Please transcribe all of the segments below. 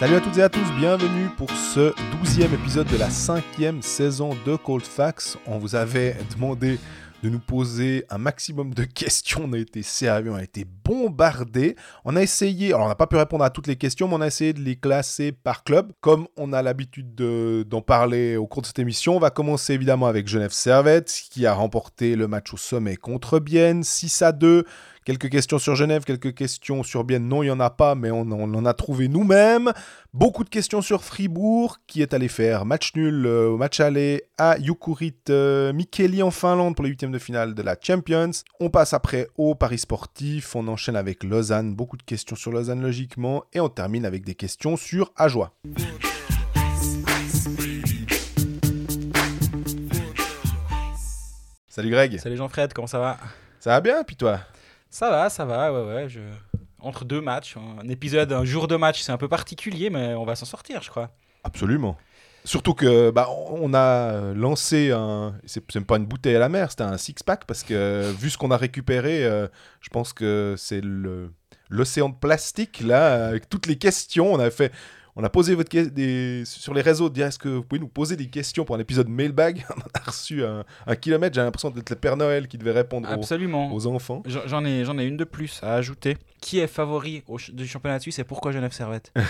Salut à toutes et à tous, bienvenue pour ce douzième épisode de la cinquième saison de Cold Facts. On vous avait demandé de nous poser un maximum de questions. On a été sérieux, on a été bombardé. On a essayé, alors on n'a pas pu répondre à toutes les questions, mais on a essayé de les classer par club. Comme on a l'habitude d'en parler au cours de cette émission, on va commencer évidemment avec Genève Servette, qui a remporté le match au sommet contre Bienne, 6 à 2. Quelques questions sur Genève, quelques questions sur Bienne. Non, il n'y en a pas, mais on, en a trouvé nous-mêmes. Beaucoup de questions sur Fribourg, qui est allé faire match nul euh, au match aller à Jukurit euh, Mikeli en Finlande pour les huitièmes de finale de la Champions. On passe après au Paris sportif. On enchaîne avec Lausanne. Beaucoup de questions sur Lausanne, logiquement. Et on termine avec des questions sur Ajoie. Salut Greg. Salut Jean-Fred, comment ça va? Ça va bien, puis toi? Ça va, ça va, ouais, ouais. Entre deux matchs, un épisode, un jour de match, c'est un peu particulier, mais on va s'en sortir, je crois. Absolument. Surtout que bah, on a lancé un. C'est pas une bouteille à la mer, c'était un six-pack parce que vu ce qu'on a récupéré, euh, je pense que c'est l'océan de plastique là, avec toutes les questions. On a fait on a posé votre des... sur les réseaux, dire est-ce que vous pouvez nous poser des questions pour un épisode mailbag? On a reçu un, kilomètre, j'ai l'impression d'être le Père Noël qui devait répondre Absolument. Aux, enfants. J'en ai, j'en ai une de plus à ajouter. Qui est favori au du championnat de Suisse et pourquoi Genève Servette?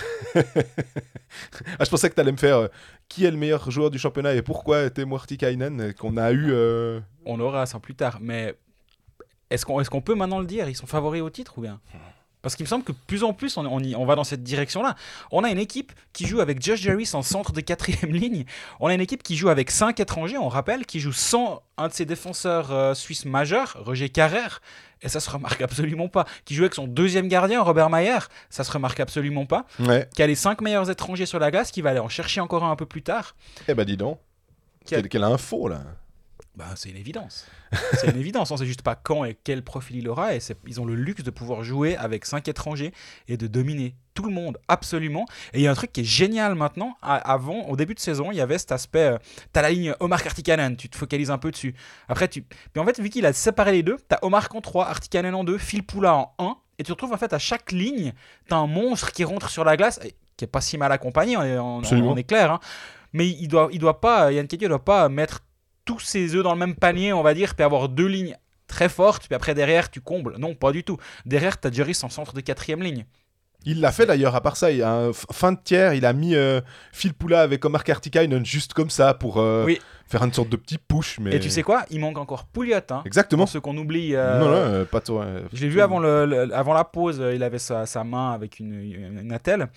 Ah, Je pensais que tu allais me faire euh, qui est le meilleur joueur du championnat et pourquoi Temo Artikainen euh, qu'on a eu. Euh, on aura ça plus tard, mais est-ce qu'on est peut maintenant le dire? Ils sont favoris au titre ou bien? Parce qu'il me semble que plus en plus, on, on, va dans cette direction-là. On a une équipe qui joue avec Josh Jarvis en centre de quatrième ligne. On a une équipe qui joue avec cinq étrangers, on rappelle, qui joue sans un de ses défenseurs euh, suisses majeurs, Roger Carrère. Et ça se remarque absolument pas. Qui joue avec son deuxième gardien, Robert Mayer. Ça se remarque absolument pas. Qui a les cinq meilleurs étrangers sur la glace, qui va aller en chercher encore un, un peu plus tard. Eh ben dis donc. Quelle info là bah, c'est une évidence. C'est une évidence. On ne sait juste pas quand et quel profil il aura. Et ils ont le luxe de pouvoir jouer avec cinq étrangers et de dominer tout le monde, absolument. Et il y a un truc qui est génial maintenant. Avant, au début de saison, il y avait cet aspect. Euh, t'as la ligne Omar Artikanen, tu te focalises un peu dessus. Après, tu. Puis en fait, vu qu'il a séparé les deux, t'as Omar en 3, Artikanen en 2, Phil Poula en 1. Et tu te retrouves en fait à chaque ligne, t'as un monstre qui rentre sur la glace, qui est pas si mal accompagné, on, on, est clair. Hein. Mais il doit, il doit pas, Yann Kedio doit pas mettre tous ses œufs dans le même panier, on va dire, puis avoir deux lignes très fortes, puis après derrière tu combles. Non, pas du tout. Derrière, tu as Juris en centre de quatrième ligne. Il l'a fait d'ailleurs, à part ça, il a un fin de tiers, il a mis euh, Phil Poula avec Omar Kartikainen juste comme ça pour euh, faire une sorte de petit push. Mais... Et tu sais quoi? Il manque encore Pouliot. Hein, Exactement. Ce qu'on oublie. Euh, non, non, pas toi. Je l'ai vu avant, le, avant la pause, il avait sa, sa main avec une, une attelle.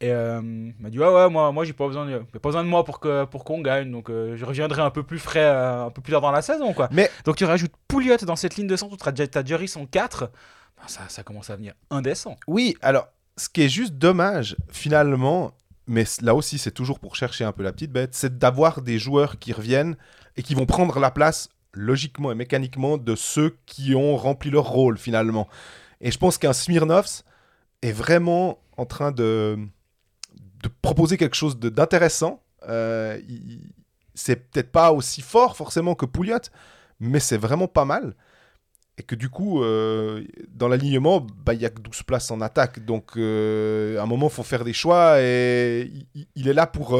Et euh, il m'a dit ouais ouais moi moi j'ai pas besoin de, pas besoin de moi pour que pour qu'on gagne donc euh, je reviendrai un peu plus frais euh, un peu plus tard dans la saison quoi. Mais donc tu rajoutes Pouliot dans cette ligne de centre, tu as Jerry son 4, ben, ça ça commence à venir indécent. Oui, alors ce qui est juste dommage finalement mais là aussi c'est toujours pour chercher un peu la petite bête, c'est d'avoir des joueurs qui reviennent et qui vont prendre la place logiquement et mécaniquement de ceux qui ont rempli leur rôle finalement. Et je pense qu'un Smirnovs est vraiment en train de de proposer quelque chose d'intéressant. Euh, c'est peut-être pas aussi fort forcément que Pouliot, mais c'est vraiment pas mal. Et que du coup, euh, dans l'alignement, bah, il y a que 12 places en attaque. Donc, euh, à un moment, il faut faire des choix. Et il, est là pour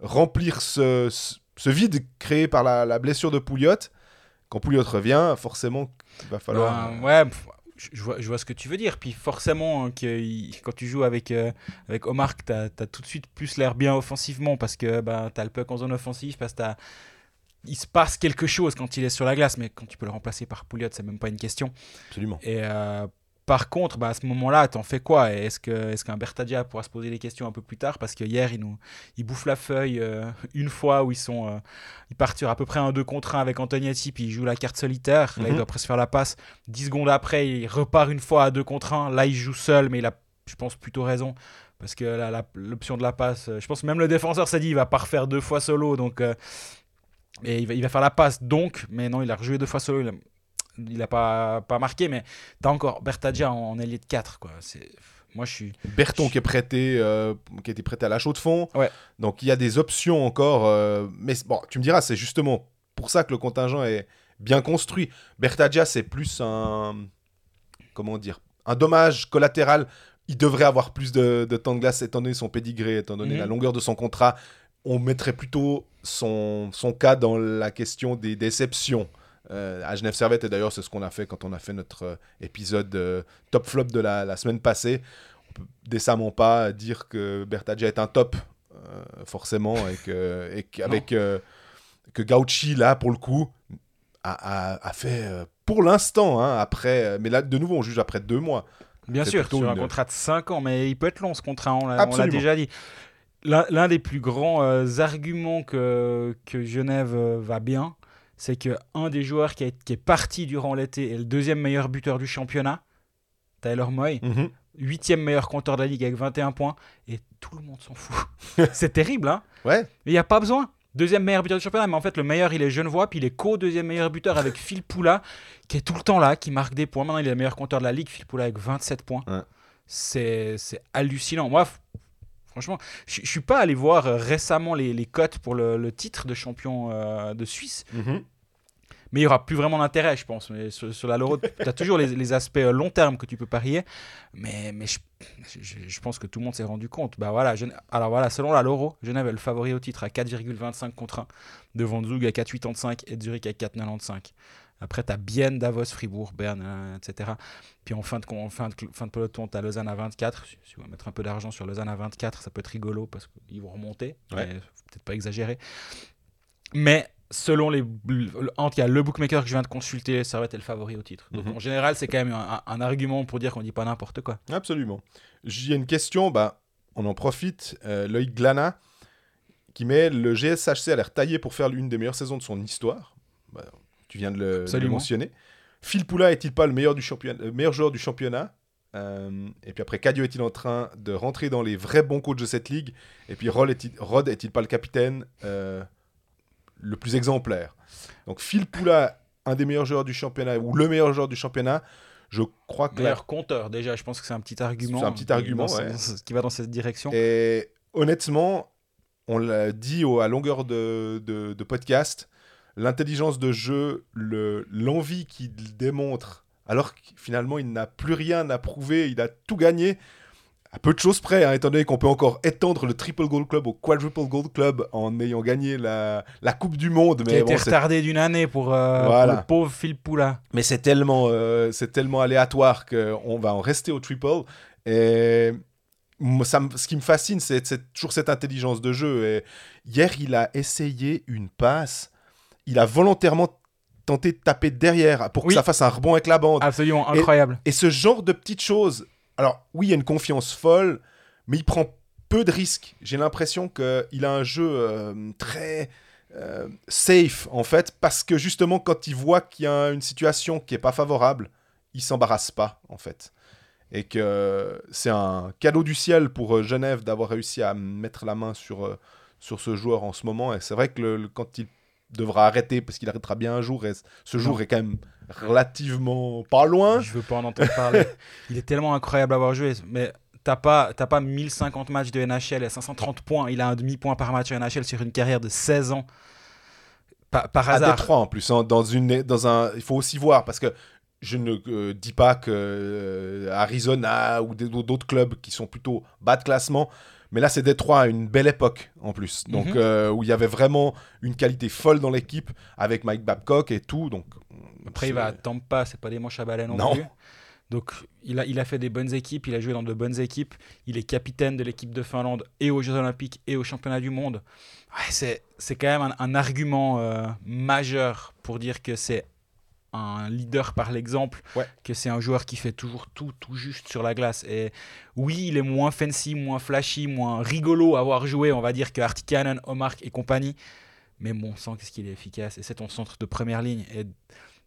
remplir ce, vide créé par la, blessure de Pouliot. Quand Pouliot revient, forcément, il va falloir. Ben, je vois, je vois, ce que tu veux dire. Puis forcément, hein, quand tu joues avec, euh, avec Omar, tu as, tout de suite plus l'air bien offensivement parce que bah, tu as le puck en zone offensive, parce que il se passe quelque chose quand il est sur la glace, mais quand tu peux le remplacer par Pouliot, c'est même pas une question. Absolument. Et euh, par contre, bah, à ce moment-là, t'en fais quoi? Est-ce qu'un est qu'un Bertadia pourra se poser des questions un peu plus tard? Parce que hier, il, nous, il bouffe la feuille euh, une fois où ils sont. Euh, ils partent à peu près un 2 contre 1 avec Antonietti, puis il joue la carte solitaire. Là, il mhm. doit presque faire la passe. 10 secondes après, il repart une fois à 2 contre 1. Là, il joue seul, mais il a, je pense, plutôt raison. Parce que l'option de la passe, euh, je pense même le défenseur s'est dit il va pas refaire deux fois solo. Donc. et il va, il va, faire la passe donc, mais non, il a rejoué deux fois solo il n'a pas, pas marqué, mais tu as encore Bertadia en, en ailier de 4. Quoi. Moi, je suis. Berton qui est prêté, euh, qui a été prêté à la chaux de fond. Ouais. Donc il y a des options encore. Euh, mais bon, tu me diras, c'est justement pour ça que le contingent est bien construit. Bertadia, c'est plus un. Comment dire Un dommage collatéral il devrait avoir plus de, de temps de glace étant donné son pédigré, étant donné Mhm. la longueur de son contrat. On mettrait plutôt son, son cas dans la question des déceptions. Euh, à Genève Servette, et d'ailleurs, c'est ce qu'on a fait quand on a fait notre euh, épisode euh, top flop de la, la semaine passée. On peut décemment pas dire que Bertaggia est un top, euh, forcément, et que- et euh, que Gauchi, là, pour le coup, a, a- a fait, pour l'instant, hein, après, mais là, de nouveau, on juge après deux mois. Bien sûr, sur un une- contrat de 5 ans, mais il peut être long ce contrat, on l'a déjà dit. L'un des plus grands arguments que, que Genève va bien, c'est que un des joueurs qui, est- qui est parti durant l'été est le deuxième meilleur buteur du championnat, Tyler Moy, huitième meilleur compteur de la ligue avec 21 points, et tout le monde s'en fout. c'est terrible, hein Ouais, Mais il n'y a pas besoin. Deuxième meilleur buteur du championnat, mais en fait, le meilleur, il est Genevois, puis il est co-deuxième meilleur buteur avec Phil Poula, qui est tout le temps là, qui marque des points. Maintenant, il est le meilleur compteur de la ligue, Phil Poula avec 27 points. Ouais. C'est c'est hallucinant. Moi, franchement, je ne suis pas allé voir euh, récemment les, les cotes pour le, le titre de champion euh, de Suisse, Mhm. mais il n'y aura plus vraiment d'intérêt, je pense. Mais sur, sur la Loro, tu as toujours les, les aspects euh, long terme que tu peux parier, mais, mais je, je- je pense que tout le monde s'est rendu compte. Bah voilà, alors voilà, selon la Loro, Genève est le favori au titre à 4,25 contre 1, devant Zug à 4,85 et Zurich à 4,95. Après, tu as Bienne, Davos, Fribourg, Berne, euh, etc. Puis en fin de, en fin de, fin de peloton, tu as Lausanne à 24. Si, si on va mettre un peu d'argent sur Lausanne à 24, ça peut être rigolo parce qu'ils vont remonter. Ouais. peut-être pas exagérer. Mais selon les. En tout cas, le bookmaker que je viens de consulter, Servette est le favori au titre. Donc Mhm. en général, c'est quand même un, un argument pour dire qu'on dit pas n'importe quoi. Absolument. J'ai une question, bah, on en profite. Euh, Loïc Glana qui met le GSHC a l'air taillé pour faire l'une des meilleures saisons de son histoire. Bah, tu viens de le, de le Absolument. mentionner. Phil Poula est-il pas le meilleur, du championnat, meilleur joueur du championnat? Euh, Et puis après, Cadio est-il en train de rentrer dans les vrais bons coachs de cette ligue? Et puis Rod est-il, Rod est-il pas le capitaine euh, le plus exemplaire? Donc Phil Poula, un des meilleurs joueurs du championnat ou le meilleur joueur du championnat, je crois que la Meilleur compteur, déjà, je pense que c'est un petit argument. C'est un petit argument, dans ce- ouais. dans ce- qui va dans cette direction. Et honnêtement, on l'a dit au- à longueur de, de, de podcast, l'intelligence de jeu, le- l'envie qu'il démontre, alors que finalement il n'a plus rien à prouver, il a tout gagné, à peu de choses près, hein, étant donné qu'on peut encore étendre le Triple Gold Club au Quadruple Gold Club en ayant gagné la, la Coupe du Monde. qui a Mais, été bon, retardé d'une année pour, euh, Voilà. pour le pauvre Phil Poula. mais c'est tellement, euh, c'est tellement aléatoire qu'on va en rester au triple. Et ça ce qui me fascine, c'est c'est toujours cette intelligence de jeu. Et hier, il a essayé une passe. Il a volontairement tenté de taper derrière pour que Oui. ça fasse un rebond avec la bande. Absolument incroyable. Et ce genre de petites choses. Alors, oui, il y a une confiance folle, mais il prend peu de risques. J'ai l'impression qu'il a un jeu euh, très euh, safe, en fait, parce que justement, quand il voit qu'il y a une situation qui est pas favorable, il s'embarrasse pas, en fait. Et que c'est un cadeau du ciel pour euh, Genève d'avoir réussi à mettre la main sur, sur ce joueur en ce moment. Et c'est vrai que le- le- quand il devra arrêter, parce qu'il arrêtera bien un jour, et ce jour Non. est quand même relativement pas loin. Je veux pas en entendre parler. Il est tellement incroyable à avoir joué. Mais t'as pas, t'as pas 1050 matchs de NHL et 530 points. Il a un demi-point par match en NHL sur une carrière de 16 ans. Pa- par à hasard. Détroit en plus, hein, dans une, dans un, il faut aussi voir parce que je ne euh, dis pas que euh, Arizona ou d'autres clubs qui sont plutôt bas de classement, mais là c'est Détroit à une belle époque en plus, donc Mhm. euh, où il y avait vraiment une qualité folle dans l'équipe avec Mike Babcock et tout, donc Après, il va à Tampa, c'est pas des manches à balai non, Non. plus. Donc, il a, il a fait des bonnes équipes, il a joué dans de bonnes équipes. Il est capitaine de l'équipe de Finlande et aux Jeux Olympiques et aux Championnats du Monde. Ouais, c'est, c'est quand même un, un argument euh, majeur pour dire que c'est un leader par l'exemple, Ouais. que c'est un joueur qui fait toujours tout, tout juste sur la glace. Et oui, il est moins fancy, moins flashy, moins rigolo à avoir joué, on va dire, que Artikainen, Omark et compagnie. Mais bon sang, qu'est-ce qu'il est efficace. Et c'est ton centre de première ligne. Et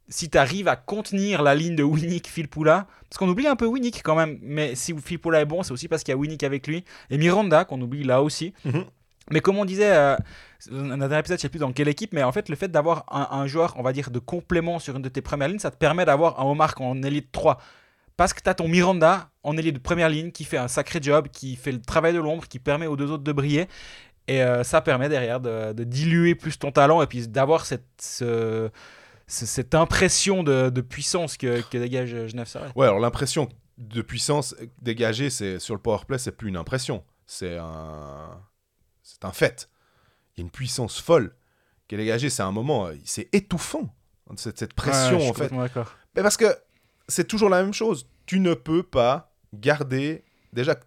si tu arrives à contenir la ligne de Winnick, Phil Poula, parce qu'on oublie un peu Winnick quand même, mais si Phil Poula est bon, c'est aussi parce qu'il y a Winnick avec lui, et Miranda, qu'on oublie là aussi. Mhm. Mais comme on disait, euh, dans un dernier épisode, je sais plus dans quelle équipe, mais en fait, le fait d'avoir un, joueur, on va dire, de complément sur une de tes premières lignes, ça te permet d'avoir un Omar en élite 3. Parce que tu as ton Miranda en élite de première ligne qui fait un sacré job, qui fait le travail de l'ombre, qui permet aux deux autres de briller. Et euh, ça permet derrière de, diluer plus ton talent et puis d'avoir cette, ce- ce- cette impression de, puissance que, dégage Genève Servette. Ouais, alors l'impression, de puissance dégagée, sur le powerplay, c'est plus une impression, c'est un, c'est un fait. Il y a une puissance folle qui est dégagée. C'est un moment, c'est étouffant cette, cette pression Ouais, je suis en fait. Mais parce que c'est toujours la même chose. Tu ne peux pas garder. Déjà que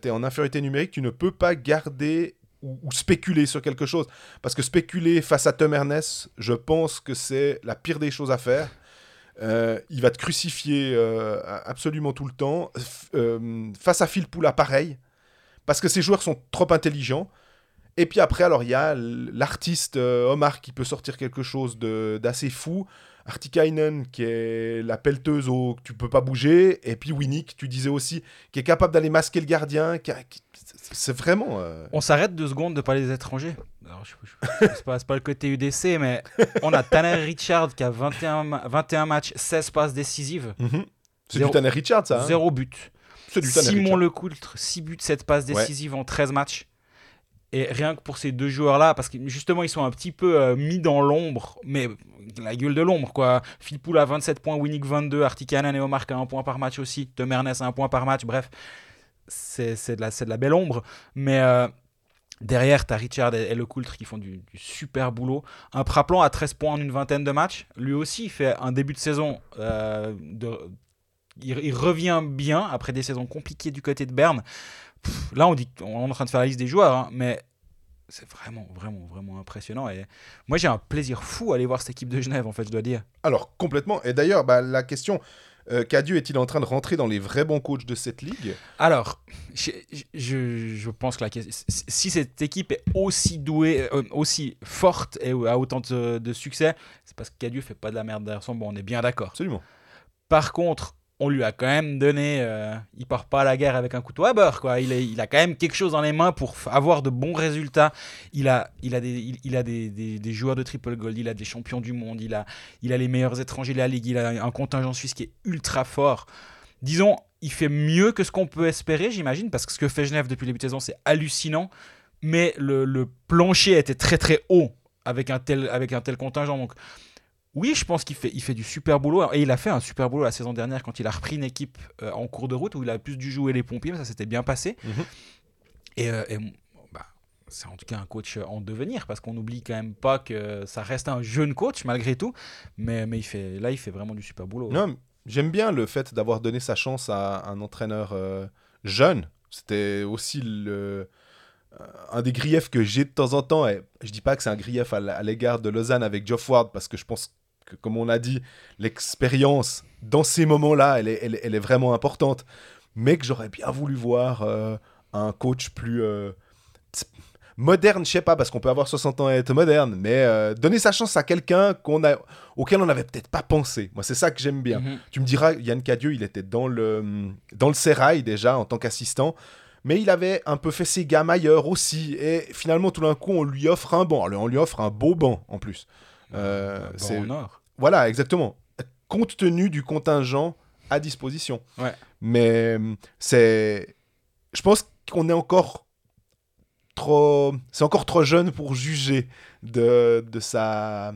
tu es en infériorité numérique, tu ne peux pas garder ou, ou spéculer sur quelque chose. Parce que spéculer face à Tom Ernest, je pense que c'est la pire des choses à faire. Euh, il va te crucifier euh, absolument tout le temps. F- euh, face à Phil Poula, pareil. Parce que ces joueurs sont trop intelligents. Et puis après, alors il y a l'artiste euh, Omar qui peut sortir quelque chose de- d'assez fou. Artikainen qui est la pelleteuse au tu peux pas bouger. Et puis Winnick, tu disais aussi, qui est capable d'aller masquer le gardien. qui a- qui- C'est vraiment. euh, On s'arrête deux secondes de parler des étrangers. Alors, je, je- c'est pas, c'est pas le côté UDC, mais on a Tanner Richard qui a 21, ma- 21 matchs, 16 passes décisives, mhm. C'est Zéro- du Tanner Richard, ça. hein zéro but. C'est Simon. Lecoultre, 6 buts, 7 passes décisives en 13 matchs. Et rien que pour ces deux joueurs-là, parce que justement, ils sont un petit peu euh, mis dans l'ombre, mais la gueule de l'ombre, quoi. Phil Poul a 27 points, Winnick 22, Artikanen et Omar a un point par match aussi, Tom Ernest a un point par match, bref, c'est de, la- belle ombre. Mais euh, derrière, tu as Richard et, et Lecoultre qui font du, super boulot. Un Praplan à 13 points en une vingtaine de matchs, lui aussi, il fait un début de saison euh, de, il revient bien après des saisons compliquées du côté de Berne. Pff, là, on dit on est en train de faire la liste des joueurs, hein, mais c'est vraiment, vraiment, vraiment impressionnant. Et moi, j'ai un plaisir fou à aller voir cette équipe de Genève, en fait, je dois dire. Alors, complètement. Et d'ailleurs, bah, la question euh, Cadieux est-il en train de rentrer dans les vrais bons coachs de cette ligue? Alors, je, je- je pense que la question, si cette équipe est aussi douée, euh, aussi forte et a autant de, de succès, c'est parce que Cadieux fait pas de la merde derrière son banc, on est bien d'accord. Absolument. Par contre, on lui a quand même donné. euh, il part pas à la guerre avec un couteau à beurre, quoi. Il, a quand même quelque chose dans les mains pour avoir de bons résultats. Il a, il a, des, il, a des, joueurs de triple gold, il a des champions du monde, il a, il a les meilleurs étrangers de la ligue, il a un contingent suisse qui est ultra fort. Disons, il fait mieux que ce qu'on peut espérer, j'imagine, parce que ce que fait Genève depuis le début de saison, c'est hallucinant. Mais le, le plancher était très très haut avec un tel, avec un tel contingent. Donc, oui, je pense qu'il fait, il fait du super boulot. Et il a fait un super boulot la saison dernière quand il a repris une équipe euh, en cours de route où il a plus dû jouer les pompiers, mais ça s'était bien passé. Mhm. Et, euh, et, bah, c'est en tout cas un coach en devenir parce qu'on n'oublie quand même pas que ça reste un jeune coach malgré tout. Mais, mais il fait, là, il fait vraiment du super boulot. Non, j'aime bien le fait d'avoir donné sa chance à un entraîneur euh, jeune. C'était aussi le, un des griefs que j'ai de temps en temps. Et je dis pas que c'est un grief à l'égard de Lausanne avec Geoff Ward, parce que je pense que, comme on a dit, l'expérience dans ces moments-là, elle est, elle, est- elle est vraiment importante. Mais que j'aurais bien voulu voir euh, un coach plus euh, moderne, je sais pas, parce qu'on peut avoir 60 ans et être moderne, mais euh, donner sa chance à quelqu'un qu'on a, auquel on n'avait peut-être pas pensé. Moi, c'est ça que j'aime bien. Mhm. Tu me diras, Yann Cadieux, il était dans le, dans le Serail déjà en tant qu'assistant, mais il avait un peu fait ses gammes ailleurs aussi. Et finalement, tout d'un coup, on lui offre un banc. Alors, on lui offre un beau banc en plus. Euh, Bon, c'est- en or. Voilà, exactement. Compte tenu du contingent à disposition. Ouais. Mais hum, c'est. Je pense qu'on est encore trop. C'est encore trop jeune pour juger de, de sa.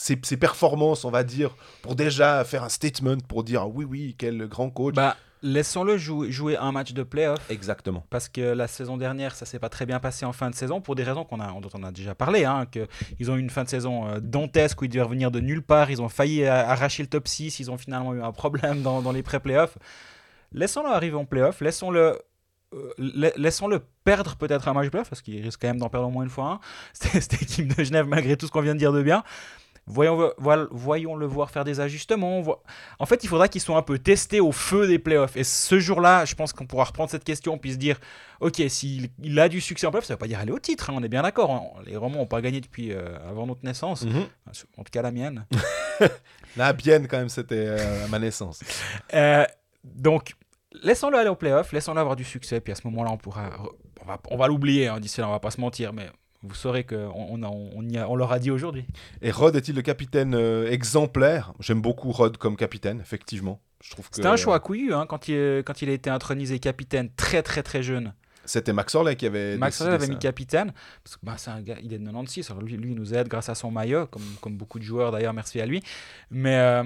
Ses, ses performances, on va dire, pour déjà faire un statement, pour dire ah oui, oui, quel grand coach. Bah, laissons-le jouer, jouer un match de playoff. Exactement. parce que la saison dernière, ça s'est pas très bien passé en fin de saison pour des raisons qu'on a, dont on a déjà parlé. Hein, que ils ont eu une fin de saison euh, dantesque où ils devaient revenir de nulle part. Ils ont failli euh, arracher le top 6. Ils ont finalement eu un problème dans, dans les pré-playoffs. Laissons-le arriver en playoff. Laissons-le. euh, la- Laissons-le perdre peut-être un match de playoff parce qu'il risque quand même d'en perdre au moins une fois un. Cette équipe de Genève, malgré tout ce qu'on vient de dire de bien, voyons, voyons, voyons le voir faire des ajustements. Vo- En fait, il faudra qu'ils soient un peu testés au feu des playoffs. Et ce jour-là, je pense qu'on pourra reprendre cette question puis se dire Ok, s'il il a du succès en playoff, ça ne veut pas dire aller au titre, hein, on est bien d'accord. hein. Les Romans n'ont pas gagné depuis euh, avant notre naissance, Mhm. en tout cas la mienne. La Bienne, quand même, c'était euh, à ma naissance. Euh, donc, laissons-le aller au playoff, laissons-le avoir du succès, puis à ce moment-là, on pourra. On va, on va l'oublier, hein, d'ici là, on va pas se mentir, mais vous saurez qu'on on, on, leur a dit aujourd'hui. Et Rod est-il le capitaine euh, exemplaire? J'aime beaucoup Rod comme capitaine, effectivement. Je trouve que C'était un choix couillu hein, quand, il, quand il a été intronisé capitaine très très très jeune. C'était Max Orley qui avait. Max Orley avait ça. mis capitaine, parce que bah, c'est un gars, il est de 96, alors lui, lui il nous aide grâce à son maillot, comme, comme beaucoup de joueurs d'ailleurs, merci à lui. Mais euh,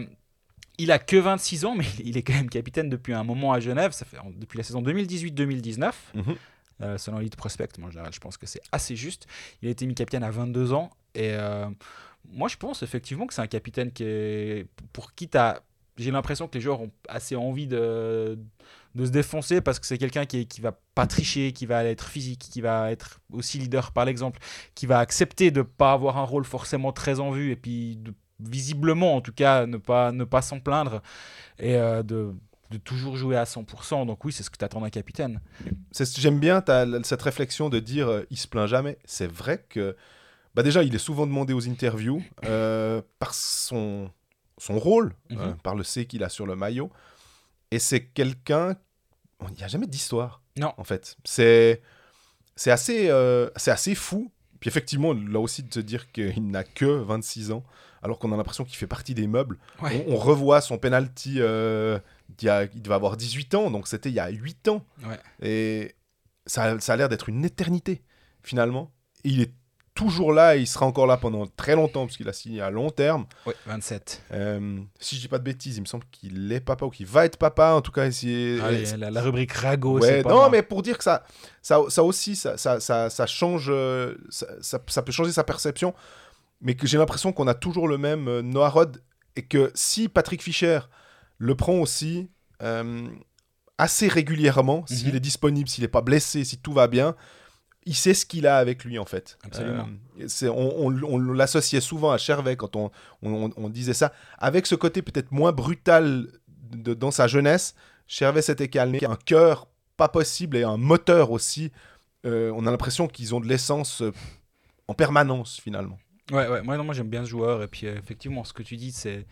il a que 26 ans, mais il est quand même capitaine depuis un moment à Genève, ça fait depuis la saison 2018-2019. Mhm. Euh, selon Elite Prospect, moi je pense que c'est assez juste. Il a été mis capitaine à 22 ans et euh, moi je pense effectivement que c'est un capitaine qui pour qui j'ai l'impression que les joueurs ont assez envie de, de se défoncer parce que c'est quelqu'un qui, qui va pas tricher, qui va être physique, qui va être aussi leader par l'exemple, qui va accepter de pas avoir un rôle forcément très en vue et puis visiblement en tout cas ne pas, ne pas s'en plaindre et euh, de, de toujours jouer à 100%. Donc oui, c'est ce que tu attends d'un capitaine. C'est- J'aime bien cette réflexion de dire euh, il se plaint jamais. C'est vrai que bah déjà il est souvent demandé aux interviews euh, par son, son rôle, Mhm. euh, par le C qu'il a sur le maillot. Et c'est quelqu'un. Il n'y a jamais d'histoire. Non. En fait. C'est c'est assez, euh, c'est assez fou. Puis effectivement, là aussi de se dire qu'il n'a que 26 ans, alors qu'on a l'impression qu'il fait partie des meubles. Ouais. On, on revoit son penalty, euh, d'il y a- il devait avoir 18 ans, donc c'était il y a 8 ans. Ouais. Et ça, ça a l'air d'être une éternité, finalement. Et il est toujours là, et il sera encore là pendant très longtemps, parce qu'il a signé à long terme. Ouais, 27. Euh, si je dis pas de bêtises, il me semble qu'il est papa ou qu'il va être papa, en tout cas. si- Allez, et- la, la rubrique Rago, Ouais, c'est pas non, mais pour dire que ça, ça, ça aussi, ça, ça, ça, ça change, euh, ça, peut changer sa perception, mais que j'ai l'impression qu'on a toujours le même euh, Noah Rod, et que si Patrick Fischer le prend aussi euh, assez régulièrement, s'il Mhm. est disponible, s'il n'est pas blessé, si tout va bien, il sait ce qu'il a avec lui en fait. Absolument. Euh, on on- on l'associait souvent à Chervet quand on, disait ça, avec ce côté peut-être moins brutal de- dans sa jeunesse. Chervet s'était calmé, un cœur pas possible et un moteur aussi. Euh, on a l'impression qu'ils ont de l'essence euh, en permanence finalement. Ouais, ouais, moi, non, moi j'aime bien ce joueur. Et puis, euh, effectivement, ce que tu dis, c'est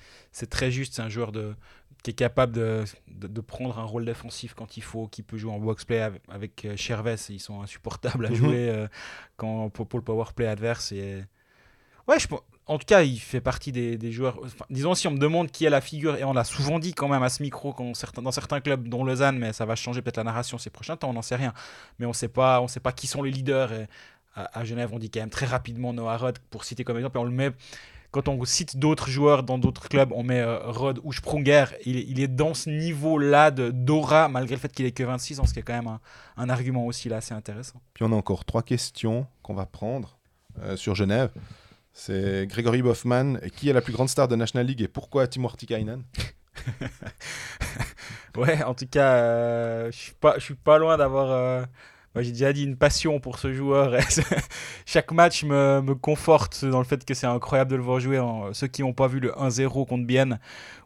très juste. C'est un joueur de, qui est capable de, de, de prendre un rôle défensif quand il faut, qui peut jouer en box-play avec, avec euh, Cherves. Ils sont insupportables à Mhm. jouer euh, quand, pour, pour le power-play adverse. Et... Ouais, je, en tout cas, il fait partie des, des joueurs. enfin, disons, si on me demande qui est la figure, et on l'a souvent dit quand même à ce micro quand certains, dans certains clubs, dont Lausanne, mais ça va changer peut-être la narration ces prochains temps, on n'en sait rien. Mais on on sait pas qui sont les leaders. Et à, à Genève, on dit quand même très rapidement Noah Rod pour citer comme exemple, et on le met. Quand on cite d'autres joueurs dans d'autres clubs, on met euh, Rod ou Sprunger. Il, est- il est dans ce niveau-là de d'aura, malgré le fait qu'il ait que 26 ans, ce qui est quand même un, un argument aussi là assez intéressant. Puis on a encore trois questions qu'on va prendre euh, sur Genève. C'est Grégory Boffman. Qui est la plus grande star de National League et pourquoi Timo Artikainen Ouais, en tout cas, euh, je suis pas, je suis pas loin d'avoir. J'ai déjà dit une passion pour ce joueur. Chaque match me, me conforte dans le fait que c'est incroyable de le voir jouer. Ceux qui n'ont pas vu le 1-0 contre Bienne,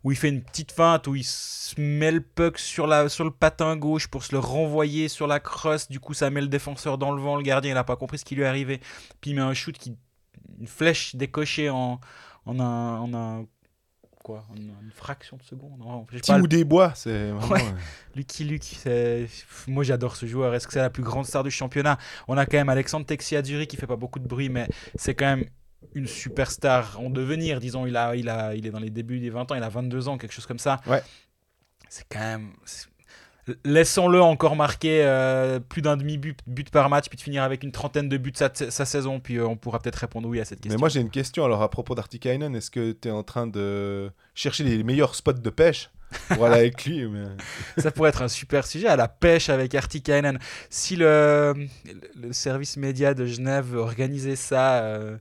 où il fait une petite feinte, où il se met le puck sur, la, sur le patin gauche pour se le renvoyer sur la crosse. Du coup, ça met le défenseur dans le vent. Le gardien, il n'a pas compris ce qui lui est arrivé. Puis il met un shoot qui. Une flèche décochée en. En un quoi en une fraction de seconde Non, pas, Timou Desbois, c'est vraiment. Ouais. euh, Lucky Luke, moi j'adore ce joueur. Est-ce que c'est la plus grande star du championnat? On a quand même Alexandre Zurich qui fait pas beaucoup de bruit, mais c'est quand même une superstar en devenir. Disons, il, a, il, a, il est dans les débuts des 20 ans, il a 22 ans, quelque chose comme ça. Ouais. C'est quand même. Laissons-le encore marquer euh, plus d'un demi-but but par match, puis de finir avec une trentaine de buts sa, sa saison, puis euh, on pourra peut-être répondre oui à cette question. Mais moi j'ai une question alors à propos d'Artikainen. Est-ce que tu es en train de chercher les meilleurs spots de pêche pour aller avec lui mais- Ça pourrait être un super sujet à la pêche avec Artikainen. Si le, le service média de Genève organiser ça, euh,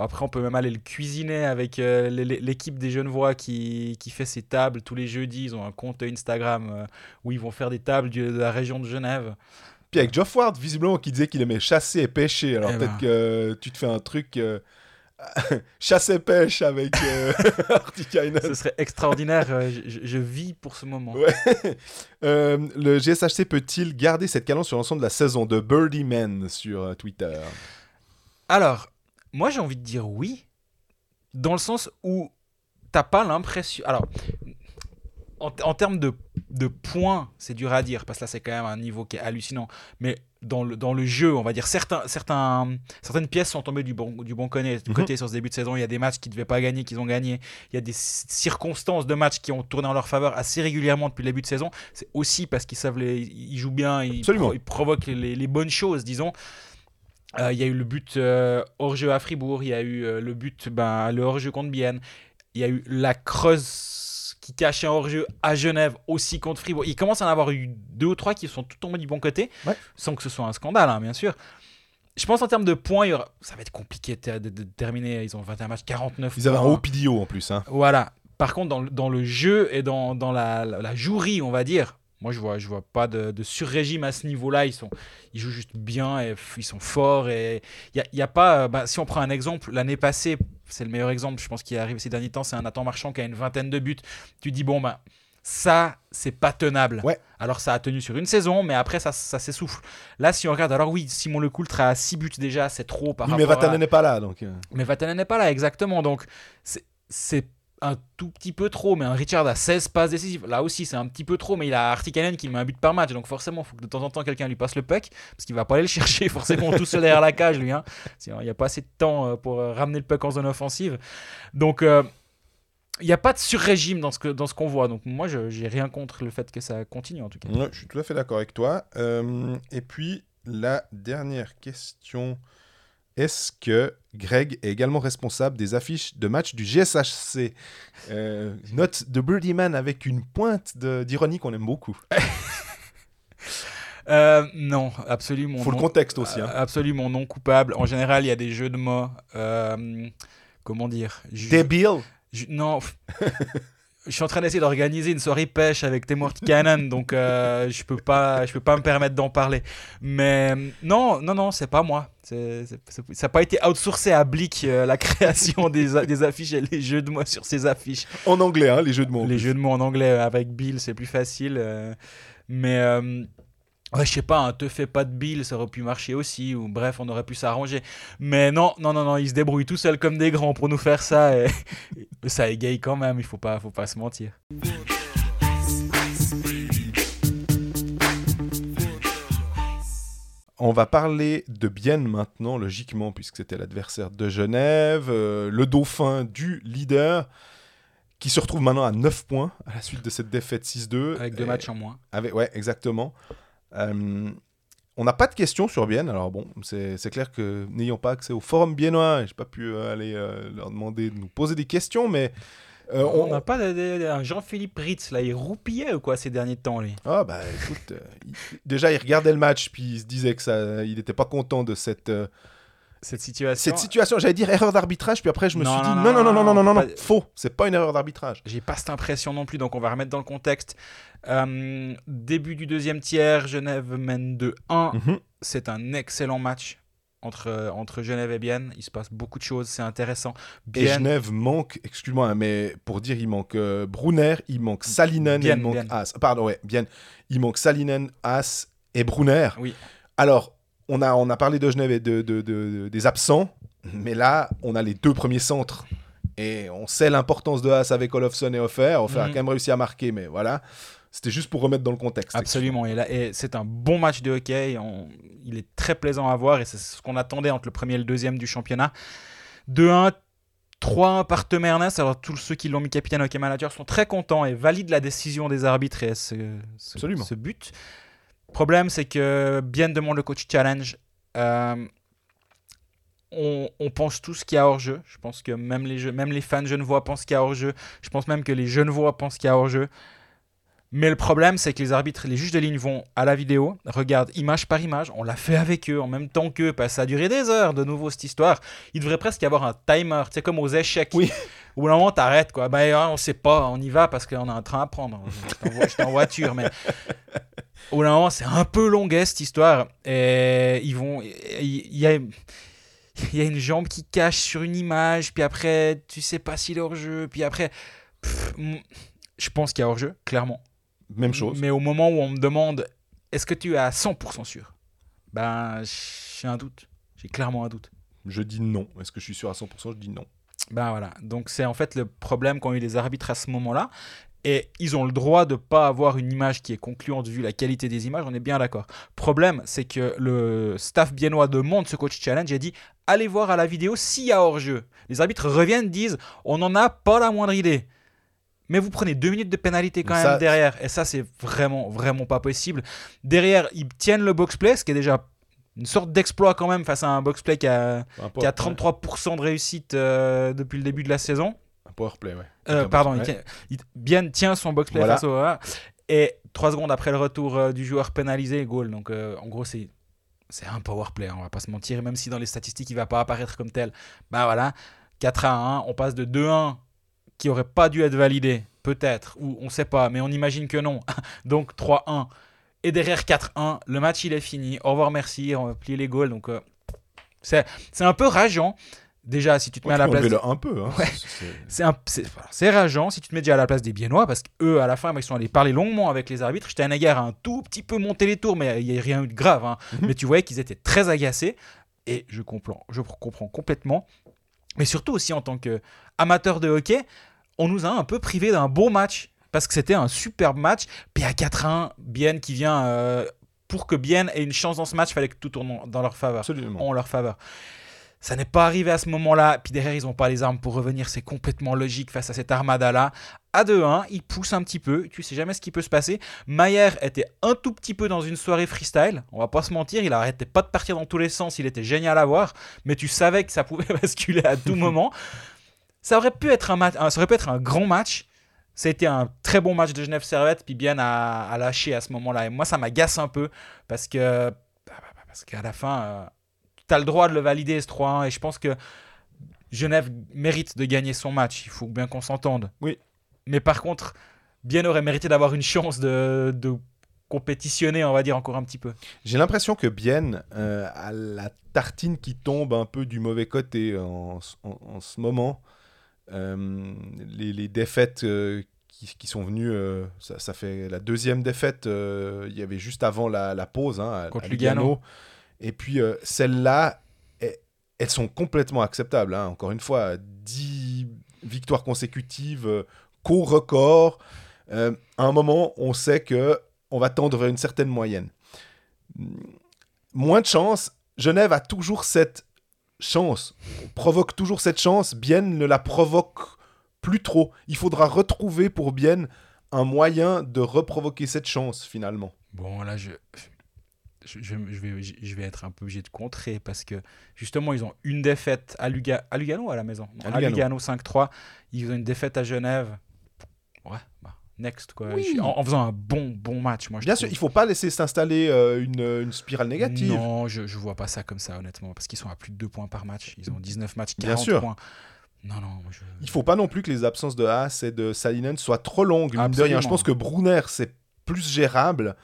après on peut même aller le cuisiner avec euh, l'é- l'é- l'équipe des Genevois qui, qui fait ses tables tous les jeudis. Ils ont un compte Instagram euh, où ils vont faire des tables de la région de Genève. Puis avec Geoff Ward, visiblement, qui disait qu'il aimait chasser et pêcher. Alors Eh peut-être ben. que tu te fais un truc euh, chasse et pêche avec euh. Ce serait extraordinaire. euh, je, je- je vis pour ce moment. Ouais. Euh, le GSHC peut-il garder cette cadence sur l'ensemble de la saison de Birdie Man sur Twitter? Alors, moi j'ai envie de dire oui, dans le sens où t'as pas l'impression. Alors, en, en termes de, de points, c'est dur à dire, parce que là c'est quand même un niveau qui est hallucinant. Mais dans le, dans le jeu, on va dire, certains, certains, certaines pièces sont tombées du bon, du bon côté, côté sur ce début de saison. Il y a des matchs qui ne devaient pas gagner, qu'ils ont gagné. Il y a des circonstances de matchs qui ont tourné en leur faveur assez régulièrement depuis le début de saison. C'est aussi parce qu'ils savent les, ils jouent bien, ils, Absolument. pro- ils provoquent les, les bonnes choses, disons. Euh, Il y a eu le but euh, hors-jeu à Fribourg, il y a eu euh, le but, ben, le hors-jeu contre Bienne, il y a eu la Creuse qui cachait un hors-jeu à Genève, aussi contre Fribourg. Il commence à en avoir eu deux ou trois qui sont tout tombés du bon côté, Ouais. sans que ce soit un scandale, hein, bien sûr. Je pense en termes de points, il y aura- ça va être compliqué de, de- de terminer. Ils ont 21 matchs, 49 Ils avaient un haut en plus. Hein. Voilà. Par contre, dans, le- dans le jeu et dans, dans la, la, la jouerie, on va dire, moi je vois, je vois pas de, de sur-régime à ce niveau-là. Ils, sont, ils jouent juste bien et ils sont forts. Et il y a, y a pas. euh, bah, si on prend un exemple, l'année passée, c'est le meilleur exemple, je pense, qui est arrivé ces derniers temps, c'est un Nathan Marchand qui a une vingtaine de buts. Tu dis, bon, bah, ça, c'est pas tenable. Ouais. Alors ça a tenu sur une saison, mais après ça, ça s'essouffle. Là, si on regarde, alors oui, Simon Lecoultre a 6 buts déjà, c'est trop par Oui, mais à- Vatanen n'est pas là. Donc, euh, mais Vatanen n'est pas là, exactement. Donc, c'est- c'est un tout petit peu trop. Mais un Richard a 16 passes décisives. Là aussi, c'est un petit peu trop. Mais il a Artikainen qui met un but par match. Donc, forcément, il faut que de temps en temps, quelqu'un lui passe le puck. Parce qu'il va pas aller le chercher, forcément, tout seul derrière la cage, lui. Hein. Sinon, il n'y a pas assez de temps euh, pour euh, ramener le puck en zone offensive. Donc, euh, il n'y a pas de sur-régime dans ce qu'on voit. Donc, moi, je j'ai rien contre le fait que ça continue, en tout cas. je suis tout à fait d'accord avec toi. Et puis, la dernière question. Est-ce que Greg est également responsable des affiches de match du GSHC Euh, Note de Birdie Man avec une pointe d'ironie qu'on aime beaucoup. Euh, non, absolument. Faut le contexte aussi. hein. Absolument non coupable. En général, il y a des jeux de mots. euh, comment dire? Débile Non. je suis en train d'essayer d'organiser une soirée pêche avec Timor Cannon, donc euh, je peux pas, je peux pas me permettre d'en parler. Mais non, non, non, c'est pas moi. C'est- c'est- c'est- ça n'a pas été outsourcé à Blick euh, la création des, des affiches et les jeux de mots sur ces affiches. En anglais, hein, les jeux de mots. Les jeux de mots en anglais euh, avec Bill, c'est plus facile. euh, mais ouais, je sais pas, un te fais pas de Bill, ça aurait pu marcher aussi. Ou bref, on aurait pu s'arranger. Mais non, non, non, non, ils se débrouillent tout seuls comme des grands pour nous faire ça. Et, ça égaye quand même, il faut pas, faut pas se mentir. On va parler de Bienne maintenant, logiquement, puisque c'était l'adversaire de Genève, euh, le dauphin du leader, qui se retrouve maintenant à 9 points à la suite de cette défaite 6-2. Avec deux matchs en moins. Avec, ouais, exactement. Euh, on n'a pas de questions sur Bienne, alors bon, c'est clair que n'ayant pas accès au forum biennois, j'ai pas pu euh, aller euh, leur demander de nous poser des questions, mais euh, on n'a pas un Jean-Philippe Ritz, là, il roupillait ou quoi ces derniers temps, lui? Ah bah écoute, euh, il- déjà il regardait le match puis il se disait que ça, il n'était pas content de cette euh, Cette situation. cette situation. J'allais dire erreur d'arbitrage puis après je me Non, suis dit non, non non non non non non non, non, pas- faux, c'est pas une erreur d'arbitrage. J'ai pas cette impression non plus, donc on va remettre dans le contexte. Euh, début du deuxième tiers, Genève mène 2-1. Mhm. C'est un excellent match entre, entre Genève et Bienne. Il se passe beaucoup de choses, c'est intéressant. Et Bienne, Genève manque, excuse-moi, hein, mais pour dire, il manque euh, Brunner, il manque Salinen, et Bienne, il manque Bienne. Haas. Pardon, ouais, bien. Il manque Salinen, Haas et Brunner. Oui. Alors, on a, on a parlé de Genève et de, de- de- des absents, mais là, on a les deux premiers centres. Et on sait l'importance de Haas avec Olofsson et Offer. Offer a Mhm. quand même réussi à marquer, mais voilà. C'était juste pour remettre dans le contexte. Absolument. Et, là- et c'est un bon match de hockey. On- il est très plaisant à voir et c'est ce qu'on attendait entre le premier et le deuxième du championnat. 2-1, 3-1 par Temernes. Alors, tous ceux qui l'ont mis capitaine hockey manager sont très contents et valident la décision des arbitres et ce, ce- Absolument. ce but. Problème, c'est que bien demande le coach challenge. Euh, on, on pense tous qu'il y a hors-jeu. Je pense que même les, jeux- même les fans genevois pensent qu'il y a hors-jeu. Je pense même que les genevois pensent qu'il y a hors-jeu. Mais le problème, c'est que les arbitres, les juges de ligne vont à la vidéo, regardent image par image. On l'a fait avec eux en même temps qu'eux, parce que ça a duré des heures de nouveau cette histoire. Il devrait presque y avoir un timer, sais, comme aux échecs. Oui. Où à un moment, t'arrêtes, quoi. Ben, hein, on sait pas, on y va parce qu'on a un train à prendre. J'étais en, voiture, mais. Au bout d'un moment, c'est un peu longuet cette histoire. Et ils vont. Il y, a. Il y a une jambe qui cache sur une image, puis après, tu sais pas s'il est hors jeu, puis après. pff, je pense qu'il y a hors jeu, clairement. Même chose. Mais au moment où on me demande est-ce que tu es à 100% sûr? Ben, j'ai un doute. J'ai clairement un doute. Je dis non. Est-ce que je suis sûr à 100% Je dis non. Ben voilà. Donc c'est en fait le problème qu'ont eu les arbitres à ce moment-là. Et ils ont le droit de pas avoir une image qui est concluante vu la qualité des images, on est bien d'accord. Problème, c'est que le staff biennois demande ce coach challenge et dit allez voir à la vidéo s'il y a hors-jeu. Les arbitres reviennent, disent on n'en a pas la moindre idée. Mais vous prenez deux minutes de pénalité quand Ça- même derrière. Et ça, c'est vraiment, vraiment pas possible. Derrière, ils tiennent le box-play, ce qui est déjà une sorte d'exploit quand même face à un box-play qui a, qui a power- 33% de réussite euh, depuis le début de la saison. Un powerplay, ouais. Euh, pardon, il tient- il- Bien tient son box play Voilà. face au. Et 3 secondes après le retour euh, du joueur pénalisé, goal. Donc euh, en gros, c'est. C'est un power play, hein, on va pas se mentir. Même si dans les statistiques, il va pas apparaître comme tel, bah voilà, 4 à 1, on passe de 2-1 qui aurait pas dû être validé, peut-être, ou on sait pas, mais on imagine que non. Donc 3-1. Et derrière 4-1, le match il est fini. Au revoir, merci, on va plier les goals. Donc euh, c'est c'est un peu rageant. Déjà, si tu te mets à la place. un peu. Hein. Ouais. C'est- rageant si tu te mets déjà à la place des Biennois parce qu'eux, à la fin, ils sont allés parler longuement avec les arbitres. Steinegger a un tout petit peu monté les tours, mais il n'y a rien eu de grave. hein. Mhm. Mais tu voyais qu'ils étaient très agacés et je comprends, je comprends complètement. Mais surtout aussi en tant qu'amateur de hockey, on nous a un peu privé d'un beau match parce que c'était un superbe match. Puis à 4-1, Bienne qui vient. euh, pour que Bienne ait une chance dans ce match, il fallait que tout tourne dans leur faveur Absolument. en leur faveur. Ça n'est pas arrivé à ce moment-là. Puis derrière, ils n'ont pas les armes pour revenir. C'est complètement logique face à cette armada-là. À 2-1, ils poussent un petit peu. Tu sais jamais ce qui peut se passer. Mayer était un tout petit peu dans une soirée freestyle. On va pas se mentir. Il arrêtait pas de partir dans tous les sens. Il était génial à voir. Mais tu savais que ça pouvait basculer à tout moment. Ça aurait pu être un. Ça aurait pu être un grand match. Ça a été un très bon match de Genève Servette. Puis bien à, à lâcher à ce moment-là. Et moi, ça m'agace un peu. Parce que. Parce qu'à la fin. tu as le droit de le valider ce 3-1 et je pense que Genève mérite de gagner son match. Il faut bien qu'on s'entende. Oui. Mais par contre, Bien aurait mérité d'avoir une chance de, de compétitionner, on va dire, encore un petit peu. J'ai l'impression que Bienne euh, a la tartine qui tombe un peu du mauvais côté en, en- en ce moment. Euh, les, les défaites euh, qui, qui sont venues, euh, ça, ça fait la deuxième défaite, il y avait juste avant la, la pause hein, à, Contre à Lugano. Et puis celles-là, eh, elles sont complètement acceptables. hein. Encore une fois, 10 victoires consécutives, euh, co-record. Euh, à un moment, on sait que on va tendre vers une certaine moyenne. Moins de chance, Genève a toujours cette chance, provoque toujours cette chance, Bienne ne la provoque plus trop. Il faudra retrouver pour Bienne un moyen de reprovoquer cette chance finalement. Bon, là, je, je, vais, je vais être un peu obligé de contrer parce que justement, ils ont une défaite à, Luga, à Lugano à la maison? Non, À Lugano. Lugano 5-3. Ils ont une défaite à Genève. Ouais, bah, next, quoi. Oui. En, en faisant un bon, bon match, moi, je Bien trouve. sûr, il faut pas laisser s'installer euh, une, une spirale négative. Non, je, je vois pas ça comme ça, honnêtement. Parce qu'ils sont à plus de 2 points par match. Ils ont 19 matchs, 40 Bien sûr. points. Non, non, moi, je... Il faut pas non plus que les absences de Haas et de Salinen soient trop longues. Mine de rien. Absolument. Je pense que Brunner, c'est plus gérable.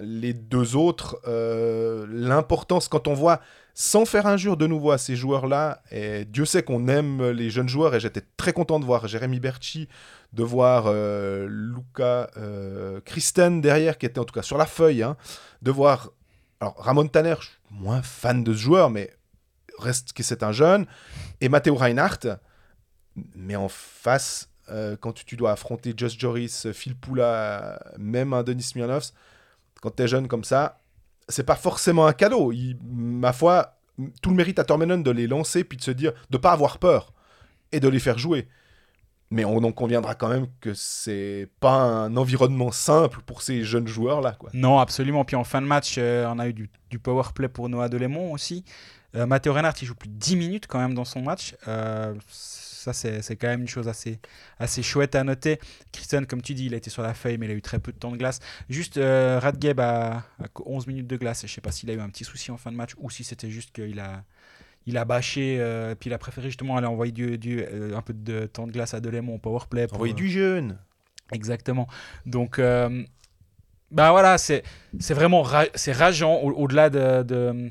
Les deux autres, euh, l'importance, quand on voit, sans faire injure de nouveau à ces joueurs-là, et Dieu sait qu'on aime les jeunes joueurs, et j'étais très content de voir Jérémy Berchi, de voir euh, Luca euh, Christen derrière, qui était en tout cas sur la feuille, hein, de voir. Alors, Ramon Tanner, je suis moins fan de ce joueur, mais reste que c'est un jeune, et Matteo Reinhardt. Mais en face, euh, quand tu, dois affronter Just Joris, Phil Poula, même un Denis Smirnovs, quand tu es jeune comme ça, c'est pas forcément un cadeau. Ma foi, tout le mérite à Tormenon de les lancer puis de se dire, de pas avoir peur et de les faire jouer. Mais on en conviendra quand même que c'est pas un environnement simple pour ces jeunes joueurs-là. quoi. Non, absolument. Puis en fin de match, euh, on a eu du, du power play pour Noah Delémont aussi. Euh, Matteo Reinhardt, il joue plus de 10 minutes quand même dans son match. Euh, ça, c'est quand même une chose assez, assez chouette à noter. Christian, comme tu dis, il a été sur la feuille, mais il a eu très peu de temps de glace. Juste, euh, Radgeb a, a 11 minutes de glace. Je sais pas s'il a eu un petit souci en fin de match ou si c'était juste qu'il a, il a bâché. euh, puis il a préféré justement aller envoyer du, du, un peu de temps de glace à Delémont au power play. pour, Envoyer du jeune. Exactement. Donc, bah voilà, c'est vraiment ra- c'est rageant au- au-delà de, de,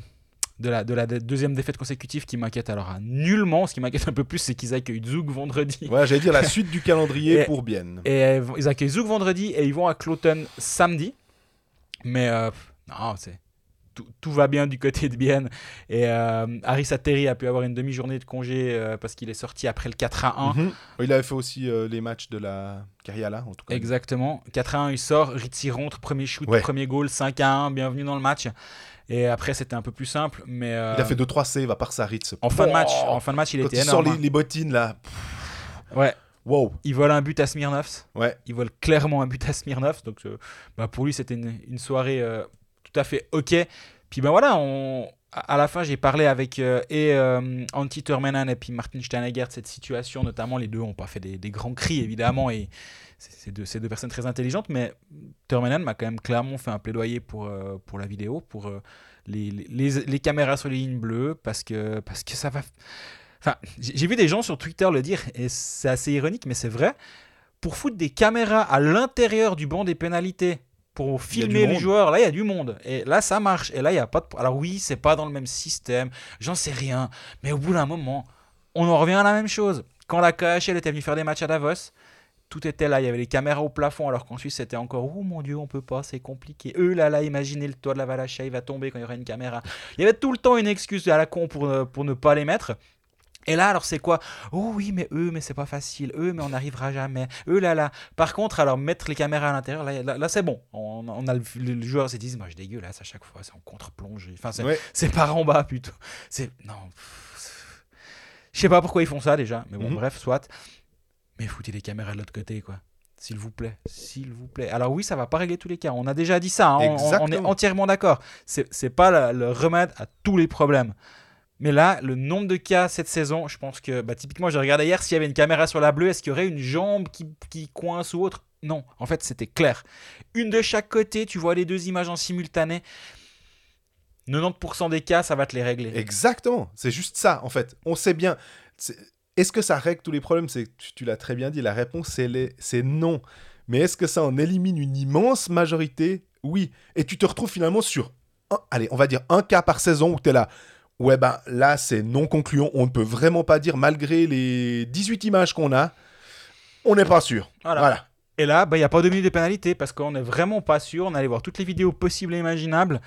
de la, de la de- deuxième défaite consécutive qui m'inquiète alors à nullement. Ce qui m'inquiète un peu plus, c'est qu'ils accueillent Zug vendredi. Voilà, j'allais dire la suite du calendrier Et- pour Bienne. Et euh, ils accueillent Zug vendredi et ils vont à Cloton samedi. Mais euh, non, c'est. Tout, tout va bien du côté de Bienne. Et euh, Harris Atteri a pu avoir une demi-journée de congé euh, parce qu'il est sorti après le 4 à 1. Mhm. Il avait fait aussi euh, les matchs de la Cariala, en tout cas. Exactement. 4 à 1, il sort. Ritzi rentre, premier shoot, Ouais. premier goal, 5 à 1, bienvenue dans le match. Et après, c'était un peu plus simple. Mais euh, Il a fait 2-3 saves à part Saritz. en, fin de match, en fin de match, il Quand était il sort énorme. les, les bottines là, hein. Ouais, wow. il vole un but à Smirnov. Ouais. Il vole clairement un but à Smirnov. Donc, euh, bah, pour lui, c'était une, une soirée euh, tout à fait OK. Puis ben voilà, on, à la fin, j'ai parlé avec euh, et euh, Antti Turmenan et puis Martin Steinegger de cette situation, notamment. Les deux n'ont pas fait des, des grands cris, évidemment, et c'est deux, deux personnes très intelligentes, mais Turmenan m'a quand même clairement fait un plaidoyer pour, euh, pour la vidéo, pour euh, les, les, les caméras sur les lignes bleues, parce que, parce que ça va. Enfin, j'ai vu des gens sur Twitter le dire, et c'est assez ironique, mais c'est vrai. Pour foutre des caméras à l'intérieur du banc des pénalités, pour filmer les joueurs, là il y a du monde. Et là ça marche. Et là il y a pas de. Alors oui, c'est pas dans le même système, j'en sais rien. Mais au bout d'un moment, on en revient à la même chose. Quand la KHL était venue faire des matchs à Davos, tout était là. Il y avait les caméras au plafond, alors qu'en Suisse c'était encore Oh mon dieu, on peut pas, c'est compliqué. Eux là, là, imaginez le toit de la Valacha, il va tomber quand il y aura une caméra. Il y avait tout le temps une excuse à la con pour, ne- pour ne pas les mettre. Et là, alors c'est quoi? Oh oui, mais eux, mais c'est pas facile. Eux, mais on n'arrivera jamais. Eux, là, là. Par contre, alors mettre les caméras à l'intérieur, là, là, là, c'est bon. On, on a le, le joueur se dit, moi, je dégueulasse à chaque fois. C'est en contre-plongée. Enfin, c'est Ouais. c'est par en bas plutôt. C'est non. Je sais pas pourquoi ils font ça déjà, mais bon, Mhm. bref, soit. Mais foutez les caméras de l'autre côté, quoi. S'il vous plaît, s'il vous plaît. Alors oui, ça va pas régler tous les cas. On a déjà dit ça. hein. On- est entièrement d'accord. C'est c'est pas la- le remède à tous les problèmes. Mais là, le nombre de cas cette saison, je pense que, bah, typiquement, j'ai regardé hier s'il y avait une caméra sur la bleue, est-ce qu'il y aurait une jambe qui, qui coince ou autre? Non, en fait, c'était clair. Une de chaque côté, tu vois les deux images en simultané. 90% des cas, ça va te les régler. Exactement, c'est juste ça en fait. On sait bien. C'est- Est-ce que ça règle tous les problèmes? C'est tu, tu l'as très bien dit. La réponse c'est les- non. Mais est-ce que ça en élimine une immense majorité? Oui. Et tu te retrouves finalement sur, un- allez, on va dire un cas par saison où tu es là. Ouais ben là c'est non concluant. On ne peut vraiment pas dire malgré les 18 images qu'on a, on n'est pas sûr. Voilà. Voilà. Et là, bah, il n'y a pas de minute de pénalité parce qu'on n'est vraiment pas sûr. On allait voir toutes les vidéos possibles et imaginables.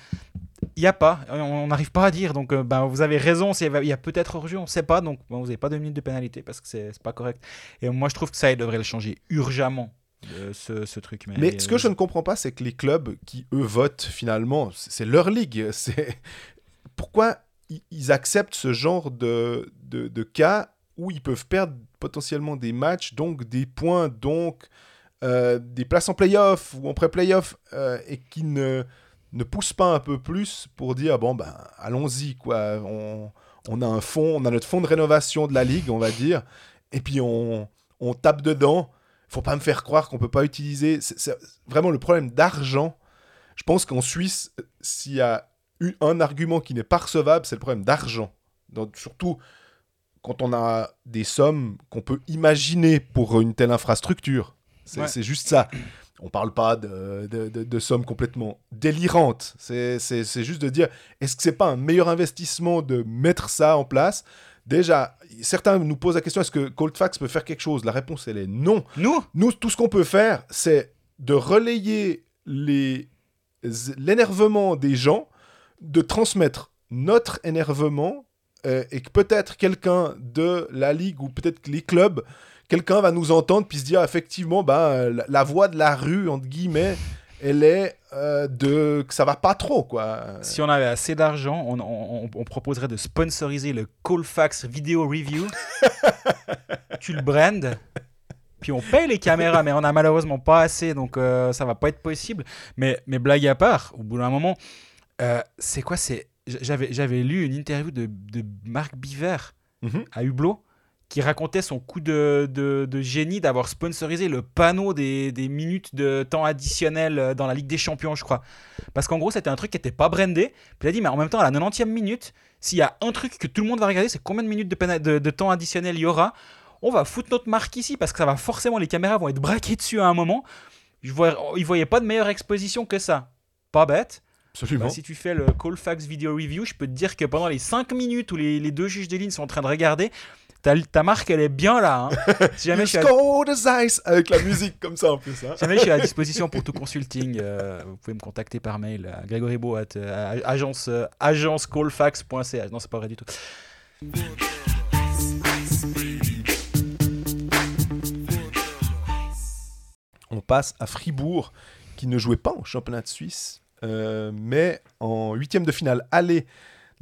Il n'y a pas. On n'arrive pas à dire. Donc, euh, bah, vous avez raison. Il y a peut-être hors-jeu, on ne sait pas. Donc, bah, vous n'avez pas de minute de pénalité parce que c'est pas correct. Et moi, je trouve que ça, il devrait le changer urgemment, euh, ce, ce truc. Mais, Mais ce que euh, je ne comprends pas, c'est que les clubs qui, eux, votent finalement, c'est leur ligue. C'est Pourquoi ils acceptent ce genre de, de, de cas où ils peuvent perdre potentiellement des matchs, donc des points, donc euh, des places en playoff ou en pré-playoff, euh, et qui ne, ne poussent pas un peu plus pour dire, bon, ben, allons-y, quoi. On, on a un fonds, on a notre fonds de rénovation de la ligue, on va dire, et puis on, on tape dedans faut pas me faire croire qu'on peut pas utiliser. C'est vraiment le problème d'argent. Je pense qu'en Suisse, s'il y a eu un argument qui n'est pas recevable, c'est le problème d'argent. Donc, Surtout quand on a des sommes qu'on peut imaginer pour une telle infrastructure. C'est Ouais. c'est juste ça. On parle pas de, de- de- de sommes complètement délirantes. C'est juste de dire, est-ce que c'est pas un meilleur investissement de mettre ça en place? Déjà, certains nous posent la question, est-ce que Coldfax peut faire quelque chose? La réponse, elle est non. Nous? Nous, tout ce qu'on peut faire, c'est de relayer l'énervement des gens, de transmettre notre énervement, euh, et que peut-être quelqu'un de la ligue ou peut-être les clubs, quelqu'un va nous entendre puis se dire effectivement, bah, la, la voix de la rue, entre guillemets, elle est euh, de que ça va pas trop, quoi. Si on avait assez d'argent, on, on- on proposerait de sponsoriser le Colfax Video Review. tu le brandes. Puis on paye les caméras, mais on a malheureusement pas assez, donc euh, ça va pas être possible. Mais, mais blague à part, au bout d'un moment, euh, c'est quoi C'est j'avais j'avais lu une interview de, de Marc Biver Mhm. à Hublot qui racontait son coup de, de- de génie d'avoir sponsorisé le panneau des, des minutes de temps additionnel euh, dans la Ligue des Champions, je crois. Parce qu'en gros, c'était un truc qui n'était pas brandé. Puis il a dit, mais en même temps, à la 90e minute, s'il y a un truc que tout le monde va regarder, c'est combien de minutes de, de- de temps additionnel il y aura. On va foutre notre marque ici parce que ça va forcément, les caméras vont être braquées dessus à un moment. Je vois, ils voyaient pas de meilleure exposition que ça. Pas bête. Absolument. Bah, si tu fais le Colfax Video Review, je peux te dire que pendant les 5 minutes où les, les deux juges de ligne sont en train de regarder, ta, ta marque, elle est bien là. hein. Si jamais je suis à ice avec la musique comme ça en plus. hein. si jamais je suis à disposition pour tout consulting, euh, vous pouvez me contacter par mail à grégorybo at euh, agence, euh, agencecolfax.ch. Non, c'est pas vrai du tout. On passe à Fribourg, qui ne jouait pas en championnat de Suisse, euh, mais en huitième de finale aller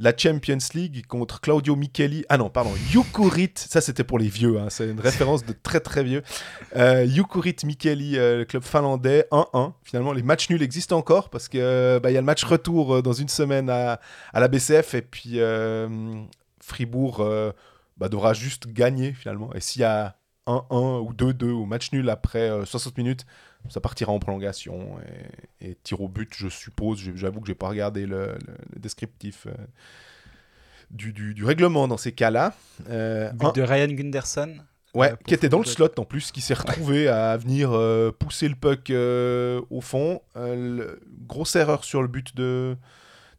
la Champions League contre Claudio Micheli. Ah non, pardon, Jukurit. Ça, c'était pour les vieux. hein, C'est une référence de très très vieux. Euh, Jukurit Micheli, euh, le club finlandais, 1-1. Finalement, les matchs nuls existent encore parce que euh, bah, y a le match retour euh, dans une semaine à, à la BCF et puis euh, Fribourg euh, bah, devra juste gagner finalement. Et s'il y a 1-1 ou 2-2 ou match nul après euh, 60 minutes, ça partira en prolongation et, et tir au but, je suppose. J'avoue que j'ai pas regardé le, le- le descriptif euh, du, du- du règlement dans ces cas-là. Euh, But un- de Ryan Gunderson. Ouais, Euh, qui était dans le slot en plus, qui s'est retrouvé à venir euh, pousser le puck au fond. Le- grosse erreur sur le but de,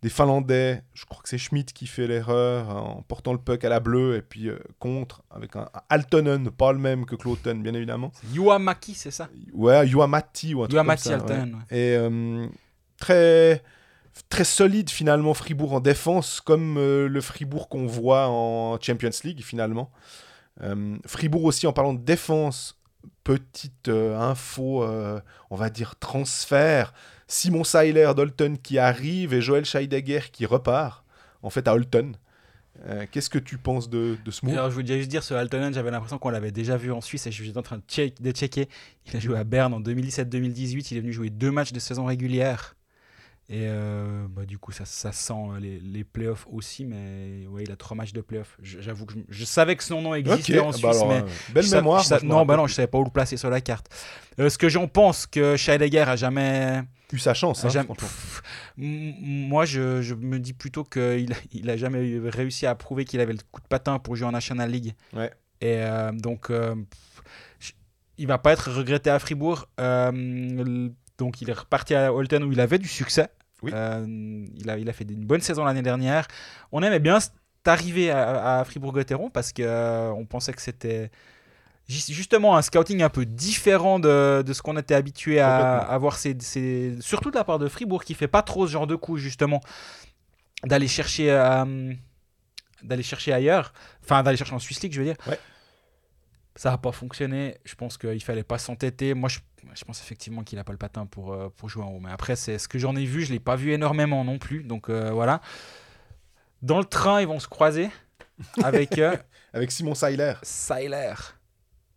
des Finlandais. Je crois que c'est Schmidt qui fait l'erreur en portant le puck à la bleue et puis euh, contre avec un, un Altonen, pas le même que Cloten, bien évidemment. Yuamaki, c'est ça? Ouais, Yuamati ou un truc comme Yuamati ça. Altonen. ouais. Et euh, très, très solide finalement Fribourg en défense, comme euh, le Fribourg qu'on voit en Champions League finalement. Euh, Fribourg aussi en parlant de défense, petite euh, info, on va dire transfert. Simon Seiler d'Holton qui arrive et Joël Scheidegger qui repart en fait à Holton. Euh, Qu'est-ce que tu penses de, de ce move? Alors, je voulais juste dire, ce Altonen, j'avais l'impression qu'on l'avait déjà vu en Suisse et je suis en train de, check- de checker. Il a joué à Berne en 2017-2018. Il est venu jouer deux matchs de saison régulière. Et euh, bah, du coup, ça, ça sent les, les playoffs aussi. Mais ouais, il a trois matchs de playoffs. J'avoue que je, je savais que son nom existait en bah Suisse, alors, mais euh, belle je mémoire. je moi, non, bah non, je savais pas où le placer sur la carte. Ce que j'en pense, que Scheidegger a jamais. Eu sa chance. hein, jamais-. Pff, moi, je, je me dis plutôt qu'il il a jamais réussi à prouver qu'il avait le coup de patin pour jouer en National League. Ouais. Et euh, donc, euh, je- il va pas être regretté à Fribourg. Euh, donc, il est reparti à Holton où il avait du succès. Oui. Euh, il, a, il a fait une bonne saison l'année dernière. On aimait bien cette arrivée à, à Fribourg-Gotteron parce qu'on pensait que c'était justement un scouting un peu différent de, de ce qu'on était habitué à, à voir, c'est c'est- surtout de la part de Fribourg qui fait pas trop ce genre de coup justement d'aller chercher euh, d'aller chercher ailleurs, enfin d'aller chercher en Swiss League, je veux dire. Ouais. Ça n'a pas fonctionné. Je pense qu'il fallait pas s'entêter. Moi, je, je pense effectivement qu'il a pas le patin pour, euh, pour jouer en haut. Mais après, c'est ce que j'en ai vu. Je l'ai pas vu énormément non plus. Donc euh, voilà. Dans le train, ils vont se croiser avec Avec Simon Seiler. Seiler.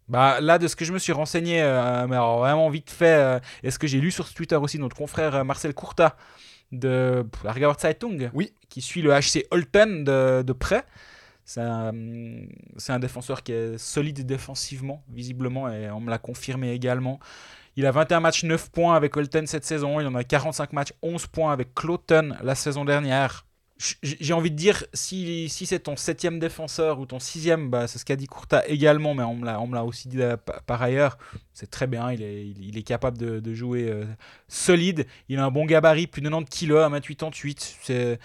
Bah là, de ce que je me suis renseigné, euh, mais alors vraiment vite fait, euh, et ce que j'ai lu sur Twitter aussi, notre confrère euh, Marcel Courta de la Zeitung, Oui. qui suit le HC Holten de, de près. C'est un, un défenseur qui est solide défensivement, visiblement, et on me l'a confirmé également. Il a 21 matchs, 9 points avec Holten cette saison. Il en a 45 matchs, 11 points avec Cloton la saison dernière. J'ai envie de dire, si, si c'est ton septième défenseur ou ton sixième, bah, c'est ce qu'a dit Courta également, mais on me l'a- aussi dit euh, pa- par ailleurs. C'est très bien, il est, il, est capable de, de jouer euh, solide. Il a un bon gabarit, plus de 90 kg, 1m88. C'est,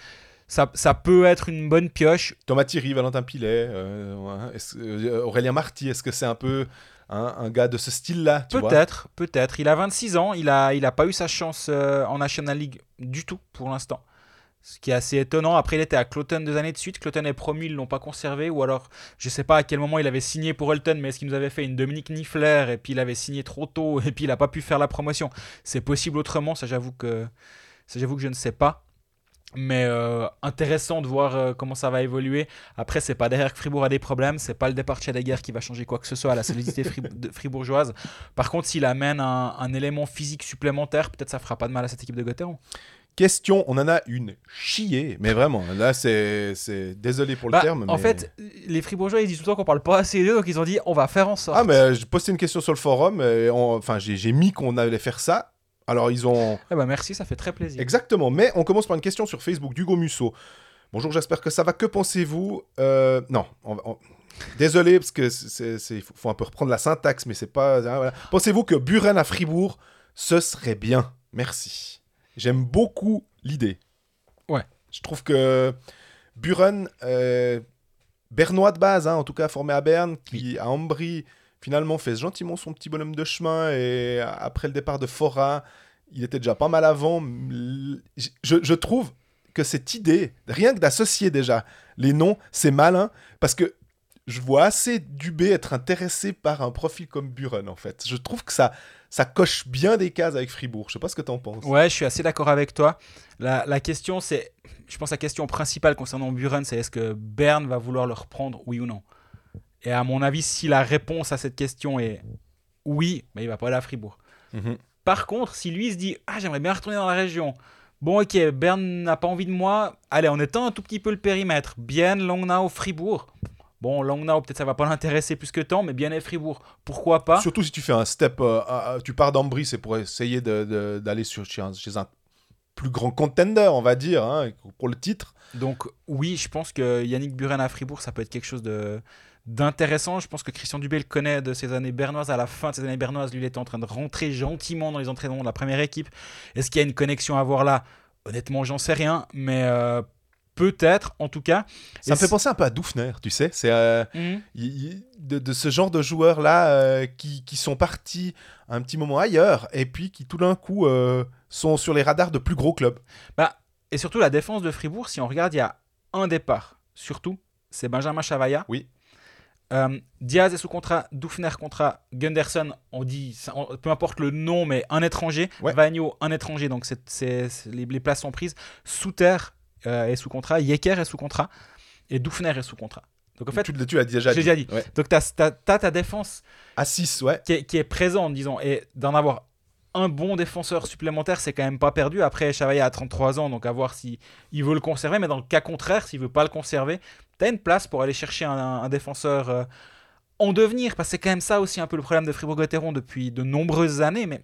ça, ça peut être une bonne pioche. Thomas Thierry, Valentin Pilet, euh, euh, Aurélien Marty, est-ce que c'est un peu hein, un gars de ce style-là Peut-être, peut-être. Il a 26 ans, il a, il a pas eu sa chance euh, en National League du tout pour l'instant. Ce qui est assez étonnant. Après, il était à Cloton deux années de suite. Cloton est promu, ils l'ont pas conservé. Ou alors, je sais pas à quel moment il avait signé pour Holton, mais est-ce qu'il nous avait fait une Dominique Niffler et puis il avait signé trop tôt et puis il a pas pu faire la promotion? C'est possible autrement, ça j'avoue que, ça, j'avoue que je ne sais pas. Mais euh, intéressant de voir euh, comment ça va évoluer. Après, c'est pas derrière que Fribourg a des problèmes, c'est pas le départ de Scheidegger qui va changer quoi que ce soit à la solidité fribourgeoise. Par contre, s'il amène un, un élément physique supplémentaire, peut-être ça fera pas de mal à cette équipe de Gotteron. Question, on en a une chier, mais vraiment, là c'est désolé pour le Bah, terme. En mais- fait, les Fribourgeois ils disent tout le temps qu'on parle pas assez d'eux, donc ils ont dit on va faire en sorte. Ah, mais j'ai posté une question sur le forum, et on- enfin j'ai mis qu'on allait faire ça. Alors ils ont. Eh ben, merci, ça fait très plaisir. Exactement, mais on commence par une question sur Facebook d'Hugo Musso. Bonjour, j'espère que ça va. Que pensez-vous Euh, Non, on va- on- désolé parce que c'est faut, faut un peu reprendre la syntaxe, mais c'est pas. hein, voilà. Pensez-vous que Buren à Fribourg, ce serait bien? Merci. J'aime beaucoup l'idée. Ouais. Je trouve que Buren, euh, bernois de base, hein, en tout cas formé à Berne, qui à Ambry finalement fait gentiment son petit bonhomme de chemin et après le départ de Fora, il était déjà pas mal avant. Je, je trouve que cette idée, rien que d'associer déjà les noms, c'est malin parce que je vois assez Dubé être intéressé par un profil comme Buren, en fait. Je trouve que ça, ça coche bien des cases avec Fribourg. Je sais pas ce que tu en penses. Ouais, je suis assez d'accord avec toi. La, la question, c'est. Je pense la question principale concernant Buren, c'est est-ce que Berne va vouloir le reprendre, oui ou non? Et à mon avis, si la réponse à cette question est oui, bah, il va pas aller à Fribourg. Mhm. Par contre, si lui se dit Ah, j'aimerais bien retourner dans la région. Bon, ok, Berne n'a pas envie de moi. Allez, on étend un tout petit peu le périmètre. Bien Langnau, Fribourg. Bon, Langnau, peut-être ça va pas l'intéresser plus que tant, mais bien et Fribourg, pourquoi pas? Surtout si tu fais un step, euh, à- à- tu pars d'Ambry, c'est pour essayer d'aller sur chez un, chez un plus grand contender, on va dire, hein, pour le titre. Donc oui, je pense que Yannick Buren à Fribourg, ça peut être quelque chose de d'intéressant. Je pense que Christian Dubé le connaît de ses années bernoises. À la fin de ses années bernoises, lui, il était en train de rentrer gentiment dans les entraînements de la première équipe. Est-ce qu'il y a une connexion à voir là? Honnêtement, j'en sais rien, mais euh, peut-être, en tout cas. Ça Et me fait penser un peu à Doufner, tu sais. C'est euh, il- de, de ce genre de joueurs-là euh, qui, qui sont partis un petit moment ailleurs et puis qui tout d'un coup euh, sont sur les radars de plus gros clubs. Bah, et surtout la défense de Fribourg, si on regarde, il y a un départ, surtout, c'est Benjamin Chavaya. Oui. Diaz est sous contrat, Doufner contrat, Gunderson, on dit, on- peu importe le nom, mais un étranger. Ouais. Vagno, un étranger, donc c'est, les, les places sont prises. Souter est sous contrat, Yecker est sous contrat, et Doufner est sous contrat. Donc en fait, tu, tu l'as déjà dit. déjà dit. Ouais. donc tu as, ta défense À 6, ouais. qui est, qui est présente, disons, et d'en avoir un bon défenseur supplémentaire, c'est quand même pas perdu. Après, Chavaillé a 33 ans, donc à voir si il veut le conserver, mais dans le cas contraire, s'il veut pas le conserver, tu as une place pour aller chercher un, un défenseur euh, en devenir, parce que c'est quand même ça aussi un peu le problème de Fribourg-Gotteron depuis de nombreuses années, mais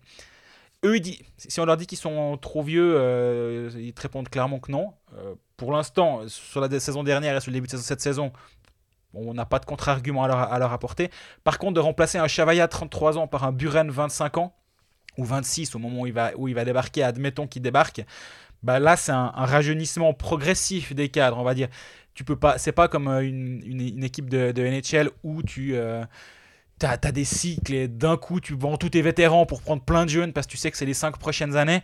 eux, ils si on leur dit qu'ils sont trop vieux, euh, ils te répondent clairement que non. Euh, pour l'instant, sur la saison dernière et sur le début de cette saison, on n'a pas de contre-argument à leur, apporter. Par contre, de remplacer un Chavaya 33 ans par un Buren 25 ans, ou 26 au moment où il va, où il va débarquer, admettons qu'il débarque, bah là c'est un, un rajeunissement progressif des cadres, on va dire. Tu peux pas, c'est pas comme euh, une, une- équipe de, NHL où tu as, des cycles et d'un coup tu vends tous tes vétérans pour prendre plein de jeunes parce que tu sais que c'est les 5 prochaines années,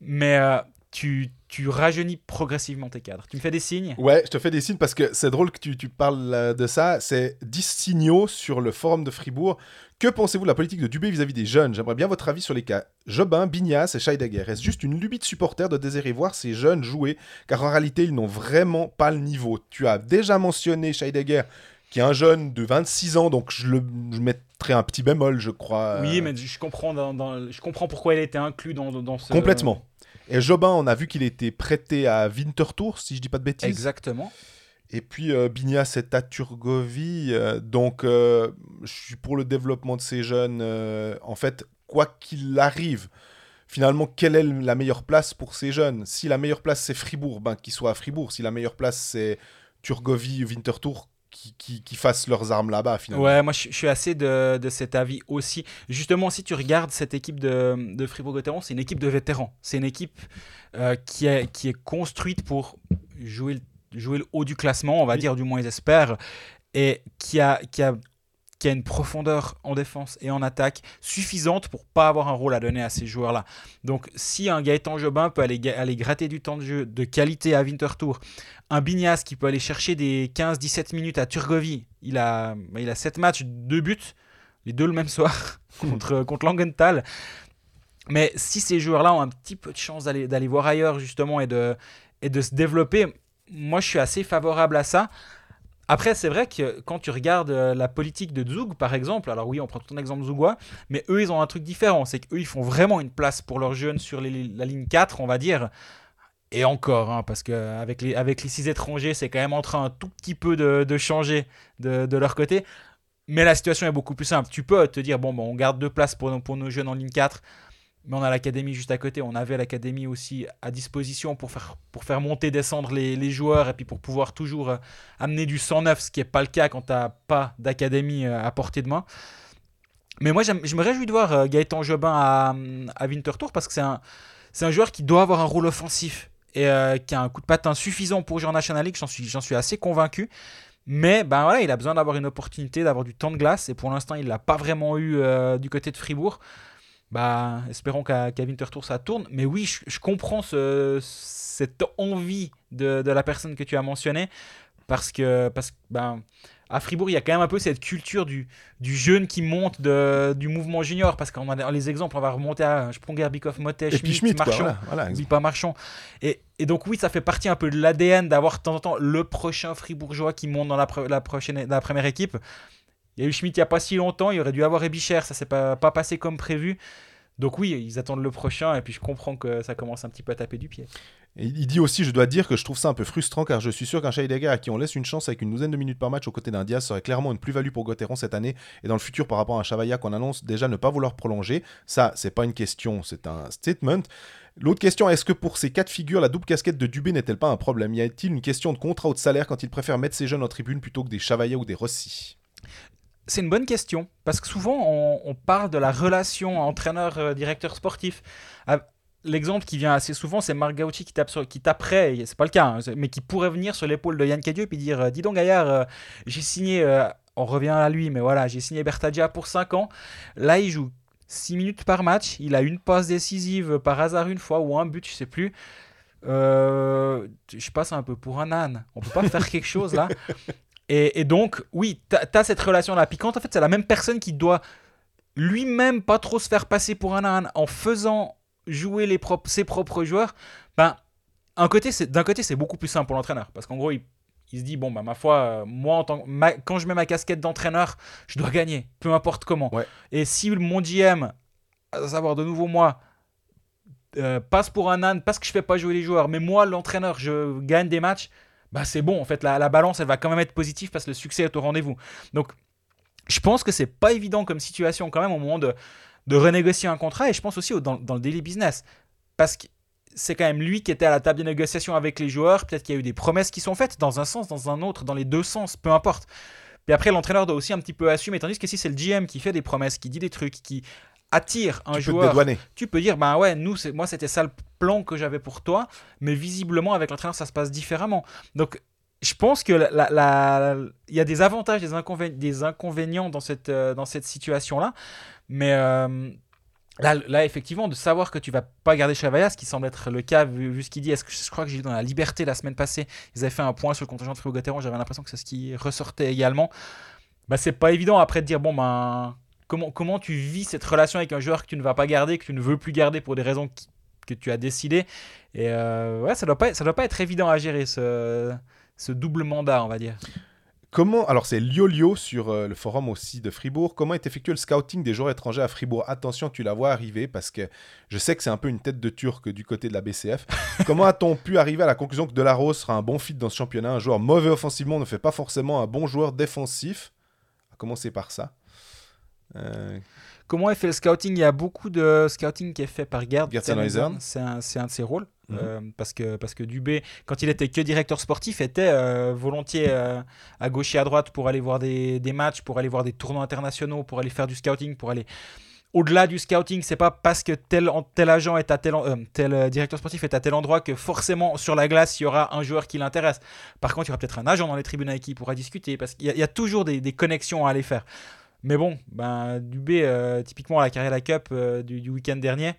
mais euh, tu, tu rajeunis progressivement tes cadres. Tu me fais des signes? Ouais, je te fais des signes parce que c'est drôle que tu, tu parles euh, de ça. C'est 10 signaux sur le forum de Fribourg. Que pensez-vous de la politique de Dubé vis-à-vis des jeunes? J'aimerais bien votre avis sur les cas Jobin, Bignas et Scheidegger. Est-ce juste une lubie de supporters de désirer voir ces jeunes jouer? Car en réalité, ils n'ont vraiment pas le niveau. Tu as déjà mentionné Scheidegger, qui est un jeune de 26 ans, donc je le je mettrais un petit bémol, je crois. Oui, euh, mais je comprends, dans, dans- je comprends pourquoi il a été inclus dans, dans ce. Complètement. Et Jobin, on a vu qu'il était prêté à Winterthur, si je dis pas de bêtises. Exactement. Et puis euh, Bignas est à Turgovie, euh, donc euh, je suis pour le développement de ces jeunes. euh, en fait, quoi qu'il arrive, finalement, quelle est la meilleure place pour ces jeunes? Si la meilleure place c'est Fribourg, ben qu'ils soient à Fribourg. Si la meilleure place c'est Turgovie Winterthur, qui, qui, qui fassent leurs armes là-bas finalement. Ouais, moi je, je suis assez de, de cet avis aussi. Justement, si tu regardes cette équipe de, de Fribourg-Gotteron, c'est une équipe de vétérans. C'est une équipe euh, qui, est, qui est construite pour jouer le, jouer le haut du classement, on va Oui. dire, du moins ils espèrent, et qui a, qui, a, qui a une profondeur en défense et en attaque suffisante pour pas avoir un rôle à donner à ces joueurs-là. Donc si un Gaëtan Jobin peut aller, gratter du temps de jeu de qualité à Winterthur, un Bignas qui peut aller chercher des 15-17 minutes à Turgovie, il a, il a 7 matchs, 2 buts, les deux le même soir contre, Langenthal. Mais si ces joueurs-là ont un petit peu de chance d'aller d'aller voir ailleurs justement et de, et de se développer, moi je suis assez favorable à ça. Après, c'est vrai que quand tu regardes euh, la politique de Zug, par exemple, alors oui, on prend ton exemple Zougois, mais eux, ils ont un truc différent. C'est qu'eux, ils font vraiment une place pour leurs jeunes sur la ligne 4, on va dire. Et encore, hein, parce qu'avec les, avec les six étrangers, c'est quand même en train un tout petit peu de, changer de, leur côté. Mais la situation est beaucoup plus simple. Tu peux te dire, bon, bon on garde deux places pour, pour nos jeunes en ligne 4, mais on a l'académie juste à côté. On avait l'académie aussi à disposition pour faire, pour faire monter, descendre les, joueurs et puis pour pouvoir toujours euh, amener du 109, ce qui n'est pas le cas quand tu n'as pas d'académie euh, à portée de main. Mais moi, je me réjouis de voir euh, Gaëtan Jobin à, à Winterthur parce que c'est un, un joueur qui doit avoir un rôle offensif et qui a un coup de patin suffisant pour jouer en National League. J'en suis, suis assez convaincu. Mais ben voilà, il a besoin d'avoir une opportunité, d'avoir du temps de glace. Et pour l'instant, il l'a pas vraiment eu du côté de Fribourg. Bah, espérons qu'à Winterthur ça tourne. Mais oui, je, je comprends ce- cette envie de, de la personne que tu as mentionnée. Parce que, parce ben, à Fribourg, il y a quand même un peu cette culture du, du jeune qui monte de, du mouvement junior. Parce qu'on a les exemples, on va remonter à Spronger, Bikoff, Motet, Schmidt, quoi, Marchand, voilà, voilà, Marchand. Et, et donc, oui, ça fait partie un peu de l'ADN d'avoir de temps en temps le prochain Fribourgeois qui monte dans la, pre- la prochaine, la première équipe. Il y a eu Schmidt il n'y a pas si longtemps, il aurait dû avoir Ebicher, ça s'est pas, pas passé comme prévu. Donc oui, ils attendent le prochain et puis je comprends que ça commence un petit peu à taper du pied. Il dit aussi, je dois dire que je trouve ça un peu frustrant car je suis sûr qu'un Scheidegger à qui on laisse une chance avec une douzaine de minutes par match aux côtés d'un Diaz serait clairement une plus-value pour Gauthieron cette année et dans le futur par rapport à un Chavaya qu'on annonce déjà ne pas vouloir prolonger. Ça, c'est pas une question, c'est un statement. L'autre question, est-ce que pour ces quatre figures, la double casquette de Dubé n'est-elle pas un problème? Y a-t-il une question de contrat ou de salaire quand il préfère mettre ses jeunes en tribune plutôt que des Chavaya ou des Rossi? C'est une bonne question parce que souvent on, parle de la relation entraîneur-directeur sportif. Ah, L'exemple qui vient assez souvent, c'est Marc Gauchi qui tape, sur, qui taperait, c'est pas le cas, hein, mais qui pourrait venir sur l'épaule de Yann Cadieux et puis dire euh, Dis donc, Gaillard, euh, j'ai signé, euh, on revient à lui, mais voilà, j'ai signé Bertadia pour 5 ans. Là, il joue 6 minutes par match, il a une passe décisive par hasard une fois ou un but, je sais plus. Euh, je passe un peu pour un âne. On peut pas faire quelque chose là. Et, et donc, oui, t'as as cette relation-là piquante. En fait, c'est la même personne qui doit lui-même pas trop se faire passer pour un âne en faisant jouer les propres- ses propres joueurs. Ben, un côté, c'est- d'un côté, c'est beaucoup plus simple pour l'entraîneur. Parce qu'en gros, il, il se dit, bon, bah, ma foi, euh, moi, en tant que- ma- quand je mets ma casquette d'entraîneur, je dois gagner, peu importe comment. Ouais. Et si mon GM, à savoir de nouveau moi, euh, passe pour un âne parce que je fais pas jouer les joueurs, mais moi, l'entraîneur, je gagne des matchs, bah c'est bon. En fait, la, la balance, elle va quand même être positive parce que le succès est au rendez-vous. Donc, je pense que c'est pas évident comme situation quand même au moment de, de renégocier un contrat et je pense aussi au- dans, dans le daily business parce que c'est quand même lui qui était à la table des négociations avec les joueurs. Peut-être qu'il y a eu des promesses qui sont faites dans un sens, dans un autre, dans les deux sens, peu importe. Puis après, l'entraîneur doit aussi un petit peu assumer. Tandis que si c'est le GM qui fait des promesses, qui dit des trucs, qui attire un Tu joueur tu peux dire, ben ouais, nous, c'est- moi, c'était ça le plan que j'avais pour toi, mais visiblement, avec l'entraîneur, ça se passe différemment. Donc, je pense que la- la- la- il y a des avantages, des, inconvénients, des inconvénients dans cette, euh, dans cette situation-là, mais euh, là, là, effectivement, de savoir que tu vas pas garder Chavaya, ce qui semble être le cas, vu, vu ce qu'il dit, est-ce que je crois que j'ai vu dans la Liberté la semaine passée, ils avaient fait un point sur le contingent de Fribourg-Gotteron, j'avais l'impression que c'est ce qui ressortait également. Bah, c'est pas évident après de dire, bon, ben, comment, comment tu vis cette relation avec un joueur que tu ne vas pas garder, que tu ne veux plus garder pour des raisons qui- que tu as décidées? Et euh, ouais, ça doit pas, ça doit pas être évident à gérer ce, ce double mandat, on va dire. Comment, alors c'est Liolio sur euh, le forum aussi de Fribourg, comment est effectué le scouting des joueurs étrangers à Fribourg? Attention, tu la vois arriver parce que je sais que c'est un peu une tête de turc du côté de la BCF. comment a-t-on pu arriver à la conclusion que Delarose sera un bon fit dans ce championnat? Un joueur mauvais offensivement ne fait pas forcément un bon joueur défensif. À commencer par ça. Euh, Comment est fait le scouting? Il y a beaucoup de scouting qui est fait par Gerd Gerd. C'est un, un de ses rôles. Mhm. Euh, parce, que, parce que Dubé, quand il était que directeur sportif, était euh, volontiers à gauche et à droite pour aller voir des, des matchs, pour aller voir des tournois internationaux, pour aller faire du scouting, pour aller au-delà du scouting. C'est pas parce que tel, tel agent est à tel, tel directeur sportif est à tel endroit que forcément sur la glace il y aura un joueur qui l'intéresse. Par contre, il y aura peut-être un agent dans les tribunes avec qui il pourra discuter parce qu'il y, a- il y a toujours des, des connexions à aller faire. Mais bon, ben, Dubé, euh, typiquement à la carrière la Cup euh, du, week-end dernier,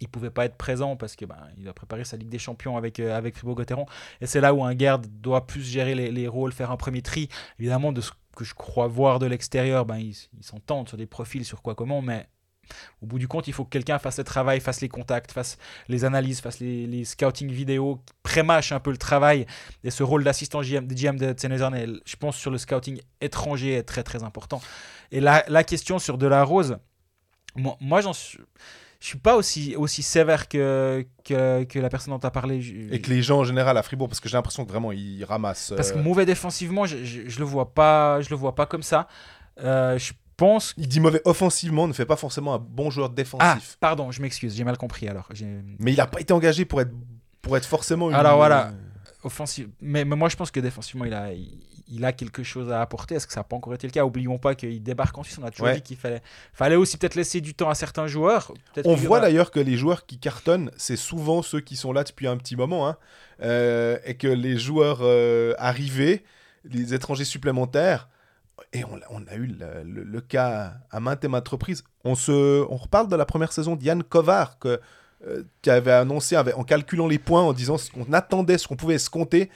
il pouvait pas être présent parce que ben, il a préparé sa Ligue des Champions avec, euh, avec Fribourg-Gotteron. Et c'est là où un garde doit plus gérer les, les rôles, faire un premier tri. Évidemment, de ce que je crois voir de l'extérieur, ben, ils s'entendent sur des profils, sur quoi, comment, mais au bout du compte, il faut que quelqu'un fasse le travail, fasse les contacts, fasse les analyses, fasse les, les scouting vidéo, pré-match un peu le travail. Et ce rôle d'assistant GM, de GM de Tsenezan, je pense, sur le scouting étranger est très très important. Et la, la question sur De La Rose, moi, moi j'en suis. Je suis pas aussi, aussi sévère que, que, que la personne dont tu as parlé. Et que les gens en général à Fribourg, parce que j'ai l'impression que vraiment ils ramassent. Parce que euh, mauvais défensivement, je, je, je le vois pas, je le vois pas comme ça. Euh, je pense. Il dit mauvais offensivement, ne fait pas forcément un bon joueur Ah, défensif. pardon, je m'excuse, j'ai mal compris alors. Mais il n'a pas été engagé pour être, pour être forcément une. Alors voilà. offensif. Mais, mais moi, je pense que défensivement, il a, il, il a quelque chose à apporter. Est-ce que ça n'a pas encore été le cas? Oublions pas qu'il débarque en Suisse. On a toujours Ouais. dit qu'il fallait, fallait aussi peut-être laisser du temps à certains joueurs. On voit aura- d'ailleurs que les joueurs qui cartonnent, c'est souvent ceux qui sont là depuis un petit moment. hein. Euh, et que les joueurs euh, arrivés, les étrangers supplémentaires, et on, on a eu le, le- le cas à maintes et maintes reprises. On, se, on reparle de la première saison d'Yann Kovar, que, euh, qui avait annoncé avec- en calculant les points, en disant ce qu'on attendait, ce qu'on pouvait escompter.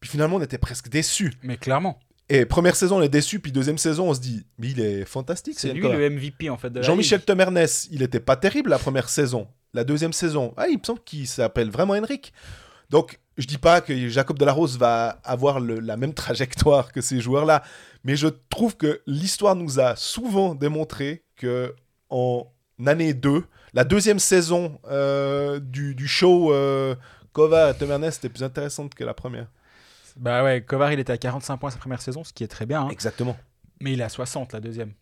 Puis finalement, on était presque déçus. Mais clairement. Et première saison, on est déçu, puis deuxième saison, on se dit, mais il est fantastique. C'est lui Kovar. le MVP en fait Jean-Michel. Temernes, il était pas terrible la première saison. La deuxième saison, ah, il me semble qu'il s'appelle vraiment Henrik. Donc, je dis pas que Jacob Delarose va avoir le- la même trajectoire que ces joueurs-là, mais je trouve que l'histoire nous a souvent démontré que en année 2, la deuxième saison euh, du, du show euh, Kova Temernes était plus intéressante que la première. Bah ouais, Kovar il était à 45 points sa première saison, ce qui est très bien. hein. Exactement. Mais il est à 60 la deuxième.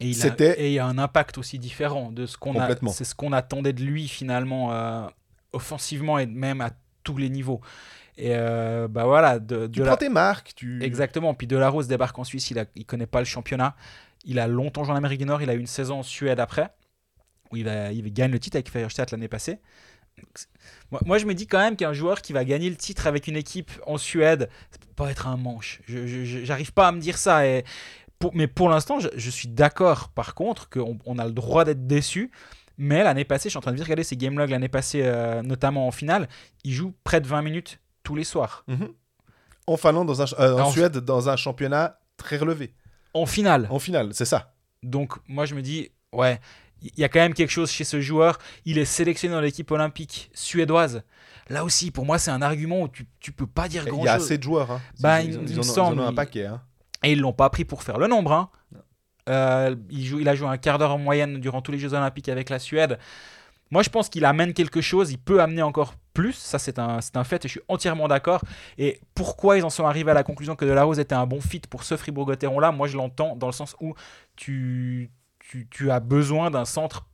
Et il, a, C'était- et il y a un impact aussi différent de ce qu'on. C'est ce qu'on attendait de lui finalement, euh, offensivement et même à tous les niveaux. Et euh, bah voilà, de, Tu de prends la- tes marques, tu... exactement. Puis Delarose débarque en Suisse, il il connaît pas le championnat. Il a longtemps joué en Amérique du Nord, il a eu une saison en Suède après, où il, va, il gagne le titre avec Feuerstadt l'année passée. Moi, moi, je me dis quand même qu'un joueur qui va gagner le titre avec une équipe en Suède, ça peut pas être un manche. Je, j'arrive pas à me dire ça. Et pour- mais pour l'instant, je, je suis d'accord par contre qu'on on a le droit d'être déçu. Mais l'année passée, je suis en train de regarder ses game logs l'année passée, euh, notamment en finale, il joue près de 20 minutes tous les soirs. Mhm. En Finlande, dans un, euh, en En- Suède, dans un championnat très relevé. En finale. En finale, c'est ça. Donc moi je me dis, ouais, il y a quand même quelque chose chez ce joueur. Il est sélectionné dans l'équipe olympique suédoise. Là aussi, pour moi, c'est un argument où tu, tu peux pas dire Il grand y a chose. assez de joueurs. Hein. Bah, ils, il- en- il ils me en, ont- ils en ont un il- paquet. Hein. Et ils l'ont pas pris pour faire le nombre. hein. Euh, il, a joué un quart d'heure en moyenne durant tous les Jeux olympiques avec la Suède. Moi, je pense qu'il amène quelque chose. Il peut amener encore plus. Ça, c'est un, un fait et je suis entièrement d'accord. Et pourquoi ils en sont arrivés à la conclusion que Delarose était un bon fit pour ce Fribourg-Gotteron-là? Moi, je l'entends dans le sens où tu, tu, tu as besoin d'un centre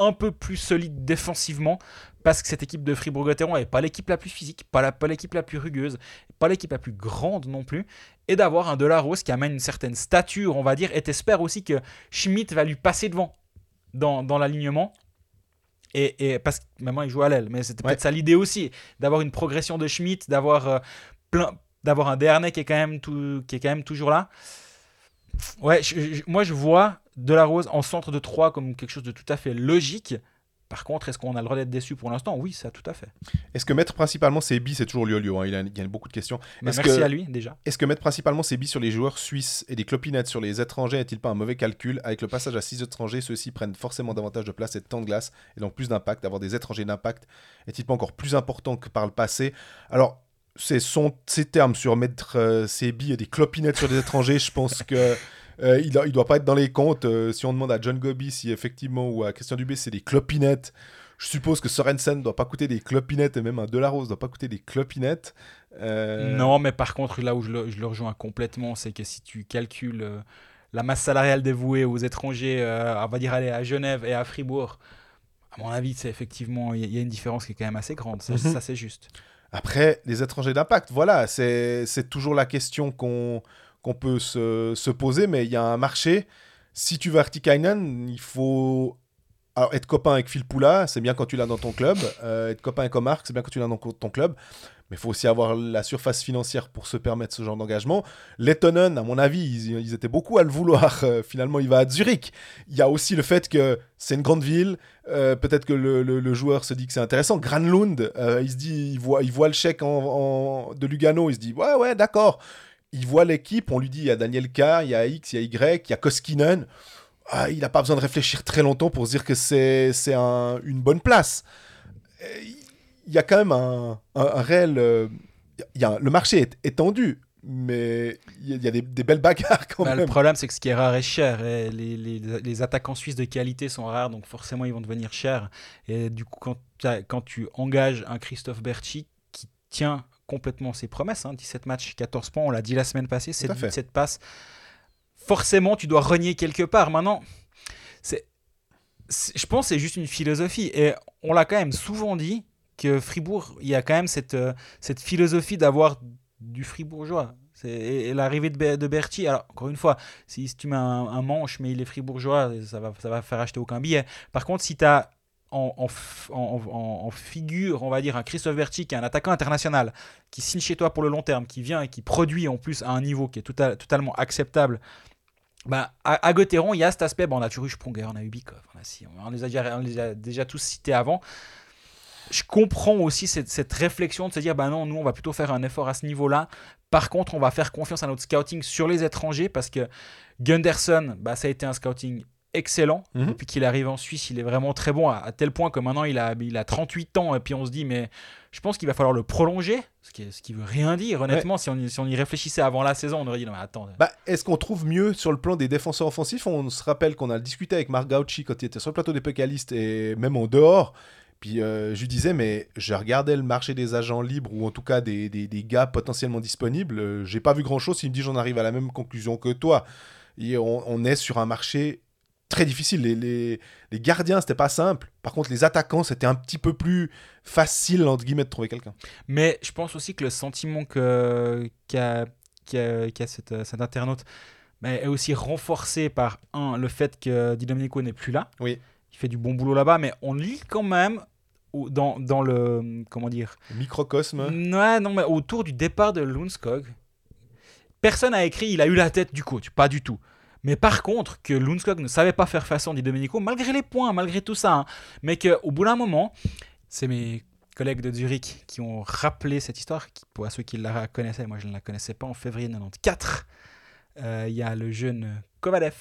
un peu plus solide défensivement parce que cette équipe de Fribourg-Gotteron n'est pas l'équipe la plus physique, pas la- pas l'équipe la plus rugueuse, pas l'équipe la plus grande non plus et d'avoir un Delarose qui amène une certaine stature, on va dire, et t'espères aussi que Schmidt va lui passer devant dans, dans l'alignement. Et, et parce que maintenant il joue à l'aile, mais c'était Ouais. peut-être ça l'idée aussi, d'avoir une progression de Schmidt, d'avoir euh, plein, d'avoir un Dernay qui est quand même tout, qui est quand même toujours là. Ouais, je- je- moi je vois Delarose en centre de 3 comme quelque chose de tout à fait logique. Par contre, est-ce qu'on a le droit d'être déçu pour l'instant? Oui, ça tout à fait. Est-ce que mettre principalement ses billes, c'est toujours Liolio hein, il, a, il y a beaucoup de questions. Bah, merci que- à lui déjà. Est-ce que mettre principalement ses billes sur les joueurs suisses et des clopinettes sur les étrangers n'est-il pas un mauvais calcul? Avec le passage à 6 étrangers, ceux-ci prennent forcément davantage de place et de temps de glace et donc plus d'impact. Avoir des étrangers d'impact est-il pas encore plus important que par le passé? Alors, c'est son, ses termes sur mettre euh, ses billes et des clopinettes sur des étrangers. Je pense que. Euh, il, il doit pas être dans les comptes. Euh, si on demande à John Gobi si effectivement ou à Christian Dubé c'est des clopinettes, je suppose que Sorensen doit pas coûter des clopinettes et même un Delarose doit pas coûter des clopinettes. Euh, Non, mais par contre, là où je le, je le rejoins complètement, c'est que si tu calcules la masse salariale dévouée aux étrangers, on va dire aller à Genève et à Fribourg, à mon avis, c'est effectivement, il y, a- il y a une différence qui est quand même assez grande. Ça, Mhm. ça, c'est juste. Après, les étrangers d'impact, voilà, c'est toujours la question qu'on qu'on peut se, se poser, mais il y a un marché. Si tu veux Artikainen, il faut être copain avec Phil Poula, c'est bien quand tu l'as dans ton club. Euh, être copain avec Omar, c'est bien quand tu l'as dans ton club. Mais il faut aussi avoir la surface financière pour se permettre ce genre d'engagement. Lettonen, à mon avis, ils, étaient beaucoup à le vouloir. Euh, finalement, il va à Zurich. Il y a aussi le fait que c'est une grande ville. Euh, Peut-être que le, joueur se dit que c'est intéressant. Granlund, il se dit, il voit, il voit le chèque de Lugano. Il se dit, ouais, ouais, d'accord. Il voit l'équipe. On lui dit, il y a Daniel K, il y a X, il y a Y, il y a Koskinen. Ah, il n'a pas besoin de réfléchir très longtemps pour se dire que c'est c'est un- une bonne place. Il y a quand même un, un- un réel. euh, il y a, le marché est étendu, mais il y a, il y a des, des belles bagarres quand Bah, le même. problème, c'est que ce qui est rare est cher. Et les, les- les attaquants suisses de qualité sont rares, donc forcément, ils vont devenir chers. Et du coup, quand, quand tu engages un Christophe Berchi qui tient complètement ses promesses, hein, 17 matchs, 14 points, on l'a dit la semaine passée, 7 à fait. buts, 7 passes, forcément, tu dois renier quelque part. Maintenant, c'est, je pense que c'est juste une philosophie. Et on l'a quand même souvent dit que Fribourg, il y a quand même cette, euh, cette philosophie d'avoir du fribourgeois. Et, l'arrivée de, de Berti, alors encore une fois, si, si tu mets un, un manche, mais il est fribourgeois, ça va, ça va faire acheter aucun billet. Par contre, si tu as en figure, on va dire, un Christophe Berti qui est un attaquant international, qui signe chez toi pour le long terme, qui vient et qui produit en plus à un niveau qui est tota- totalement acceptable. Bah, à, à il y a cet aspect. Bon, on a toujours eu Sprunger, on a eu Bikov, on, a, si- on les a déjà, on les a déjà tous cités avant. je comprends aussi cette, cette réflexion de se dire, bah non, nous, on va plutôt faire un effort à ce niveau-là. Par contre, on va faire confiance à notre scouting sur les étrangers parce que Gunderson, bah, ça a été un scouting excellent. Mhm. Depuis qu'il arrive en Suisse, il est vraiment très bon, à, à tel point que maintenant il a, il a 38 ans, et puis on se dit, mais je pense qu'il va falloir le prolonger, ce qui, ce qui veut rien dire, honnêtement. Si, on, y- si on y réfléchissait avant la saison, on aurait dit, non mais attends. Bah, est-ce qu'on trouve mieux sur le plan des défenseurs offensifs? On se rappelle qu'on a discuté avec Marc Gauchi quand il était sur le plateau des Pécalistes et même en dehors. Puis euh, je lui disais, mais je regardais le marché des agents libres ou en tout cas des, des- des gars potentiellement disponibles. euh, J'ai pas vu grand chose. Il me dit, j'en arrive à la même conclusion que toi. Et on, on est sur un marché très difficile. Les, les, les gardiens, c'était pas simple. Par contre, les attaquants, c'était un petit peu plus facile, entre guillemets, de trouver quelqu'un. Mais je pense aussi que le sentiment qu'a qu'a cette, euh, cet internaute bah, est aussi renforcé par, un, le fait que Di Domenico n'est plus là. Oui. Il fait du bon boulot là-bas, mais on lit quand même dans, dans le. Comment dire? Microcosme. Ouais, non, mais autour du départ de Lundskog, personne n'a écrit il a eu la tête du coach, pas du tout. Mais par contre, que Lundskog ne savait pas faire façon Di Domenico, malgré les points, malgré tout ça, hein, mais qu'au bout d'un moment, c'est mes collègues de Zurich qui ont rappelé cette histoire, pour ceux qui la connaissaient, moi je ne la connaissais pas, en février 94, euh, il y a le jeune Kovalev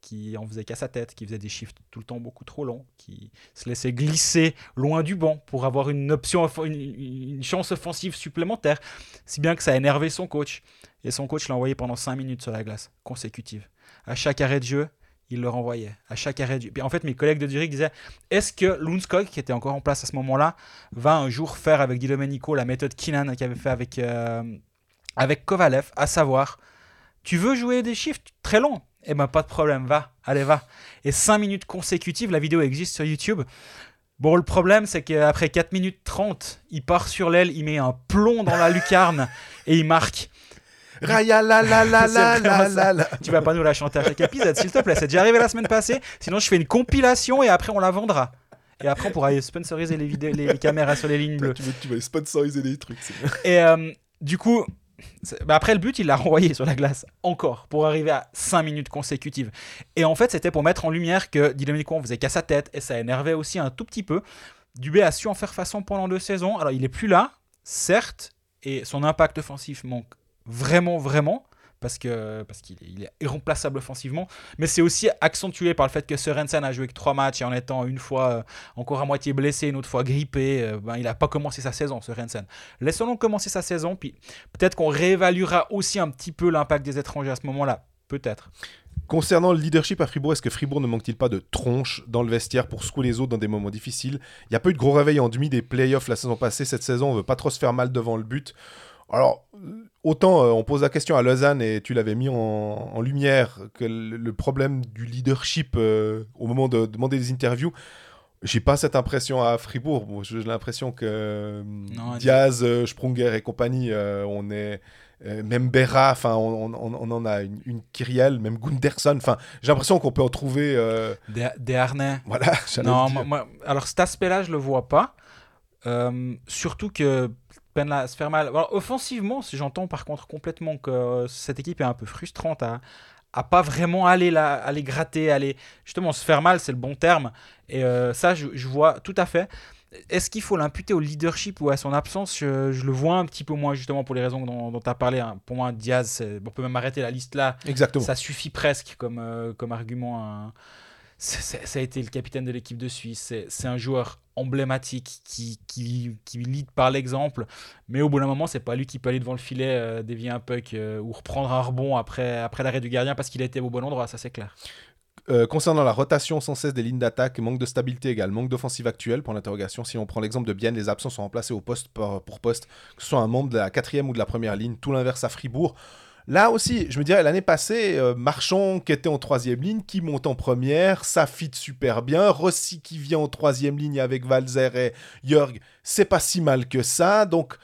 qui en faisait qu'à sa tête, qui faisait des chiffres tout le temps beaucoup trop longs, qui se laissait glisser loin du banc pour avoir une option, une chance offensive supplémentaire, si bien que ça a énervé son coach. Et son coach l'a envoyé pendant 5 minutes sur la glace, consécutive. À chaque arrêt de jeu, il le renvoyait. À chaque arrêt de jeu. En fait, mes collègues de Zurich disaient est-ce que Lundskog, qui était encore en place à ce moment-là, va un jour faire avec Di Domenico la méthode Kinan qu'il avait fait avec, euh, avec Kovalev, à savoir tu veux jouer des chiffres très longs? Eh ben pas de problème, va, allez va. Et 5 minutes consécutives, la vidéo existe sur YouTube. Bon, le problème, c'est qu'après 4 minutes 30, il part sur l'aile, il met un plomb dans la lucarne et il marque. Raya la la la la la la la. Tu vas pas nous la chanter à chaque épisode, s'il te plaît. C'est déjà arrivé la semaine passée. Sinon, je fais une compilation et après, on la vendra. Et après, on pourra sponsoriser les, vidéos, les, les caméras sur les lignes bleues. Tu veux, tu veux sponsoriser des trucs. Et euh, du coup, bah, après le but, il l'a renvoyé sur la glace, encore, pour arriver à 5 minutes consécutives. Et en fait, c'était pour mettre en lumière que Di Domenico en faisait qu'à sa tête, et ça énervait aussi un tout petit peu. Dubé a su en faire façon pendant deux saisons. Alors, il est plus là, certes, et son impact offensif manque vraiment, vraiment. Parce que parce qu'il est, irremplaçable offensivement, mais c'est aussi accentué par le fait que Sorensen a joué que trois matchs et en étant une fois euh, encore à moitié blessé, une autre fois grippé, euh, ben, il n'a pas commencé sa saison, Sorensen. Laissons-le commencer sa saison, puis peut-être qu'on réévaluera aussi un petit peu l'impact des étrangers à ce moment-là. Peut-être. Concernant le leadership à Fribourg, est-ce que Fribourg ne manque-t-il pas de tronche dans le vestiaire pour secouer les autres dans des moments difficiles? Il n'y a pas eu de gros réveil en demi des playoffs la saison passée. Cette saison, on veut pas trop se faire mal devant le but. Alors, autant euh, on pose la question à Lausanne et tu l'avais mis en, en lumière que le, le problème du leadership euh, au moment de demander des interviews. J'ai pas cette impression à Fribourg. Bon, J'ai l'impression que Non, Diaz, euh, Sprunger et compagnie, on est même Berra, enfin on, on- on en a une, une Kyriel, même Gunderson. Enfin, j'ai l'impression qu'on peut en trouver. Des, des harnais. voilà. Non, moi- moi- alors cet aspect-là, je le vois pas. Surtout que Penla se faire mal. Alors, offensivement, si j'entends par contre complètement que euh, cette équipe est un peu frustrante à, à pas vraiment aller, la, aller gratter, aller justement se faire mal, c'est le bon terme. Et euh, ça, je, je vois tout à fait. Est-ce qu'il faut l'imputer au leadership ou à son absence? Je, je le vois un petit peu moins, justement, pour les raisons dont tu as parlé. hein. Pour moi, Diaz, on peut même arrêter la liste là. Exactement. Ça suffit presque comme, euh, comme argument. hein. Ça a été le capitaine de l'équipe de Suisse. C'est un joueur emblématique qui, qui, qui lead par l'exemple. Mais au bout d'un moment, c'est pas lui qui peut aller devant le filet, euh, dévier un puck euh, ou reprendre un rebond après, après l'arrêt du gardien parce qu'il a été au bon endroit. Ça, c'est clair. Euh, concernant la rotation sans cesse des lignes d'attaque, manque de stabilité égale manque d'offensive actuelle, pour l'interrogation. Si on prend l'exemple de Bienne, les absents sont remplacés au poste pour poste, que ce soit un membre de la quatrième ou de la première ligne, tout l'inverse à Fribourg. Là aussi, je me dirais, l'année passée, euh, Marchand qui était en troisième ligne, qui monte en première, ça fit super bien. Rossi qui vient en troisième ligne avec Valzer et Jörg, c'est pas si mal que ça. Donc,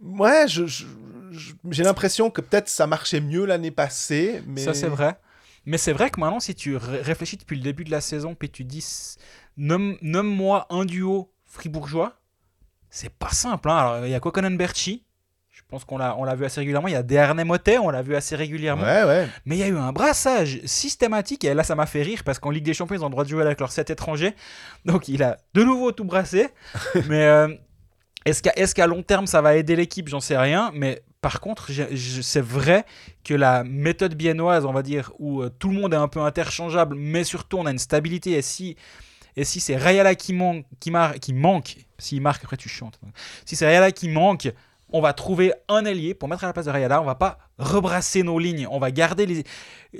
ouais, j'ai l'impression que peut-être ça marchait mieux l'année passée. Mais... Ça, c'est vrai. Mais c'est vrai que maintenant, si tu ré- réfléchis depuis le début de la saison, puis tu dis nomme-moi un duo fribourgeois, c'est pas simple. hein. Alors, il y a Kokonen Berchi, pense qu'on l'a, on l'a vu assez régulièrement. Il y a Dernay Motet, on l'a vu assez régulièrement. Ouais, ouais. Mais il y a eu un brassage systématique, et là ça m'a fait rire parce qu'en Ligue des Champions, ils ont le droit de jouer avec leurs 7 étrangers. Donc il a de nouveau tout brassé. mais euh, est-ce, qu'à, est-ce qu'à long terme ça va aider l'équipe? J'en sais rien. Mais par contre, je- c'est vrai que la méthode biennoise, on va dire, où euh, tout le monde est un peu interchangeable, mais surtout on a une stabilité. Et si, et si c'est Rayala qui, manque, qui, mar- qui manque, s'il marque, après tu chantes. Si c'est Rayala qui manque, on va trouver un allié pour mettre à la place de Rayala. On va pas rebrasser nos lignes. On va garder les,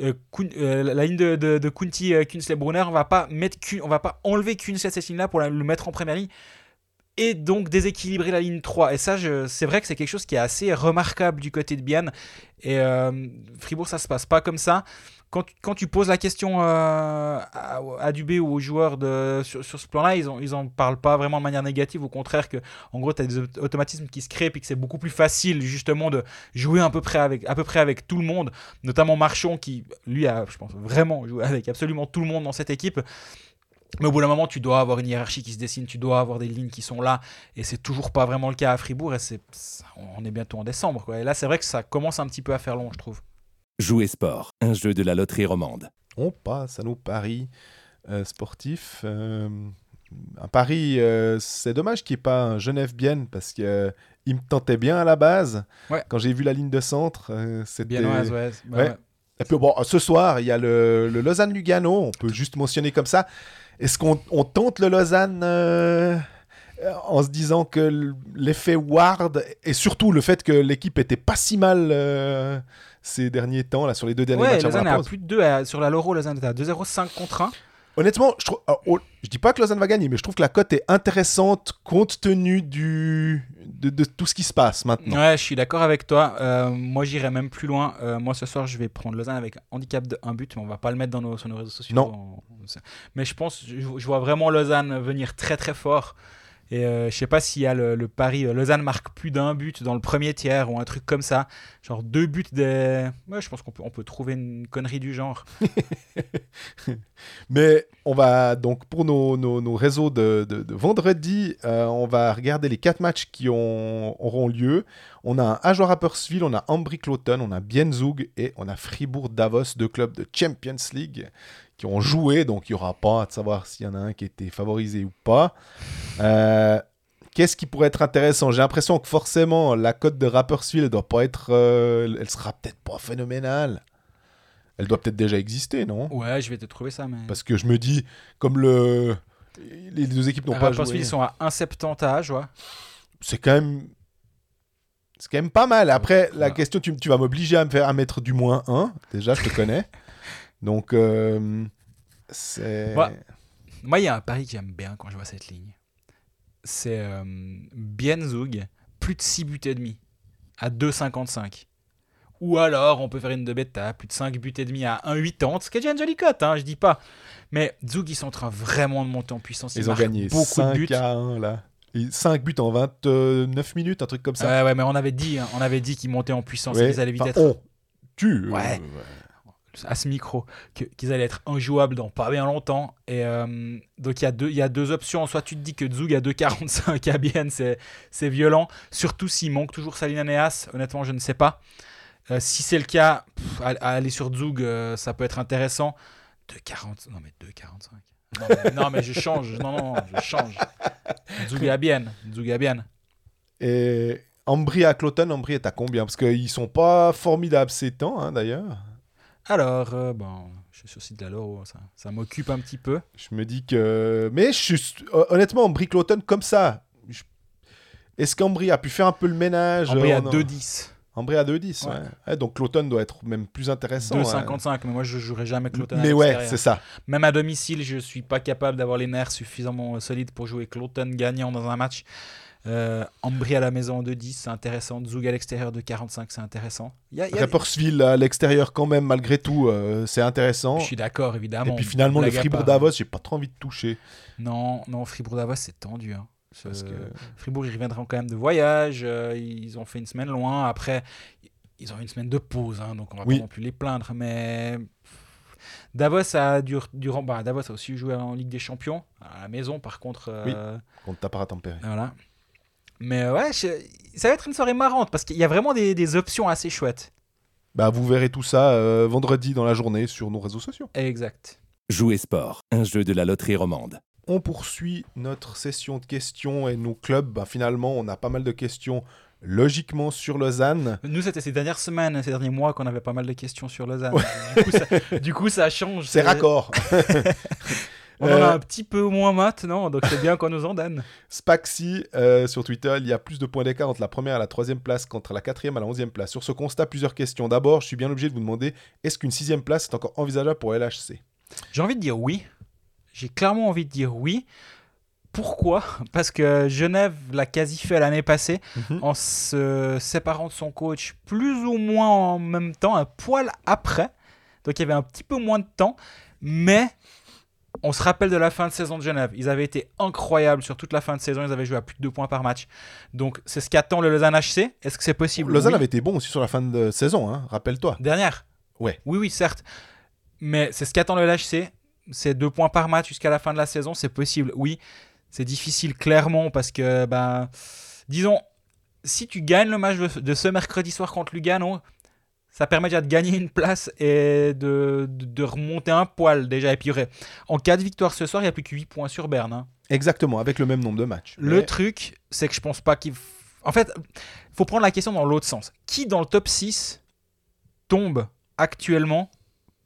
euh, euh, la ligne de, Kunti, euh, Kunsley, Brunner. On va pas va pas enlever Kunsley cette ligne-là pour le mettre en première ligne et donc déséquilibrer la ligne 3. Et ça, c'est vrai que c'est quelque chose qui est assez remarquable du côté de Bian. Et Fribourg, ça se passe pas comme ça. Quand, tu- poses la question euh, à, Dubé ou aux joueurs sur, ce plan-là, ils en, ils en parlent pas vraiment de manière négative. Au contraire, que en gros, tu as des aut- automatismes qui se créent et que c'est beaucoup plus facile justement de jouer à peu, près avec, tout le monde, notamment Marchon qui, lui, a, je pense, vraiment joué avec absolument tout le monde dans cette équipe. Mais au bout d'un moment, tu dois avoir une hiérarchie qui se dessine, tu dois avoir des lignes qui sont là, et c'est toujours pas vraiment le cas à Fribourg, et on est bientôt en décembre. Et là, c'est vrai que ça commence un petit peu à faire long, je trouve. Jouer sport, un jeu de la loterie romande. On passe à nos paris euh, sportifs. Euh, un pari, euh, c'est dommage qu'il n'y ait pas un Genève-Bienne parce qu'il me tentait bien à la base. Ouais. Quand j'ai vu la ligne de centre, euh, c'était. Biennoise, ouais. Bah, Ouais. ouais. Et puis bon, ce soir, il y a le, le Lausanne-Lugano. On peut juste mentionner comme ça. Est-ce qu'on on tente le Lausanne euh, en se disant que l'effet Ward et surtout le fait que l'équipe était pas si mal euh, ces derniers temps, là, sur les deux derniers Ouais, matchs Lausanne est à plus de 2 sur la Loro, Lausanne est à 2-0, 5 contre 1. Honnêtement, je, trouve, alors, oh, je dis pas que Lausanne va gagner, mais je trouve que la cote est intéressante compte tenu du, de, de tout ce qui se passe maintenant. Ouais, je suis d'accord avec toi. Euh, moi, j'irai même plus loin. Euh, moi, ce soir, je vais prendre Lausanne avec un handicap de 1 but, mais on va pas le mettre dans nos, sur nos réseaux sociaux. Non. On- Mais je pense, je, je vois vraiment Lausanne venir très très fort. Et euh, je sais pas s'il y a le, le pari euh, Lausanne marque plus d'un but dans le premier tiers ou un truc comme ça. Genre deux buts des. Ouais, je pense qu'on peut, on peut trouver une connerie du genre. Mais on va donc pour nos, nos- réseaux de, vendredi, euh, on va regarder les quatre matchs qui ont- auront lieu. On a un Ajoa Rapperswil, on a Ambry Cloton, on a Bienzug et on a Fribourg Davos, deux clubs de Champions League qui ont joué. Donc il n'y aura pas à savoir s'il y en a un qui était favorisé ou pas. Euh, Qu'est-ce qui pourrait être intéressant? J'ai l'impression que forcément la cote de Rapperswil doit pas être, euh, elle sera peut-être pas phénoménale. Elle doit peut-être déjà exister, non? Ouais, je vais te trouver ça, mais. parce que je me dis, comme le... les deux équipes n'ont pas Rapperswil, joué, ils sont à 1,70 âge, ouais. c'est quand même... C'est quand même pas mal. Après, la question, tu, tu vas m'obliger à me faire à mettre du moins 1. Déjà, je te connais. Donc, euh, c'est... Ouais. Moi, il y a un pari que j'aime bien quand je vois cette ligne. C'est euh, Bienzug, plus de 6 buts et demi, à 2,55. Ou alors, on peut faire une de bêta, plus de 5 buts et demi à 1,80, ce qui est déjà une jolie cote, hein, je dis pas. Mais Zug, ils sont en train vraiment de monter en puissance. Ils ont marquent gagné beaucoup 5 de buts. à 1, là. 5 buts en 29 minutes, un truc comme ça. Ouais, ouais, mais on avait dit, hein, on avait dit qu'ils montaient en puissance, Ouais. qu'ils allaient vite Enfin, être on. Tu. euh, Ouais. À ce micro qu'ils allaient être injouables dans pas bien longtemps. Et euh, donc il y, a deux- y a deux options. Soit tu te dis que Zug à 2,45 à Bienne, c'est violent. Surtout s'il manque toujours Salina Neas. Honnêtement, je ne sais pas. Euh, si c'est le cas, aller sur Zug, euh, ça peut être intéressant. 2,40. Non, mais 2,45. Non, mais- je change. Non, non, je change. Zug à Bienne. Zug. Et Ambry à Cloton, Ambry est à combien? Parce qu'ils sont pas formidables ces temps, hein, d'ailleurs. Alors, euh, bon, je suis sur le site de la Loro. Ça, ça m'occupe un petit peu. Je me dis que. Mais je suis... honnêtement, Ambry Cloton, comme ça. je- Est-ce qu'Ambry a pu faire un peu le ménage Ambry à en- 2,10. Ambry à 2,10. Ouais. Ouais. Ouais, donc Cloton doit être même plus intéressant. 2,55. Mais moi, je jouerai jamais. Cloton. à Mais ouais, c'est ça. Même à domicile, je suis pas capable d'avoir les nerfs suffisamment euh, solides pour jouer Cloton gagnant dans un match. Euh, Ambry à la maison de 10, c'est intéressant. Zug à l'extérieur de 45, c'est intéressant. Y a- y à l'extérieur, quand même, malgré tout, euh, c'est intéressant. Je suis d'accord, Et évidemment. puis finalement, le Blague à Fribourg part. Davos, j'ai pas trop envie de toucher. Non, non, Fribourg Davos, c'est tendu. hein. Parce que- Fribourg, ils reviendront quand même de voyage. euh, ils ont fait une semaine loin. Après, ils ont une semaine de pause, hein, donc on va Oui. pas non plus les plaindre. Mais Davos a dur- durant, bah, Davos a aussi joué en Ligue des Champions à la maison. Par contre, euh, Contre ta tempéré. Voilà. Mais euh, ouais, je- ça va être une soirée marrante parce qu'il y a vraiment des, des options assez chouettes. Bah, vous verrez tout ça euh, vendredi dans la journée sur nos réseaux sociaux. Exact. Jouer sport, un jeu de la loterie romande. On poursuit notre session de questions et nos clubs. Bah, finalement, on a pas mal de questions logiquement sur Lausanne. Nous, c'était ces dernières semaines, ces derniers mois qu'on avait pas mal de questions sur Lausanne. Du, coup, ça, du coup, ça change. C'est raccord. On en a Euh, un petit peu moins maintenant, donc c'est bien qu'on nous en donne. Spaxi euh, sur Twitter, il y a plus de points d'écart entre la première et la troisième place qu'entre la quatrième et la onzième place. Sur ce constat, plusieurs questions. D'abord, je suis bien obligé de vous demander est-ce qu'une sixième place est encore envisageable pour LHC J'ai envie de dire oui. J'ai clairement envie de dire oui. Pourquoi? Parce que Genève l'a quasi fait l'année passée Mhm. en se séparant de son coach plus ou moins en même temps, un poil après. Donc il y avait un petit peu moins de temps. Mais on se rappelle de la fin de saison de Genève. Ils avaient été incroyables sur toute la fin de saison. Ils avaient joué à plus de 2 points par match. Donc c'est ce qu'attend le Lausanne HC. Est-ce que c'est possible? Lausanne Oui. avait été bon aussi sur la fin de saison, hein, rappelle-toi. Dernière? Ouais. Oui, oui, certes. Mais c'est ce qu'attend le LHC. C'est deux points par match jusqu'à la fin de la saison. C'est possible. Oui, c'est difficile, clairement, parce que, ben, disons, si tu gagnes le match de ce mercredi soir contre Lugano, ça permet déjà de gagner une place et de, de- de remonter un poil déjà. Et puis, en cas de victoire ce soir, il n'y a plus que 8 points sur Berne. hein. Exactement, avec le même nombre de matchs. Le Mais- truc, c'est que je pense pas qu'il. f- En fait, faut prendre la question dans l'autre sens. Qui dans le top 6 tombe actuellement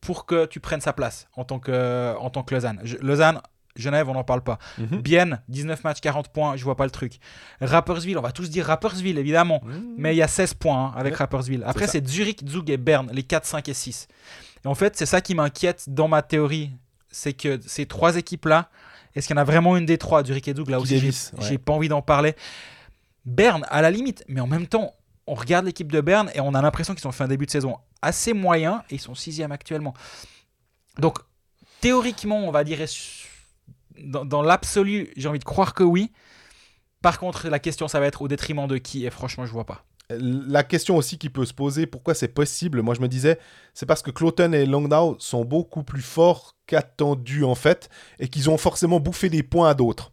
pour que tu prennes sa place en tant que, en tant que Lausanne? Je- Lausanne, Genève, on n'en parle pas. Mhm. Bienne, 19 matchs, 40 points, je vois pas le truc. Rapperswil, on va tous dire Rapperswil, évidemment. Mais il y a 16 points hein, avec Ouais, Rapperswil. Après, c'est Zurich, Zug et Berne, les 4, 5 et 6. Et en fait, c'est ça qui m'inquiète dans ma théorie. C'est que ces trois équipes-là, est-ce qu'il y en a vraiment une des trois, Zurich et Zug Là aussi, j'ai- dévisse, ouais. j'ai pas envie d'en parler. Berne, à la limite, mais en même temps, on regarde l'équipe de Berne et on a l'impression qu'ils ont fait un début de saison assez moyen et ils sont sixième actuellement. Donc, théoriquement, on va dire, dans, dans l'absolu, j'ai envie de croire que oui. Par contre, la question, ça va être au détriment de qui Et franchement, je vois pas. La question aussi qui peut se poser, pourquoi c'est possible? Moi, je me disais, c'est parce que Cloten et Longdown sont beaucoup plus forts qu'attendus, en fait, et qu'ils ont forcément bouffé des points à d'autres.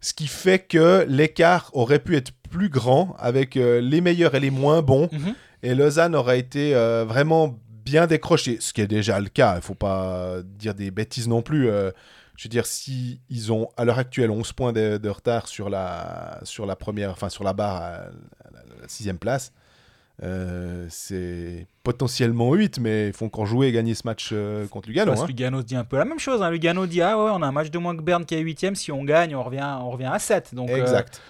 Ce qui fait que l'écart aurait pu être plus grand avec euh, les meilleurs et les moins bons, Mhm. et Lausanne aurait été euh, vraiment bien décroché, ce qui est déjà le cas. Il faut pas dire des bêtises non plus. euh, je veux dire, si ils ont à l'heure actuelle 11 points de, de retard sur la, sur la première, enfin sur la barre à, à la, sixième place, euh, c'est potentiellement 8, mais ils font qu'en jouer et gagner ce match euh, contre Lugano. Parce hein. Lugano se dit un peu la même chose. hein. Lugano dit Ah ouais, on a un match de moins que Berne qui est 8 Si on gagne, on revient, on revient à 7. Donc, euh, Exact.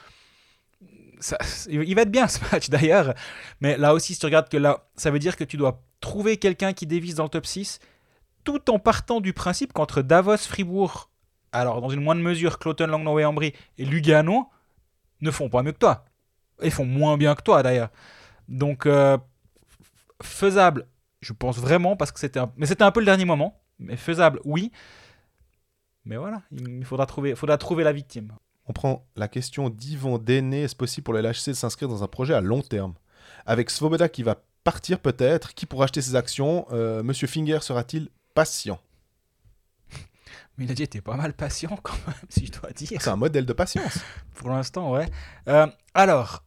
ça- il va être bien ce match d'ailleurs. Mais là aussi, si tu regardes que là, ça veut dire que tu dois trouver quelqu'un qui dévisse dans le top 6, tout en partant du principe qu'entre Davos, Fribourg, alors dans une moindre mesure, Cloton, Langnau et Ambry et Lugano ne font pas mieux que toi. Ils font moins bien que toi d'ailleurs. Donc, euh, faisable, je pense vraiment, parce que c'était un... Peu le dernier moment. Mais faisable, oui. Mais voilà, il faudra trouver, la victime. On prend la question d'Yvan Déné. Est-ce possible pour le LHC de s'inscrire dans un projet à long terme? Avec Svoboda qui va partir peut-être, qui pourra acheter ses actions euh, Monsieur Finger sera-t-il patient Mais il a dit, t'es pas mal patient quand même, si je dois dire. C'est un modèle de patience. Pour l'instant, ouais. Euh, alors,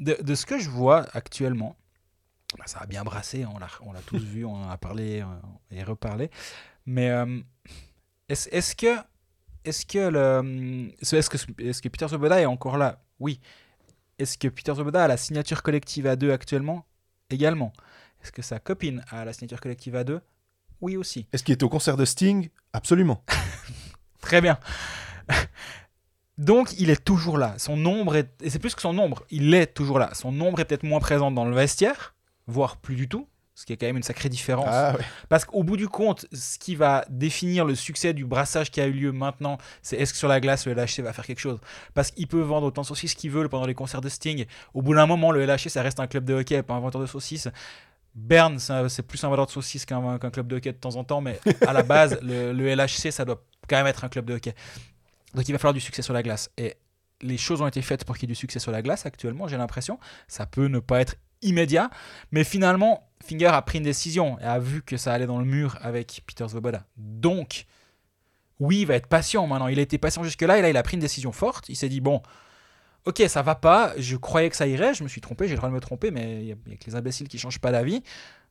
de, de ce que je vois actuellement, bah, ça a bien brassé, on l'a on l'a tous vu, on en a parlé euh, et reparlé. Mais euh, est-ce est-ce que, est-ce que, le, est-ce que, est-ce que Peter Soboda est encore là? Oui. Est-ce que Peter Soboda a la signature collective à deux actuellement? Également. Est-ce que sa copine a la signature collective à deux? Oui aussi. Est-ce qu'il était au concert de Sting? Absolument. Très bien. Donc, il est toujours là. Son nombre est. Et c'est plus que son nombre, il est toujours là. Son nombre est peut-être moins présent dans le vestiaire, voire plus du tout, ce qui est quand même une sacrée différence. Ah ouais. Parce qu'au bout du compte, ce qui va définir le succès du brassage qui a eu lieu maintenant, c'est est-ce que sur la glace, le LHC va faire quelque chose? Parce qu'il peut vendre autant de saucisses qu'il veut pendant les concerts de Sting. Au bout d'un moment, le LHC, ça reste un club de hockey, pas un vendeur de saucisses. Berne, c'est plus un vendeur de saucisses qu'un qu'un club de hockey de temps en temps, mais à la base, le, le LHC, ça doit quand même être un club de hockey. Donc il va falloir du succès sur la glace. Et les choses ont été faites pour qu'il y ait du succès sur la glace actuellement, j'ai l'impression. Ça peut ne pas être immédiat, mais finalement, Finger a pris une décision et a vu que ça allait dans le mur avec Peter Svoboda. Donc, oui, il va être patient maintenant. Il a été patient jusque-là et là, il a pris une décision forte. Il s'est dit, bon, ok, ça va pas, je croyais que ça irait, je me suis trompé, j'ai le droit de me tromper, mais il y, a que les imbéciles qui changent pas d'avis.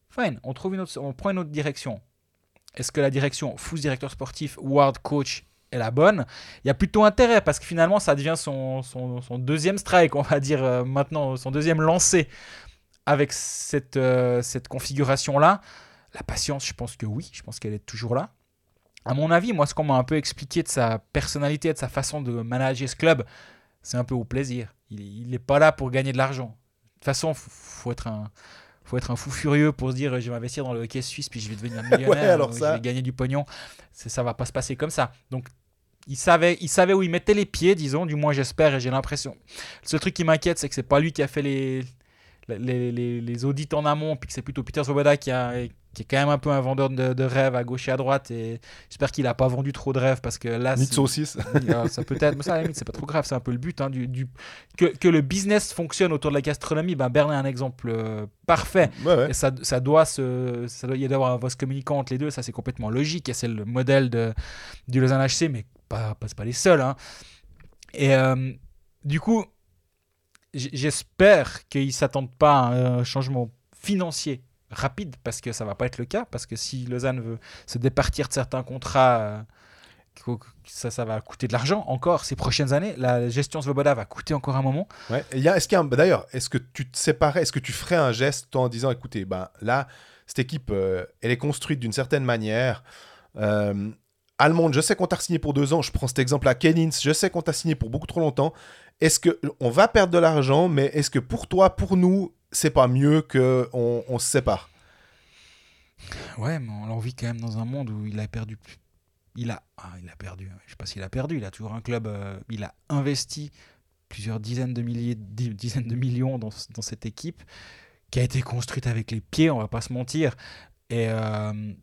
Fine, on, trouve une autre, on prend une autre direction. Est-ce que la direction fous directeur sportif, Ward coach est la bonne? Il y a plutôt intérêt parce que finalement ça devient son, son, deuxième strike, on va dire euh, maintenant, son deuxième lancé avec cette, euh, cette configuration-là. La patience, je pense que oui, je pense qu'elle est toujours là. À mon avis, moi, ce qu'on m'a un peu expliqué de sa personnalité, de sa façon de manager ce club, c'est un peu au plaisir. Il n'est pas là pour gagner de l'argent. De toute façon, il faut être un faut être un fou furieux pour se dire je vais investir dans le hockey suisse puis je vais devenir millionnaire, alors ça... je vais gagner du pognon. Ça va pas se passer comme ça. Donc il savait, il savait où il mettait les pieds, disons, du moins j'espère et j'ai l'impression. Le seul truc qui m'inquiète, c'est que c'est pas lui qui a fait les, les, les, les, audits en amont, puis que c'est plutôt Peter Svoboda qui, a, qui est quand même un peu un vendeur de, de rêves à gauche et à droite. Et j'espère qu'il n'a pas vendu trop de rêves parce que là. Ni de saucisses. ça peut être, mais ça à la limite, c'est pas trop grave, c'est un peu le but. Hein, du, du, que, que, le business fonctionne autour de la gastronomie, ben Berlin est un exemple euh, parfait. Et ça, ça, doit se, ça doit y avoir un voice communicant entre les deux, ça c'est complètement logique et c'est le modèle de, du Lausanne HC, mais pas, pas, pas les seuls. Hein. Et euh, du coup, j'espère qu'ils ne s'attendent pas à un changement financier rapide, parce que ça va pas être le cas, parce que si Lausanne veut se départir de certains contrats, euh, ça, va coûter de l'argent encore ces prochaines années. La gestion Svoboda va coûter encore un moment. Ouais. est-ce qu'il D'ailleurs, est-ce que tu te séparais, est-ce que tu ferais un geste en disant, écoutez, ben, là, cette équipe, euh, elle est construite d'une certaine manière. Euh, Allemande, je sais qu'on t'a signé pour deux ans. Je prends cet exemple à Kennins. Je sais qu'on t'a signé pour beaucoup trop longtemps. Est-ce que on va perdre de l'argent, mais est-ce que pour toi, pour nous, c'est pas mieux que on, se sépare? Ouais, mais on vit quand même dans un monde où il a perdu. Il a, ah, il a perdu. Je sais pas s'il a perdu. Il a toujours un club. Euh, il a investi plusieurs dizaines de milliers, dizaines de millions dans, cette équipe qui a été construite avec les pieds. On va pas se mentir. Et euh,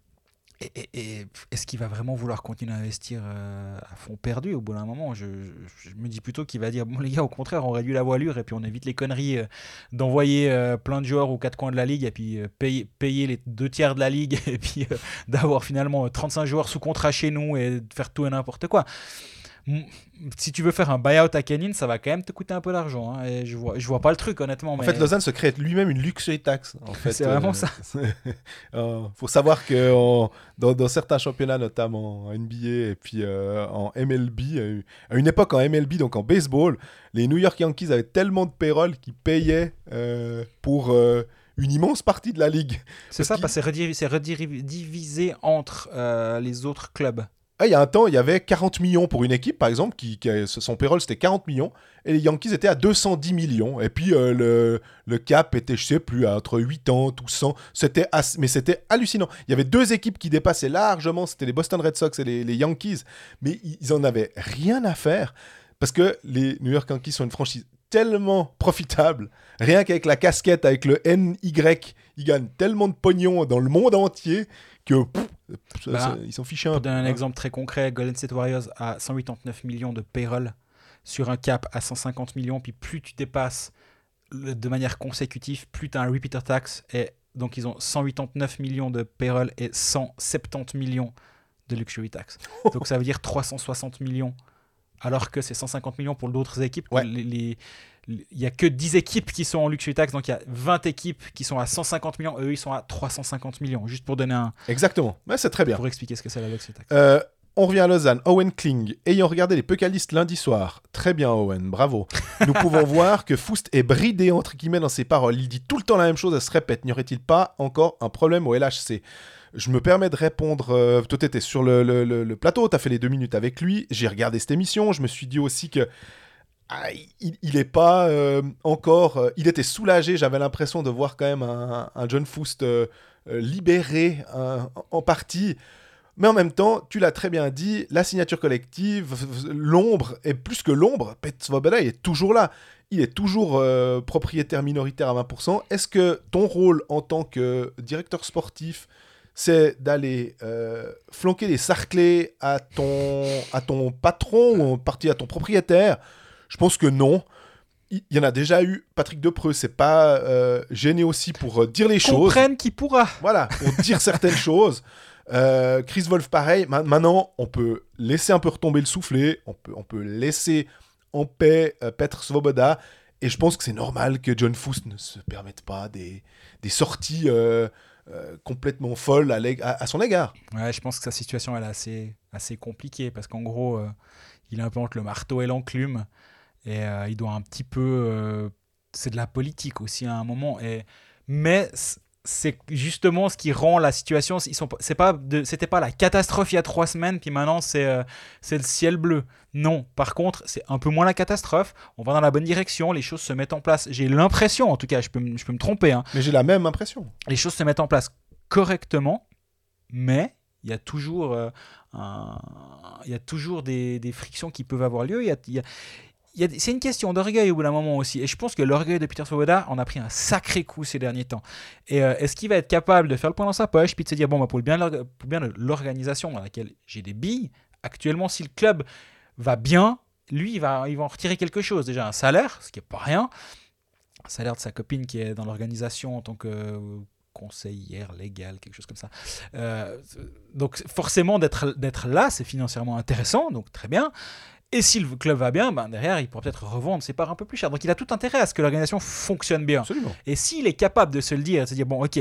et, est-ce qu'il va vraiment vouloir continuer à investir euh, à fond perdu au bout d'un moment? Je, me dis plutôt qu'il va dire bon les gars au contraire on réduit la voilure et puis on évite les conneries euh, d'envoyer euh, plein de joueurs aux quatre coins de la ligue et puis payer, payer les deux tiers de la ligue et puis d'avoir finalement 35 joueurs sous contrat chez nous et de faire tout et n'importe quoi si tu veux faire un buyout à Kenin, ça va quand même te coûter un peu d'argent. Hein, et je vois, je vois pas le truc, honnêtement. En fait, Lausanne se crée lui-même une luxury tax. En fait, c'est vraiment euh, ça. Il euh, faut savoir que dans, dans, certains championnats, notamment en NBA et puis euh, en MLB, à une époque en MLB, donc en baseball, les New York Yankees avaient tellement de payroll qu'ils payaient pour une immense partie de la ligue. C'est ça, parce que c'est redivisé entre les autres clubs. Ah, il y a un temps, il y avait 40 millions pour une équipe, par exemple, qui, son payroll c'était 40 millions, et les Yankees étaient à 210 millions. Et puis euh, le, cap était, je sais plus, entre 80 ou 100. C'était mais c'était hallucinant. Il y avait deux équipes qui dépassaient largement, c'était les Boston Red Sox et les, Yankees, mais ils en avaient rien à faire parce que les New York Yankees sont une franchise tellement profitable, rien qu'avec la casquette, avec le NY, ils gagnent tellement de pognon dans le monde entier que bah, ils s'en fichent un Pour donner un exemple très concret, Golden State Warriors a 189 millions de payroll sur un cap à 150 millions, puis plus tu dépasses de manière consécutive, plus tu as un repeater tax, et donc ils ont 189 millions de payroll et 170 millions de luxury tax. donc ça veut dire 360 millions, alors que c'est 150 millions pour d'autres équipes. les, il n'y a que 10 équipes qui sont en Luxury Tax, donc il y a 20 équipes qui sont à 150 millions, eux ils sont à 350 millions, juste pour donner un... Exactement, mais c'est très bien. Pour expliquer ce que c'est la Luxury Tax. Euh, on revient à Lausanne. Owen Kling, ayant regardé les Pucalistes lundi soir, très bien Owen, bravo. Nous pouvons voir que Foust est bridé entre guillemets dans ses paroles. Il dit tout le temps la même chose, elle se répète. N'y aurait-il pas encore un problème au LHC je me permets de répondre. Euh, toi, tu étais sur le, le, le plateau, tu as fait les deux minutes avec lui. J'ai regardé cette émission. Je me suis dit aussi que ah, il, est pas euh, encore. Euh, il était soulagé. J'avais l'impression de voir quand même un, John Foust euh, libéré en partie. Mais en même temps, tu l'as très bien dit, la signature collective, l'ombre, et plus que l'ombre, Pet est toujours là. Il est toujours propriétaire minoritaire à 20%. Est-ce que ton rôle en tant que directeur sportif, c'est d'aller flanquer les sarclés à ton, à ton patron ou en partie à ton propriétaire je pense que non. Il y en a déjà eu. Patrick Depreux, c'est pas euh, gêné aussi pour euh, dire les choses. Comprenne qui pourra. Voilà, pour dire certaines choses. Euh, Chris Wolf, pareil. maintenant, on peut laisser un peu retomber le soufflet. On peut, on peut laisser en paix euh, Petr Svoboda. Et je pense que c'est normal que John Foust ne se permette pas des, des sorties euh, euh, complètement folles à, l'ég- à- à son égard. Ouais, je pense que sa situation elle est assez, assez compliquée parce qu'en gros, euh, il est un peu entre le marteau et l'enclume et euh, il doit un petit peu. euh, c'est de la politique aussi à un moment. Et, mais c'est justement ce qui rend la situation. Ils sont, pas- c'est pas de- c'était pas la catastrophe il y a trois semaines, puis maintenant c'est, euh, c'est le ciel bleu. Non, par contre, c'est un peu moins la catastrophe. On va dans la bonne direction, les choses se mettent en place. J'ai l'impression, en tout cas, je peux, me- je peux me tromper, hein, Mais j'ai la même impression. les choses se mettent en place correctement, mais il y a toujours, euh, un- il y a toujours des, des frictions qui peuvent avoir lieu. Il y a- il y c'est une question d'orgueil au bout d'un moment aussi. Et je pense que l'orgueil de Peter Svoboda en a pris un sacré coup ces derniers temps. Et euh, est-ce qu'il va être capable de faire le point dans sa poche, puis de se dire, bon, bah, pour, le bien de l'organisation dans laquelle j'ai des billes, actuellement, si le club va bien, lui, il va, en retirer quelque chose. Déjà, un salaire, ce qui n'est pas rien. Un salaire de sa copine qui est dans l'organisation en tant que euh, conseillère légale, quelque chose comme ça. Euh, donc forcément d'être là, c'est financièrement intéressant, donc très bien. Et si le club va bien, ben derrière, il pourra peut-être revendre ses parts un peu plus cher. Donc il a tout intérêt à ce que l'organisation fonctionne bien. Absolument. Et s'il est capable de se le dire, de se dire, bon, ok,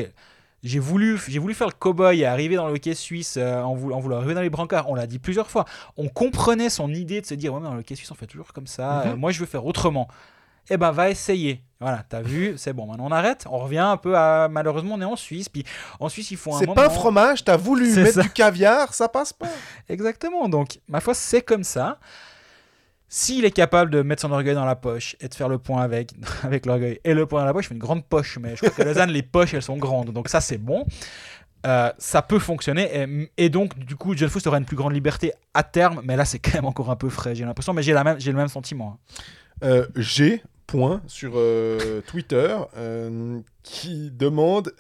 j'ai voulu, j'ai voulu faire le cow-boy et arriver dans le hockey suisse euh, en, voulant, en voulant arriver dans les brancards, on l'a dit plusieurs fois. On comprenait son idée de se dire, ouais, mais dans le hockey suisse, on fait toujours comme ça, Mhm. euh, moi je veux faire autrement. Eh ben, va essayer. Voilà, t'as vu, c'est bon, maintenant on arrête, on revient un peu à. Malheureusement, on est en Suisse, puis en Suisse, il faut un C'est moment. pas un fromage, t'as voulu mettre ça. du caviar, ça passe pas. Exactement. Donc, ma foi, c'est comme ça. S'il est capable de mettre son orgueil dans la poche et de faire le point avec, avec l'orgueil et le point dans la poche, il fait une grande poche. Mais je crois que Lausanne, les poches, elles sont grandes. Donc, ça, c'est bon. Euh, ça peut fonctionner. Et, donc, du coup, John Foust aura une plus grande liberté à terme. Mais là, c'est quand même encore un peu frais, j'ai l'impression. Mais j'ai la même- j'ai le même sentiment. hein. Euh, G, point, sur euh, Twitter, euh, qui demande...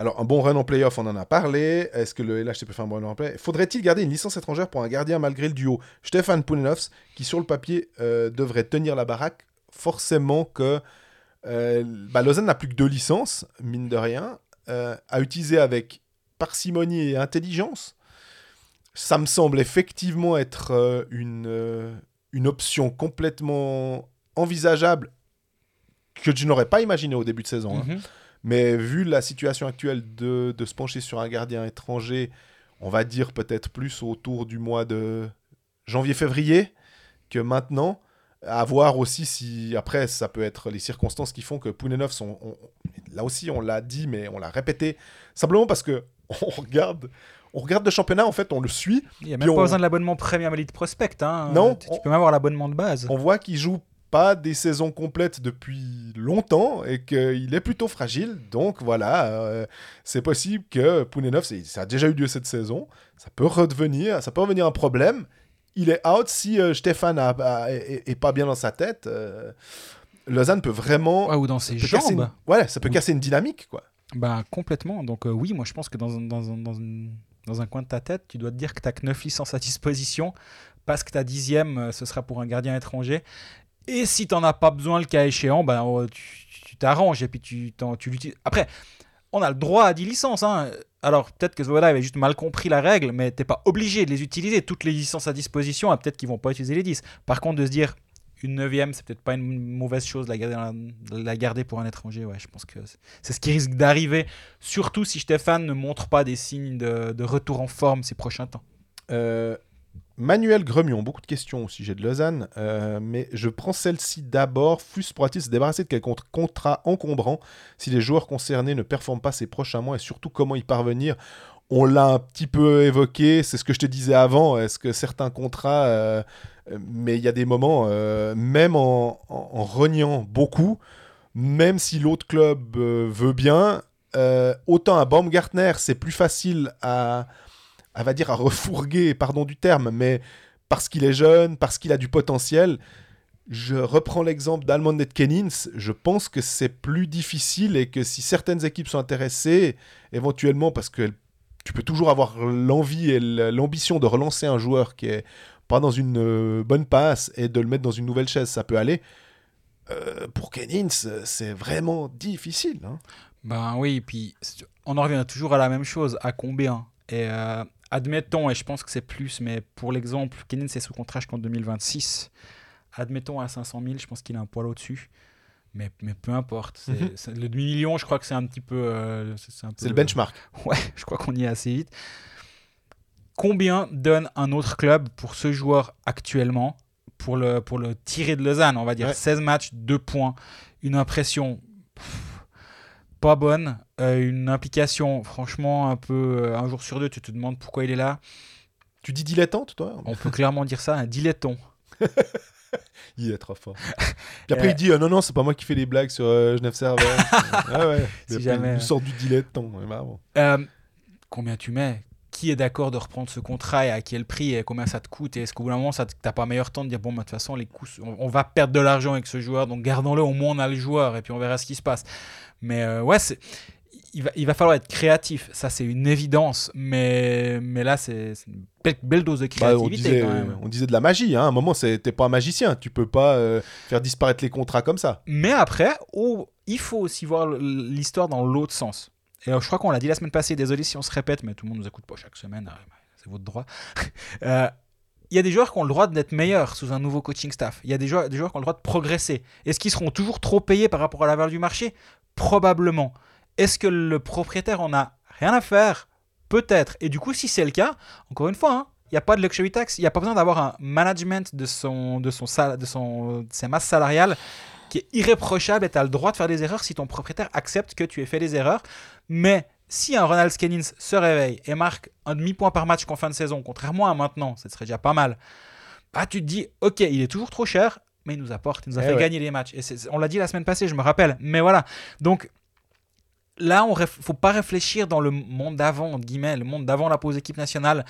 alors, un bon run en playoff, on en a parlé. Est-ce que le LHC peut un bon run en play Faudrait-il garder une licence étrangère pour un gardien malgré le duo? Stéphane Pounenovs, qui sur le papier euh, devrait tenir la baraque Forcément que euh, bah, Lausanne n'a plus que deux licences, mine de rien, euh, à utiliser avec parcimonie et intelligence. Ça me semble effectivement être euh, une, une option complètement envisageable que je n'aurais pas imaginé au début de saison. hein. Mais vu la situation actuelle de, de se pencher sur un gardien étranger, on va dire peut-être plus autour du mois de janvier-février que maintenant. À voir aussi si après ça peut être les circonstances qui font que Pounenov sont on- là aussi on l'a dit mais on l'a répété simplement parce que on regarde on regarde le championnat en fait on le suit Il n'y a même on- pas besoin de l'abonnement Premium Elite Prospect. Hein. Non, Tu, tu on- peux même avoir l'abonnement de base. on voit qu'il joue pas des saisons complètes depuis longtemps et qu'il est plutôt fragile. Donc voilà, euh, c'est possible que Pounenov, ça a déjà eu lieu cette saison, ça peut redevenir, ça peut revenir un problème. Il est out si euh, Stéphane a- a- est, est pas bien dans sa tête. euh, Lausanne peut vraiment Ouais, ou dans ses jambes. une- ouais, ça peut casser une dynamique quoi. Bah complètement. Donc euh, oui, moi je pense que dans un, dans, un, dans, un coin de ta tête, tu dois te dire que tu que 9 licences à disposition parce que ta dixième, ce sera pour un gardien étranger. Et si tu n'en as pas besoin le cas échéant, bah, oh, tu t'arranges et puis tu, t'en- l'utilises. Après, on a le droit à 10 licences. hein. Alors peut-être que Svoboda avait juste mal compris la règle, mais t'es pas obligé de les utiliser, toutes les licences à disposition, et peut-être qu'ils vont pas utiliser les 10. Par contre, de se dire une neuvième, c'est peut-être pas une mauvaise chose de la garder, la- de la garder pour un étranger. Ouais, je pense que c'est- ce qui risque d'arriver, surtout si Stéphane ne montre pas des signes de, de retour en forme ces prochains temps. Euh, Manuel Gremion, beaucoup de questions au sujet de Lausanne, euh, mais je prends celle-ci d'abord. Fus pourra-t-il se débarrasser de quel cont- contrat encombrant si les joueurs concernés ne performent pas ces prochains mois? Et surtout comment y parvenir? On l'a un petit peu évoqué, c'est ce que je te disais avant. Est-ce que certains contrats, euh, euh, mais il y a des moments, même en, en- en reniant beaucoup, même si l'autre club veut bien, autant à Baumgartner, c'est plus facile à, à va dire à refourguer, pardon du terme, mais parce qu'il est jeune, parce qu'il a du potentiel. Je reprends l'exemple d'Almond Kennins. Je pense que c'est plus difficile et que si certaines équipes sont intéressées, éventuellement parce que tu peux toujours avoir l'envie et l'ambition de relancer un joueur qui est pas dans une euh, bonne passe et de le mettre dans une nouvelle chaise, ça peut aller. Euh, pour Kennins, c'est vraiment difficile. hein. Ben oui, puis on en revient toujours à la même chose, à combien? Et euh, admettons, et je pense que c'est plus, mais pour l'exemple, Kenin c'est sous contrat jusqu'en 2026. admettons à 500 000, je pense qu'il a un poil au-dessus. Mais, mais peu importe. Mhm. le demi-million, je crois que c'est un petit peu. euh, c'est le benchmark. Ouais, je crois qu'on y est assez vite. Combien donne un autre club pour ce joueur actuellement pour le, pour le tirer de Lausanne On va dire? Ouais. 16 matchs, 2 points, une impression pas bonne, euh, une implication franchement un peu euh, un jour sur deux, tu te demandes pourquoi il est là. Tu dis dilettante, toi? On peut clairement dire ça, un diletton. Il est trop fort. Puis après, Euh. il dit euh, non, non, c'est pas moi qui fais les blagues sur euh, Genève Server. ah ouais. Si Et après, jamais, Il nous sort du dilettant. ouais, combien tu mets? Qui est d'accord de reprendre ce contrat et à quel prix et combien ça te coûte Et est-ce qu'au bout d'un moment, ça t'as pas meilleur temps de dire bon, bah, de toute façon, les coûts, on, on va perdre de l'argent avec ce joueur, donc gardons-le, au moins on a le joueur et puis on verra ce qui se passe. Mais euh, ouais, c'est. Il va, il va falloir être créatif, ça c'est une évidence, mais, mais là c'est une belle, belle dose de Bah, on, créativité disait, quand même. on disait de la magie. Hein. À un moment, t'es pas un magicien. Tu peux pas euh, faire disparaître les contrats comme ça. Mais après, oh, il faut aussi voir l'histoire dans l'autre sens. Et alors, je crois qu'on l'a dit la semaine passée, désolé si on se répète, mais tout le monde nous écoute pas chaque semaine, ah, c'est votre droit. Euh, Il y a des joueurs qui ont le droit d'être meilleurs sous un nouveau coaching staff. Il y a des joueurs, qui ont le droit de progresser. Est-ce qu'ils seront toujours trop payés par rapport à la valeur du marché? Probablement. Est-ce que le propriétaire en a rien à faire? Peut-être. Et du coup, si c'est le cas, encore une fois, hein, il n'y a pas de luxury tax, il n'y a pas besoin d'avoir un management de, son, de, son, sal- de, son, de ses masses salariales qui est irréprochable et tu as le droit de faire des erreurs si ton propriétaire accepte que tu aies fait des erreurs. Mais si un Ronald Skennins se réveille et marque un demi-point par match qu'en fin de saison, contrairement à maintenant, ce serait déjà pas mal, bah tu te dis, ok, il est toujours trop cher, mais il nous apporte, il nous a Eh fait ouais. gagner les matchs. Et on l'a dit la semaine passée, je me rappelle. Mais voilà. Donc là, on ne faut pas réfléchir dans le monde d'avant, entre guillemets, le monde d'avant la pause équipe nationale,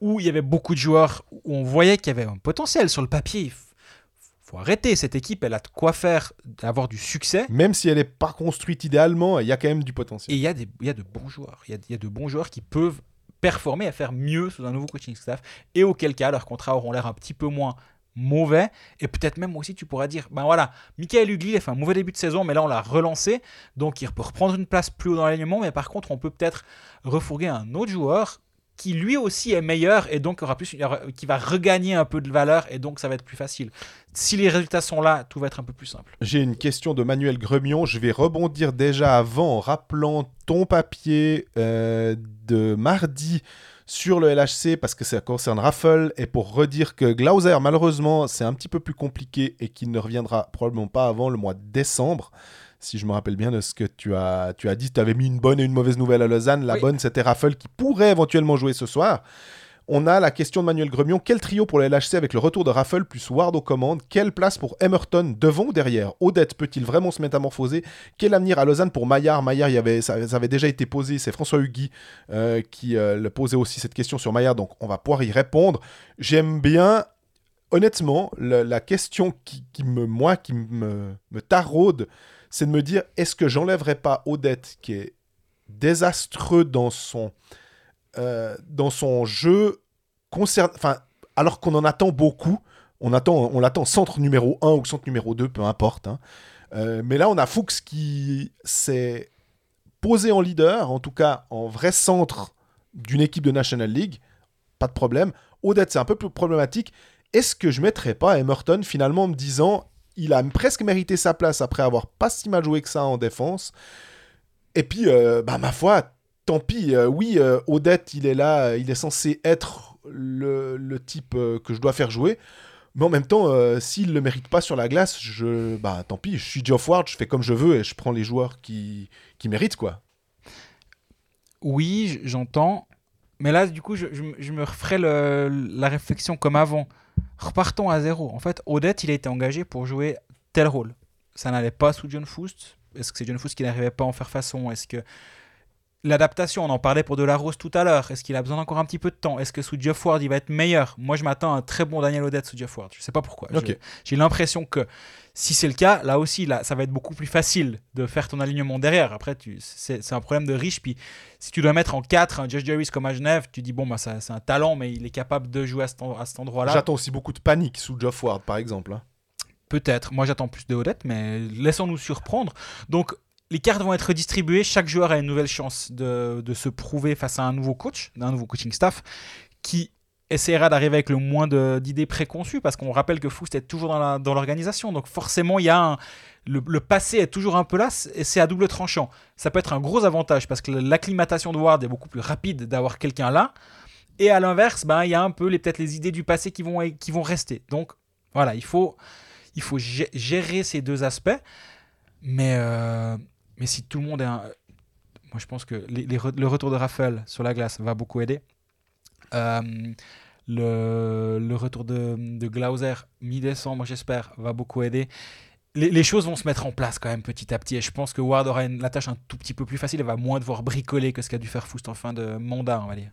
où il y avait beaucoup de joueurs, où on voyait qu'il y avait un potentiel sur le papier. Faut arrêter. Cette équipe, elle a de quoi faire, d'avoir du succès. Même si elle est pas construite idéalement, il y a quand même du Et potentiel. il y, a des- y a de bons joueurs. Il y y a de bons joueurs qui peuvent performer et faire mieux sous un nouveau coaching staff. Et auquel cas, leurs contrats auront l'air un petit peu moins mauvais. Et peut-être même aussi, tu pourras dire, ben voilà, Michael Hugli a fait un mauvais début de saison, mais là, on l'a relancé. Donc, il peut reprendre une place plus haut dans l'alignement. Mais par contre, on peut peut-être refourguer un autre joueur qui lui aussi est meilleur et donc aura plus, qui va regagner un peu de valeur et donc ça va être plus facile. Si les résultats sont là, tout va être un peu plus simple. J'ai une question de Manuel Gremion. Je vais rebondir déjà avant en rappelant ton papier euh, de mardi sur le LHC parce que ça concerne Raffle et pour redire que Glauser, malheureusement, c'est un petit peu plus compliqué et qu'il ne reviendra probablement pas avant le mois de décembre. Si je me rappelle bien de ce que tu as, tu as dit, tu avais mis une bonne et une mauvaise nouvelle à Lausanne. La Oui. bonne, c'était Raffle qui pourrait éventuellement jouer ce soir. On a la question de Manuel Gremion. Quel trio pour le LHC avec le retour de Raffle plus Ward aux commandes? Quelle place pour Emerton devant ou derrière? Odette peut-il vraiment se métamorphoser? Quel avenir à Lausanne pour Maillard? Maillard, il y avait, ça, ça avait déjà été posé. C'est François Hugui euh, qui euh, le posait aussi cette question sur Maillard. Donc on va pouvoir y répondre. J'aime bien, honnêtement, le- la question qui, qui me, moi, qui me, me taraude, c'est de me dire est-ce que j'enlèverais pas Odette qui est désastreux dans son euh, dans son jeu enfin alors qu'on en attend beaucoup on attend on l'attend centre numéro 1 ou centre numéro 2 peu importe hein. Euh, mais là on a Fuchs qui s'est posé en leader en tout cas en vrai centre d'une équipe de National League pas de problème Odette c'est un peu plus problématique est-ce que je mettrais pas Emerton finalement en me disant il a presque mérité sa place après avoir pas si mal joué que ça en défense et puis euh, bah ma foi tant pis, euh, oui, euh, Odette, il est là, il est censé être le, le type que je dois faire jouer. Mais en même temps, s'il le mérite pas sur la glace, je, bah tant pis, je suis Geoff Ward, je fais comme je veux et je prends les joueurs qui, qui méritent, quoi. Oui, j'entends. Mais là, du coup, je, me- referai la réflexion comme avant. Repartons à zéro. En fait, Odette, il a été engagé pour jouer tel rôle. Ça n'allait pas sous John Foust. Est-ce que c'est John Foust qui n'arrivait pas à en faire façon? Est-ce que l'adaptation, on en parlait pour Delarose tout à l'heure. Est-ce qu'il a besoin d'encore un petit peu de temps? Est-ce que sous Jeff Ward, il va être meilleur? Moi, je m'attends à un très bon Daniel Odette sous Jeff Ward. Je sais pas pourquoi. J'ai l'impression que si c'est le cas, là aussi, là, ça va être beaucoup plus facile de faire ton alignement derrière. Après, c'est un problème de riche. Puis si tu dois mettre en 4 un Josh Jarvis comme à Genève, tu dis, bon, bah, ça- c'est un talent, mais il est capable de jouer à cet, en- à cet endroit-là. J'attends aussi beaucoup de panique sous Geoff Ward, par exemple. hein. Peut-être. Moi, j'attends plus de Odette, mais laissons-nous surprendre. Donc, les cartes vont être distribuées. Chaque joueur a une nouvelle chance de, de se prouver face à un nouveau coach, un nouveau coaching staff, qui essaiera d'arriver avec le moins d'idées préconçues parce qu'on rappelle que Foust est toujours dans l'organisation. Donc forcément, il y a le, passé est toujours un peu là et c'est à double tranchant. Ça peut être un gros avantage parce que l'acclimatation de Ward est beaucoup plus rapide d'avoir quelqu'un là. Et à l'inverse, ben, il y a un peu peut-être les idées du passé qui vont, qui vont rester. Donc voilà, il faut, il faut gé- gérer ces deux aspects. Mais, euh, mais si tout le monde est un... Moi, je pense que le retour de Raffel sur la glace va beaucoup aider. Euh, le, retour de, de Glauser, mi-décembre, j'espère, va beaucoup aider. Les, choses vont se mettre en place quand même petit à petit. Et je pense que Ward aura la tâche un tout petit peu plus facile. Elle va moins devoir bricoler que ce qu'a dû faire Foust en fin de mandat, on va dire.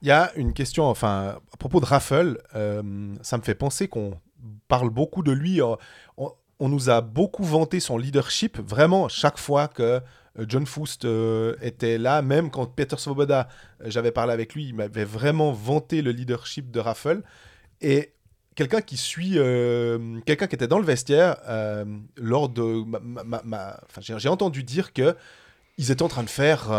Il y a une question, enfin, à propos de Raffle, euh, ça me fait penser qu'on parle beaucoup de lui. euh, on nous a beaucoup vanté son leadership, vraiment, chaque fois que euh, John Foust euh, était là, même quand Peter Svoboda, euh, j'avais parlé avec lui, il m'avait vraiment vanté le leadership de Raffle. Et quelqu'un qui suit, quelqu'un qui était dans le vestiaire, lors de j'ai entendu dire que ils étaient en train de faire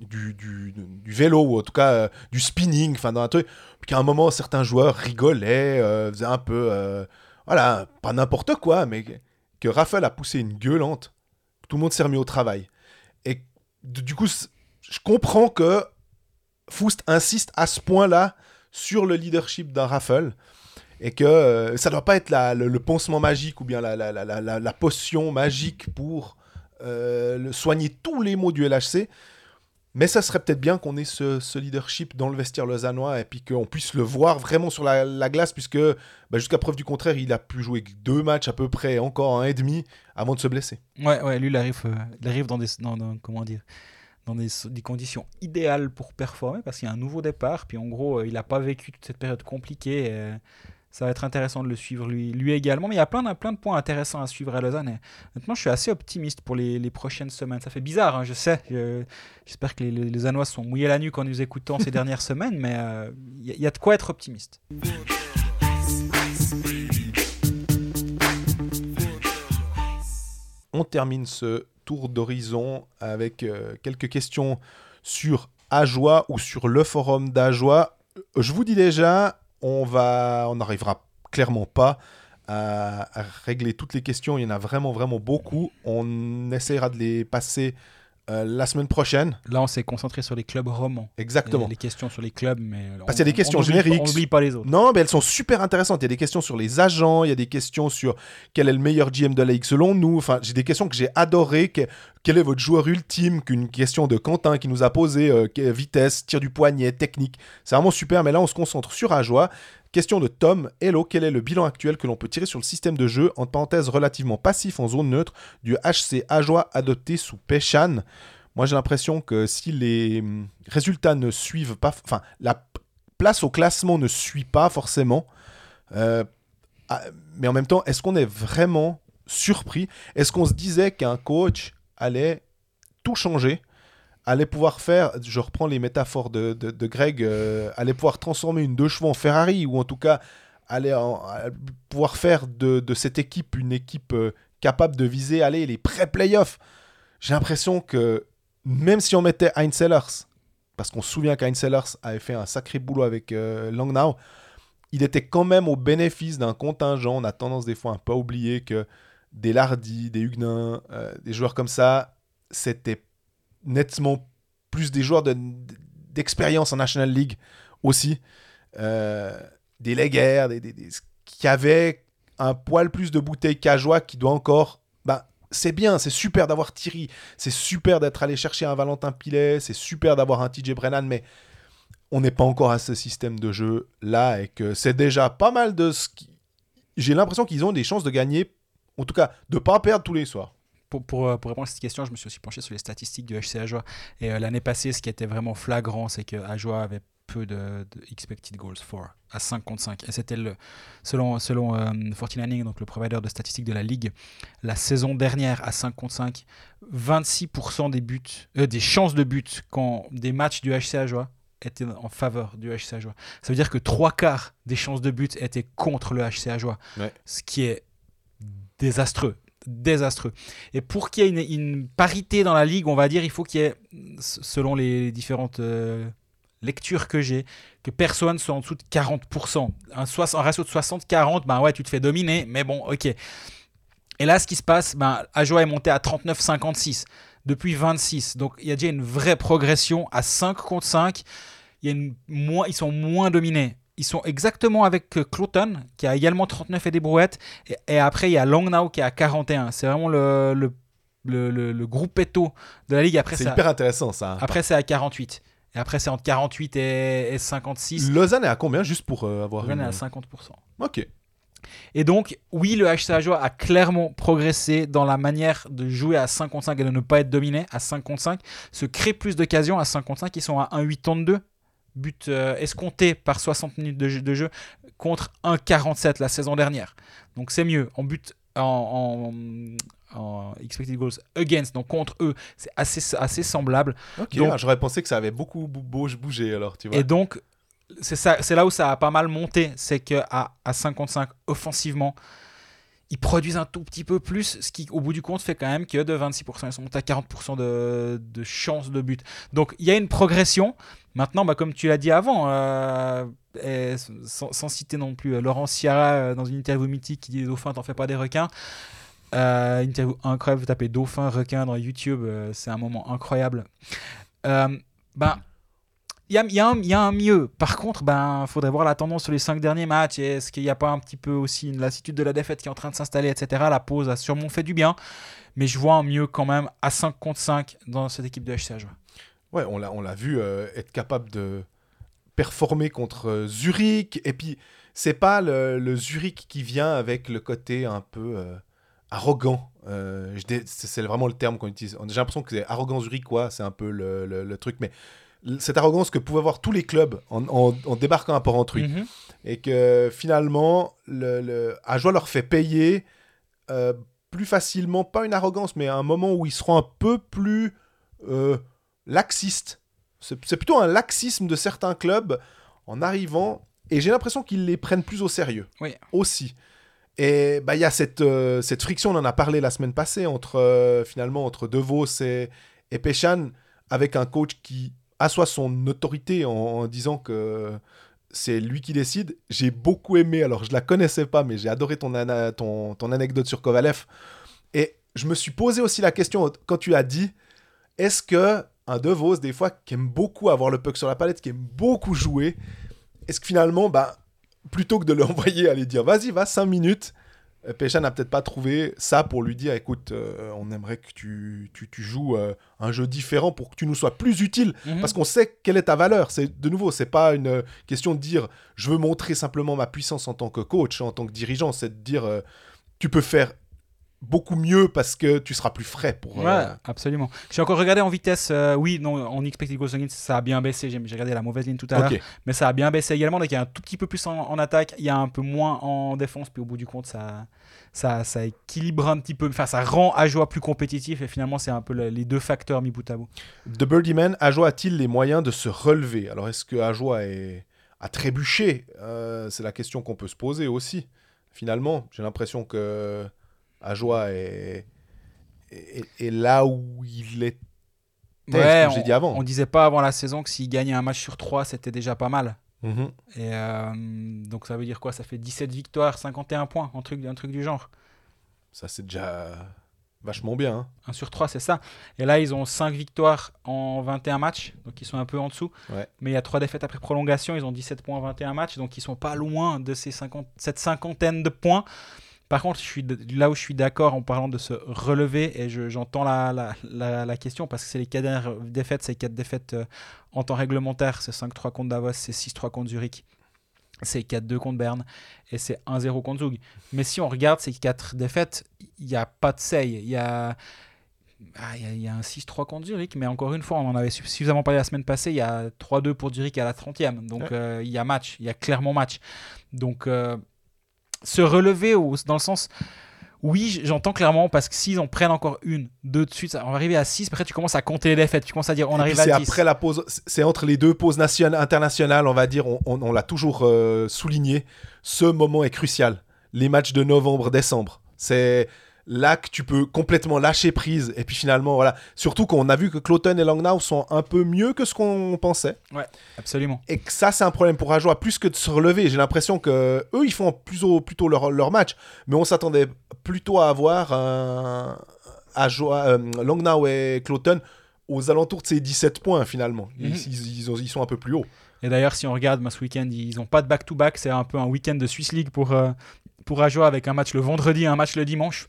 du, du- vélo, ou en tout cas du spinning, enfin dans un truc. Puis qu'à un moment, certains joueurs rigolaient, faisaient un peu. Voilà, pas n'importe quoi, mais que- Raphaël a poussé une gueulante. Tout le monde s'est remis au travail. Et du coup, je comprends que Foust insiste à ce point-là sur le leadership d'un Raffle. Et que euh, ça doit pas être le, le pansement magique ou bien la, potion magique pour euh, soigner tous les maux du LHC. Mais ça serait peut-être bien qu'on ait ce, leadership dans le vestiaire lausannois et puis qu'on puisse le voir vraiment sur la, la glace, puisque bah, jusqu'à preuve du contraire, il a pu jouer deux matchs à peu près, encore un et demi, avant de se blesser. Ouais, ouais, lui, il arrive, euh, il arrive dans des, conditions idéales pour performer parce qu'il y a un nouveau départ. Puis en gros, euh, il n'a pas vécu toute cette période compliquée. Ça va être intéressant de le suivre lui, également. Mais il y a plein de, plein de points intéressants à suivre à Lausanne. Et honnêtement, je suis assez optimiste pour les, les prochaines semaines. Ça fait bizarre, hein, je sais. Je- J'espère que les, les, les Anois sont mouillés la nuque en nous écoutant ces dernières semaines. Mais euh, il il y a de quoi être optimiste. On termine ce tour d'horizon avec euh, quelques questions sur Ajoie ou sur le forum d'Ajoie. Euh, Je vous dis déjà, on va, on n'arrivera clairement pas à, à régler toutes les questions. Il y en a vraiment, vraiment beaucoup. On essaiera de les passer euh, la semaine prochaine. Là, on s'est concentré sur les clubs romans. Exactement. Les questions sur les clubs, mais Parce qu'il y a des on- questions on oublie pas- génériques. On n'oublie pas les autres. Non, mais elles sont super intéressantes. Il y a des questions sur les agents, il y a des questions sur quel est le meilleur GM de la Ligue selon nous. Enfin, j'ai des questions que j'ai adorées. Que- quel est votre joueur ultime? Qu'une question de Quentin qui nous a posé euh, vitesse, tir du poignet, technique. C'est vraiment super. Mais là, on se concentre sur Ajoie. Question de Tom. Hello, quel est le bilan actuel que l'on peut tirer sur le système de jeu, en parenthèse relativement passif en zone neutre, du HC Ajoie adopté sous Péchan Moi, j'ai l'impression que si les hum, résultats ne suivent pas, enfin, la place au classement ne suit pas forcément, euh, ah, mais en même temps, est-ce qu'on est vraiment surpris? Est-ce qu'on se disait qu'un coach allait tout changer? Allait pouvoir faire, je reprends les métaphores de, de, Greg, euh, pouvoir transformer une deux chevaux en Ferrari, ou en tout cas allait pouvoir faire de, de cette équipe une équipe euh, capable de viser allez, les pré-playoffs. J'ai l'impression que même si on mettait Heinz Sellers, parce qu'on se souvient qu'Heinz Sellers avait fait un sacré boulot avec euh, Langnau, il était quand même au bénéfice d'un contingent. On a tendance des fois à oublier que des Lardy, des Huguenin, euh, des joueurs comme ça, c'était nettement plus des joueurs de- d'expérience en National League aussi. Euh, des Leguer, des, des- des- qui avaient un poil plus de bouteilles qu'Ajoie qui doit encore. Bah, c'est bien, c'est super d'avoir Thierry, c'est super d'être allé chercher un Valentin Pilet, c'est super d'avoir un TJ Brennan, mais on n'est pas encore à ce système de jeu là et que c'est déjà pas mal de ce qui. J'ai l'impression qu'ils ont des chances de gagner, en tout cas, de pas perdre tous les soirs. Pour, pour, euh, pour répondre à cette question, je me suis aussi penché sur les statistiques du HC Ajoie. Et euh, l'année passée, ce qui était vraiment flagrant, c'est que Ajoie avait peu de, de expected goals for à 5 contre 5. Et c'était le, selon, selon euh, 49ing, donc le provider de statistiques de la ligue, la saison dernière à 5 contre 5, 26% des buts, euh, des chances de but quand des matchs du HC Ajoie étaient en faveur du HC Ajoie. Ça veut dire que trois quarts des chances de but étaient contre le HC Ajoie. Ouais. Ce qui est désastreux désastreux. Et pour qu'il y ait une, parité dans la ligue, on va dire, il faut qu'il y ait, selon les différentes euh, lecture que j'ai, que personne soit en dessous de 40%. Un, soix- un ratio de 60-40, ben ouais, tu te fais dominer, mais bon, ok. Et là, ce qui se passe, ben, Ajoa est monté à 39-56 depuis 26. Donc il y a déjà une vraie progression à 5 contre 5. Il y a une moins, ils sont moins dominés. Ils sont exactement avec euh, Cloton, qui a également 39 et des brouettes. Et, et après, il y a Longnau qui est à 41. C'est vraiment le, le, le, le, groupetto de la ligue. Après, C'est hyper intéressant ça. hein. après, c'est à 48. Et après, c'est entre 48 et, et 56. Lausanne est à combien juste pour euh, avoir est une- à 50%. Ok. Et donc, oui, le HC Ajoa a clairement progressé dans la manière de jouer à 5 contre 5 et de ne pas être dominé à 5 contre 5. Se crée plus d'occasions à 5 contre 5. Ils sont à 1,82 but euh, escompté par 60 minutes de jeu, de jeu contre 1,47 la saison dernière. Donc c'est mieux. En but en, en- en expected goals against, donc contre eux, c'est assez, assez semblable. Donc- ah, J'aurais pensé que ça avait beaucoup bou- bou- bougé alors, tu vois. Et donc, c'est ça- c'est là où ça a pas mal monté. C'est qu'à à 55 offensivement, ils produisent un tout petit peu plus, ce qui, au bout du compte, fait quand même que de 26%, ils sont montés à 40% de, de chances de but. Donc, il y a une progression. Maintenant, bah, comme tu l'as dit avant, euh, sans, citer non plus euh, Laurent Sierra euh, dans une interview mythique qui dit Dauphin, t'en fais pas des requins. Euh, interview incroyable, vous tapez Dauphin, requin dans YouTube, c'est un moment incroyable. Ben, il y a, un- mieux. Par contre, ben, faudrait voir la tendance sur les cinq derniers matchs. Est-ce qu'il n'y a pas un petit peu aussi une lassitude de la défaite qui est en train de s'installer, etc. La pause a sûrement fait du bien. Mais je vois un mieux quand même à 5 contre 5 dans cette équipe de HC Ajoie. Ouais, on l'a, on l'a vu euh, être capable de performer contre euh, Zurich. Et puis, c'est pas le, le Zurich qui vient avec le côté un peu euh, arrogant. Euh, dé- c'est, vraiment le terme qu'on utilise. J'ai l'impression que c'est arrogant Zurichois, c'est un peu le, le- le truc. Mais cette arrogance que pouvaient avoir tous les clubs en, en- en débarquant à Port-Entruy. Mhm. Et que finalement, le, le, Ajoie leur fait payer plus facilement, pas une arrogance, mais un moment où ils seront un peu plus euh, laxistes. C'est plutôt un laxisme de certains clubs en arrivant, et j'ai l'impression qu'ils les prennent plus au sérieux. Oui. Aussi. Et bah, il y a cette, euh, cette friction, on en a parlé la semaine passée, entre euh, finalement entre De Vos et, et Péchan, avec un coach qui assoit son autorité en, en disant que c'est lui qui décide. J'ai beaucoup aimé, alors je la connaissais pas, mais j'ai adoré ton, ana- ton, ton anecdote sur Kovalev. Et je me suis posé aussi la question quand tu as dit est-ce que un De Vos, des fois, qui aime beaucoup avoir le puck sur la palette, qui aime beaucoup jouer, est-ce que finalement, bah, plutôt que de l'envoyer aller dire vas-y, va 5 minutes, euh, Péchan n'a peut-être pas trouvé ça pour lui dire écoute, euh, on aimerait que tu, tu, tu joues euh, un jeu différent pour que tu nous sois plus utile Mhm. parce qu'on sait quelle est ta valeur. C'est de nouveau, c'est pas une question de dire je veux montrer simplement ma puissance en tant que coach, en tant que dirigeant. C'est de dire euh, tu peux faire beaucoup mieux parce que tu seras plus frais pour. Ouais, euh, absolument. J'ai encore regardé en vitesse. euh, oui, non, en expected goals against, ça a bien baissé. J'ai regardé la mauvaise ligne tout à l'heure. Mais ça a bien baissé également. Donc il y a un tout petit peu plus en, en attaque, il y a un peu moins en défense. Puis au bout du compte, ça, ça, ça équilibre un petit peu. Enfin, ça rend Ajoa plus compétitif. Et finalement, c'est un peu le- les deux facteurs mis bout à bout. The Birdie Man, Ajoa a-t-il les moyens de se relever? Alors est-ce que Ajoa est... a trébuché? Euh, C'est la question qu'on peut se poser aussi. Finalement, j'ai l'impression que Ajoa est... est... est là où il est. Ouais, j'ai on, dit avant. on disait pas avant la saison que s'il gagnait un match sur 3, c'était déjà pas mal. Mhm. Et euh, donc ça veut dire quoi? Ça fait 17 victoires, 51 points, un truc, un truc du genre. Ça c'est déjà vachement bien. hein. 1 sur 3, c'est ça. Et là, ils ont 5 victoires en 21 matchs, donc ils sont un peu en dessous. Ouais. Mais il y a 3 défaites après prolongation, ils ont 17 points en 21 matchs, donc ils sont pas loin de ces 50, cette cinquantaine de points. Par contre, je suis de- là où je suis d'accord en parlant de se relever, et je- j'entends la, la, la- la question, parce que c'est les 4 dernières défaites, c'est 4 défaites euh, en temps réglementaire, c'est 5-3 contre Davos, c'est 6-3 contre Zurich. C'est 4-2 contre Berne et c'est 1-0 contre Zug. Mais si on regarde ces 4 défaites, il n'y a pas de say. Il y a, ah, y y a un 6-3 contre Zurich, mais encore une fois, on en avait suffisamment parlé la semaine passée. Il y a 3-2 pour Zurich à la 30e. Donc Ouais. euh, il y a match, il y a clairement match. Donc euh, se relever au- dans le sens. Oui, j'entends clairement parce que s'ils en prennent encore une, deux de suite, on va arriver à 6. Après, tu commences à compter les défaites. Tu commences à dire on Et arrive à 10. après la pause, c'est entre les deux pauses nationales, internationales, on va dire, on, on- on l'a toujours euh, souligné. Ce moment est crucial. Les matchs de novembre, décembre, c'est là que tu peux complètement lâcher prise. Et puis finalement, voilà. Surtout qu'on a vu que Cloton et Langnau sont un peu mieux que ce qu'on pensait. Ouais, absolument. Et que ça, c'est un problème pour Ajoa, plus que de se relever. J'ai l'impression que eux, ils font plutôt, plutôt leur, leur match. Mais on s'attendait plutôt à avoir un Ajoa, euh, Langnau et Cloton aux alentours de ces 17 points finalement. Ils, Mhm. ils- ils ont- ils sont un peu plus hauts. Et d'ailleurs, si on regarde bah, ce week-end, ils n'ont pas de back-to-back. C'est un peu un week-end de Swiss League pour, euh, pour Ajoa avec un match le vendredi et un match le dimanche.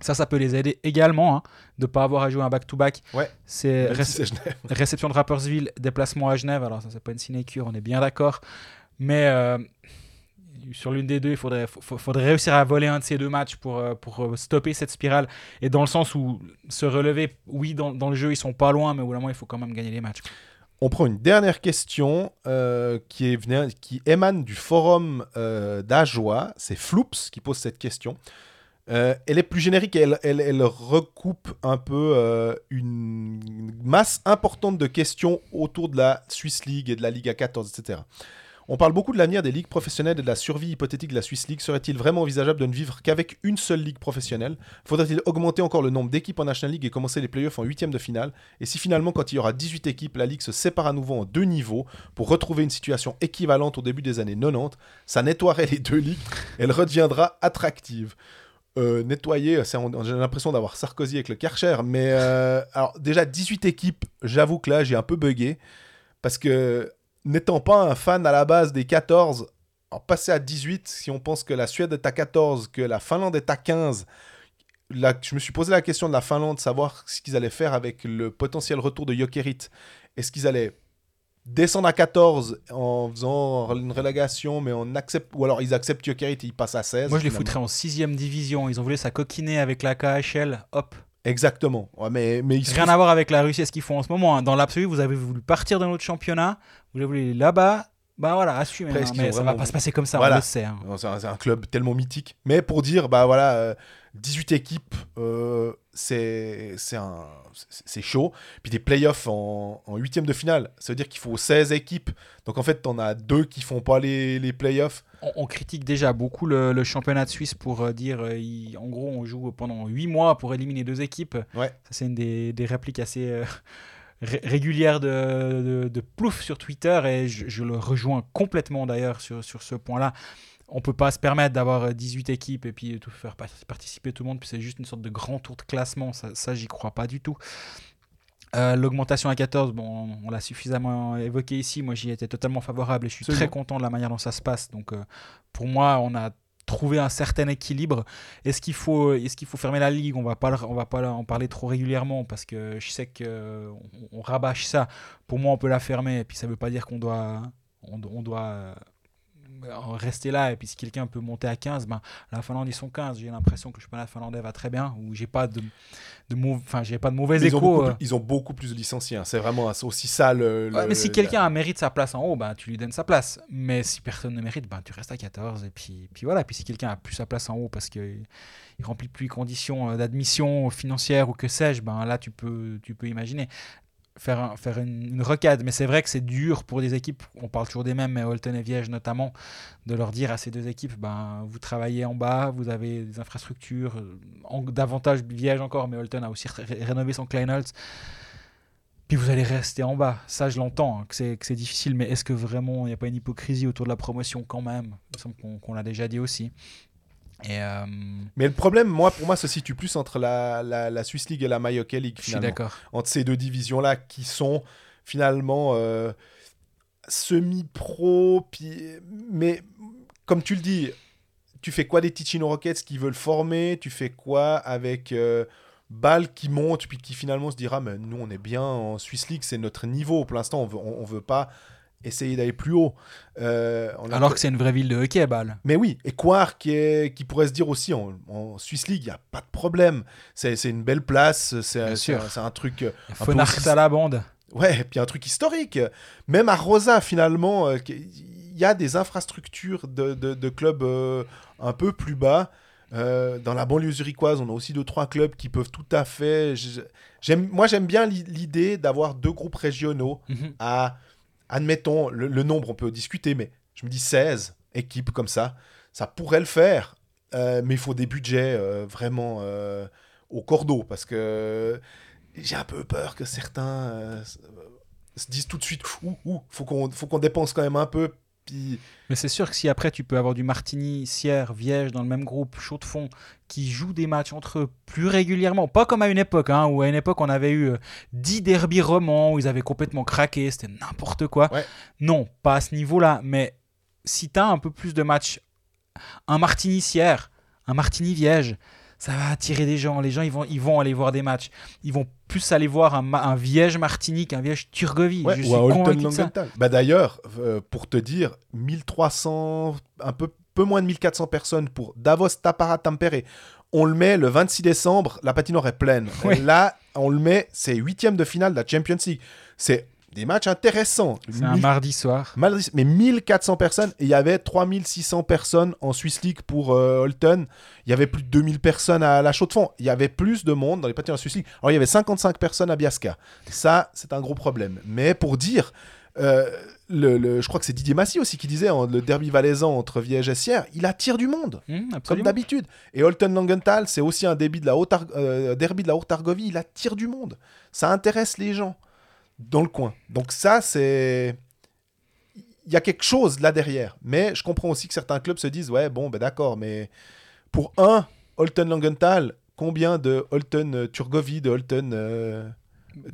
Ça, ça peut les aider également hein, de ne pas avoir à jouer un back-to-back. Ouais. C'est Même si réc- c'est Genève. réception de Rappersville, déplacement à Genève. Alors, ça, c'est pas une sinécure, on est bien d'accord. Mais euh, sur l'une des deux, il faudrait, réussir à voler un de ces deux matchs pour, euh, pour euh, stopper cette spirale. Et dans le sens où se relever, oui, dans, dans le jeu, ils sont pas loin, mais au bout moment, il faut quand même gagner les matchs. On prend une dernière question euh, qui, est, venue- qui émane du forum euh, d'Ajoie. C'est Floops qui pose cette question. Euh, elle est plus générique elle- elle recoupe un peu euh, une masse importante de questions autour de la Swiss League et de la Ligue A14, etc. On parle beaucoup de l'avenir des ligues professionnelles et de la survie hypothétique de la Swiss League. Serait-il vraiment envisageable de ne vivre qu'avec une seule ligue professionnelle? Faudrait-il augmenter encore le nombre d'équipes en National League et commencer les playoffs en huitième de finale? Et si finalement, quand il y aura 18 équipes, la ligue se sépare à nouveau en deux niveaux pour retrouver une situation équivalente au début des années 90, ça nettoierait les deux ligues, elle redeviendra attractive. Euh, nettoyer, j'ai l'impression d'avoir Sarkozy avec le Karcher, mais euh, alors déjà 18 équipes, j'avoue que là j'ai un peu bugué parce que n'étant pas un fan à la base des 14, en passer à 18, si on pense que la Suède est à 14, que la Finlande est à 15, là, je me suis posé la question de la Finlande, savoir ce qu'ils allaient faire avec le potentiel retour de Jokerit. Est-ce qu'ils allaient descendre à 14 en faisant une relégation, mais on accepte, ou alors ils acceptent Jokerit et ils passent à 16 Moi, je les foutrais en sixième division. Ils ont voulu ça coquiner avec la KHL. Hop. Exactement. Ouais, mais, mais ils Rien à voir avec la Russie et ce qu'ils font en ce moment. hein. Dans l'absolu, vous avez voulu partir dans notre championnat. Vous avez voulu aller là-bas. Bah voilà, assumez. Hein. Mais ça va pas se passer comme ça, Voilà. on le sait. hein. C'est un, club tellement mythique. Mais pour dire, bah voilà, euh, 18 équipes, euh, c'est chaud. Puis des playoffs en, en huitième de finale, ça veut dire qu'il faut 16 équipes. Donc en fait, t'en as deux qui font pas les, les playoffs. On, on critique déjà beaucoup le, le championnat de Suisse pour euh, dire, euh, il- en gros, on joue pendant 8 mois pour éliminer deux équipes. Ouais. Ça, c'est une des, des répliques assez euh, ré- régulières de, de, de Plouf sur Twitter et je, je le rejoins complètement d'ailleurs sur, sur ce point-là. On peut pas se permettre d'avoir euh, 18 équipes et puis tout faire par- participer tout le monde, puis c'est juste une sorte de grand tour de classement. Ça, ça j'y crois pas du tout. Euh, L'augmentation à 14, bon, on l'a suffisamment évoqué ici. Moi, j'y étais totalement favorable et je suis Absolument. très content de la manière dont ça se passe. Donc, euh, pour moi, on a trouvé un certain équilibre. Est-ce qu'il faut, est qu'il faut fermer la ligue? On va pas, on va pas en parler trop régulièrement parce que je sais que on, on rabâche ça. Pour moi, on peut la fermer. Et puis, ça veut pas dire qu'on doit, on, on doit euh, rester là. Et puis, si quelqu'un peut monter à 15, ben, la Finlande, ils sont 15. J'ai l'impression que le championnat finlandais va très bien. Ou j'ai pas de, de, enfin, j'ai pas de mauvais Ils ont, échos. euh. plus- ils ont beaucoup plus de licenciés. hein. C'est vraiment aussi ça le. Ouais, le- mais si le- quelqu'un mérite sa place en haut, ben, tu lui donnes sa place. Mais si personne ne mérite, ben, tu restes à 14. Et puis, puis voilà. Puis si quelqu'un a plus sa place en haut parce qu'il il remplit plus les conditions euh, d'admission financière ou que sais-je, ben, là, tu peux, tu peux imaginer faire, faire une, recade. Mais c'est vrai que c'est dur pour des équipes, on parle toujours des mêmes, mais Holton et Viège notamment, de leur dire à ces deux équipes, ben, vous travaillez en bas, vous avez des infrastructures, euh, davantage Viège encore, mais Holton a aussi ré- rénové son Kleinholz. Puis vous allez rester en bas. Ça, je l'entends, hein, que c'est difficile, mais est-ce que vraiment il n'y a pas une hypocrisie autour de la promotion quand même? Il me semble qu'on l'a déjà dit aussi. Et euh, Mais le problème, moi, pour moi, se situe plus entre la, la, la Swiss League et la Mayoke League. je suis d'accord. entre ces deux divisions-là qui sont finalement euh, semi-pro. puis- Mais comme tu le dis, tu fais quoi des Ticino Rockets qui veulent former? Tu fais quoi avec euh, Bâle qui monte puis qui finalement se dira mais nous on est bien en Swiss League, c'est notre niveau. Pour l'instant, on veut, on, on veut pas essayer d'aller plus haut. Euh, on Alors que c'est une vraie ville de hockey, Bâle. mais oui, et Quark qui, est- qui pourrait se dire aussi en, en Swiss League, il n'y a pas de problème. C'est une belle place, c'est un, un truc. euh, aussi- à la bande. Ouais, et puis un truc historique. Même à Rosa, finalement, euh, il y a des infrastructures de, de- de clubs euh, un peu plus bas. Euh, dans la banlieue zurichoise, on a aussi deux trois clubs qui peuvent tout à fait. J'aime, moi, j'aime bien l'i- l'idée d'avoir deux groupes régionaux Mhm. à, admettons, le, nombre, on peut discuter, mais je me dis 16 équipes comme ça, ça pourrait le faire. euh, mais il faut des budgets euh, vraiment euh, au cordeau parce que j'ai un peu peur que certains se disent tout de suite ouh, ouh, faut faut qu'on dépense quand même un peu. Puis Mais c'est sûr que si après tu peux avoir du Martini, Sierre, Viège dans le même groupe, chaud de fond, qui jouent des matchs entre eux plus régulièrement, pas comme à une époque, hein, où à une époque on avait eu euh, 10 derbies romans, où ils avaient complètement craqué, c'était n'importe quoi. Ouais. Non, pas à ce niveau-là, mais si tu as un peu plus de matchs, un Martini Sierre, un Martini Viège, ça va attirer des gens. Les gens, ils vont, ils vont aller voir des matchs. Ils vont plus aller voir un, un Viège Martini qu'un Viège Turgovie. Ouais, ou. Langenthal. Bah d'ailleurs, euh, pour te dire, 1300, un peu, peu moins de 1400 personnes pour Davos Tapara Tampere. On le met le 26 décembre, la patinoire est pleine. Ouais. Là, on le met, c'est huitième de finale de la Champions League. C'est des matchs intéressants. C'est un mardi soir. Mais 1400 personnes, et il y avait 3600 personnes en Swiss League pour euh, Holton. Il y avait plus de 2000 personnes à la Chaux-de-Fonds. Il y avait plus de monde dans les patinoires Swiss League. Alors, il y avait 55 personnes à Biasca. Ça, c'est un gros problème. Mais pour dire, euh, le, le- je crois que c'est Didier Massy aussi qui disait le derby valaisan entre Viège et Sierre, il attire du monde. Hum, Comme d'habitude. Et Holton Langenthal, c'est aussi un débit de la Haute euh, derby de la Haute-Argovie. Il attire du monde. Ça intéresse les gens dans le coin. Donc ça, c'est... Il y a quelque chose là derrière. Mais je comprends aussi que certains clubs se disent, ouais, bon, ben d'accord, mais pour un Holton Langenthal, combien de Holton euh, Turgovie, de Holton euh,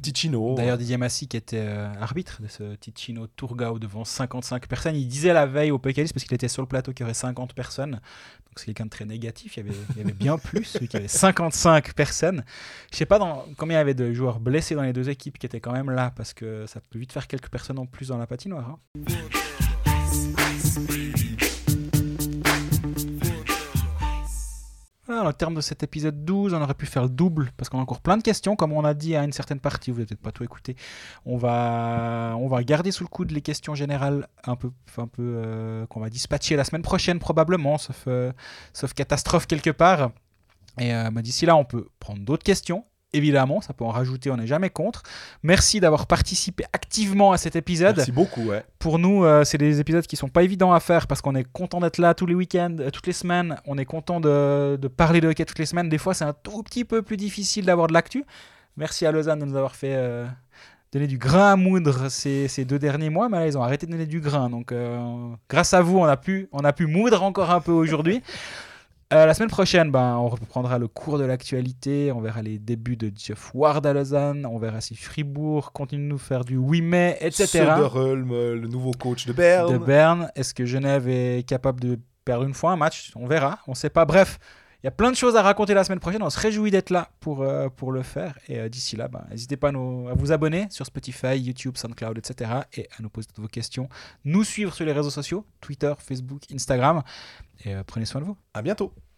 Ticino? D'ailleurs, Didier Massy, qui était euh, arbitre de ce Ticino Tourgau devant 55 personnes, il disait la veille au Pécalis, parce qu'il était sur le plateau, qu'il y aurait 50 personnes. C'est quelqu'un de très négatif. Il y avait, il bien plus, qu'il y avait 55 personnes. Je sais pas combien il y avait de joueurs blessés dans les deux équipes qui étaient quand même là, parce que ça peut vite faire quelques personnes en plus dans la patinoire. hein. Voilà, en termes de cet épisode 12, on aurait pu faire le double parce qu'on a encore plein de questions. Comme on a dit à une certaine partie, vous n'avez peut-être pas tout écouté. On va, on va garder sous le coude les questions générales un peu, un peu euh, qu'on va dispatcher la semaine prochaine probablement, sauf, euh, sauf catastrophe quelque part. Et euh, bah, d'ici là, on peut prendre d'autres questions. Évidemment, ça peut en rajouter, on n'est jamais contre. Merci d'avoir participé activement à cet épisode Merci beaucoup, ouais. pour nous, euh, c'est des épisodes qui sont pas évidents à faire parce qu'on est content d'être là tous les week-ends, euh, toutes les semaines. On est content de, de parler de hockey toutes les semaines. Des fois, c'est un tout petit peu plus difficile d'avoir de l'actu. Merci à Lausanne de nous avoir fait euh, donner du grain à moudre ces, ces deux derniers mois. Mais là, ils ont arrêté de donner du grain. Donc, euh, grâce à vous, on a, pu, on a pu moudre encore un peu aujourd'hui. Euh, la semaine prochaine, ben, on reprendra le cours de l'actualité. On verra les débuts de Jeff Ward à Lausanne. On verra si Fribourg continue de nous faire du 8 mai, etc Söderholm, euh, le nouveau coach de Berne. de Berne. Est-ce que Genève est capable de perdre une fois un match? On verra, on sait pas. Bref, il y a plein de choses à raconter la semaine prochaine. On se réjouit d'être là pour, euh, pour le faire. Et euh, d'ici là, ben, n'hésitez pas à, vous abonner sur Spotify, YouTube, SoundCloud, etc. Et à nous poser toutes vos questions. Nous suivre sur les réseaux sociaux Twitter, Facebook, Instagram. Et euh, prenez soin de vous. À bientôt.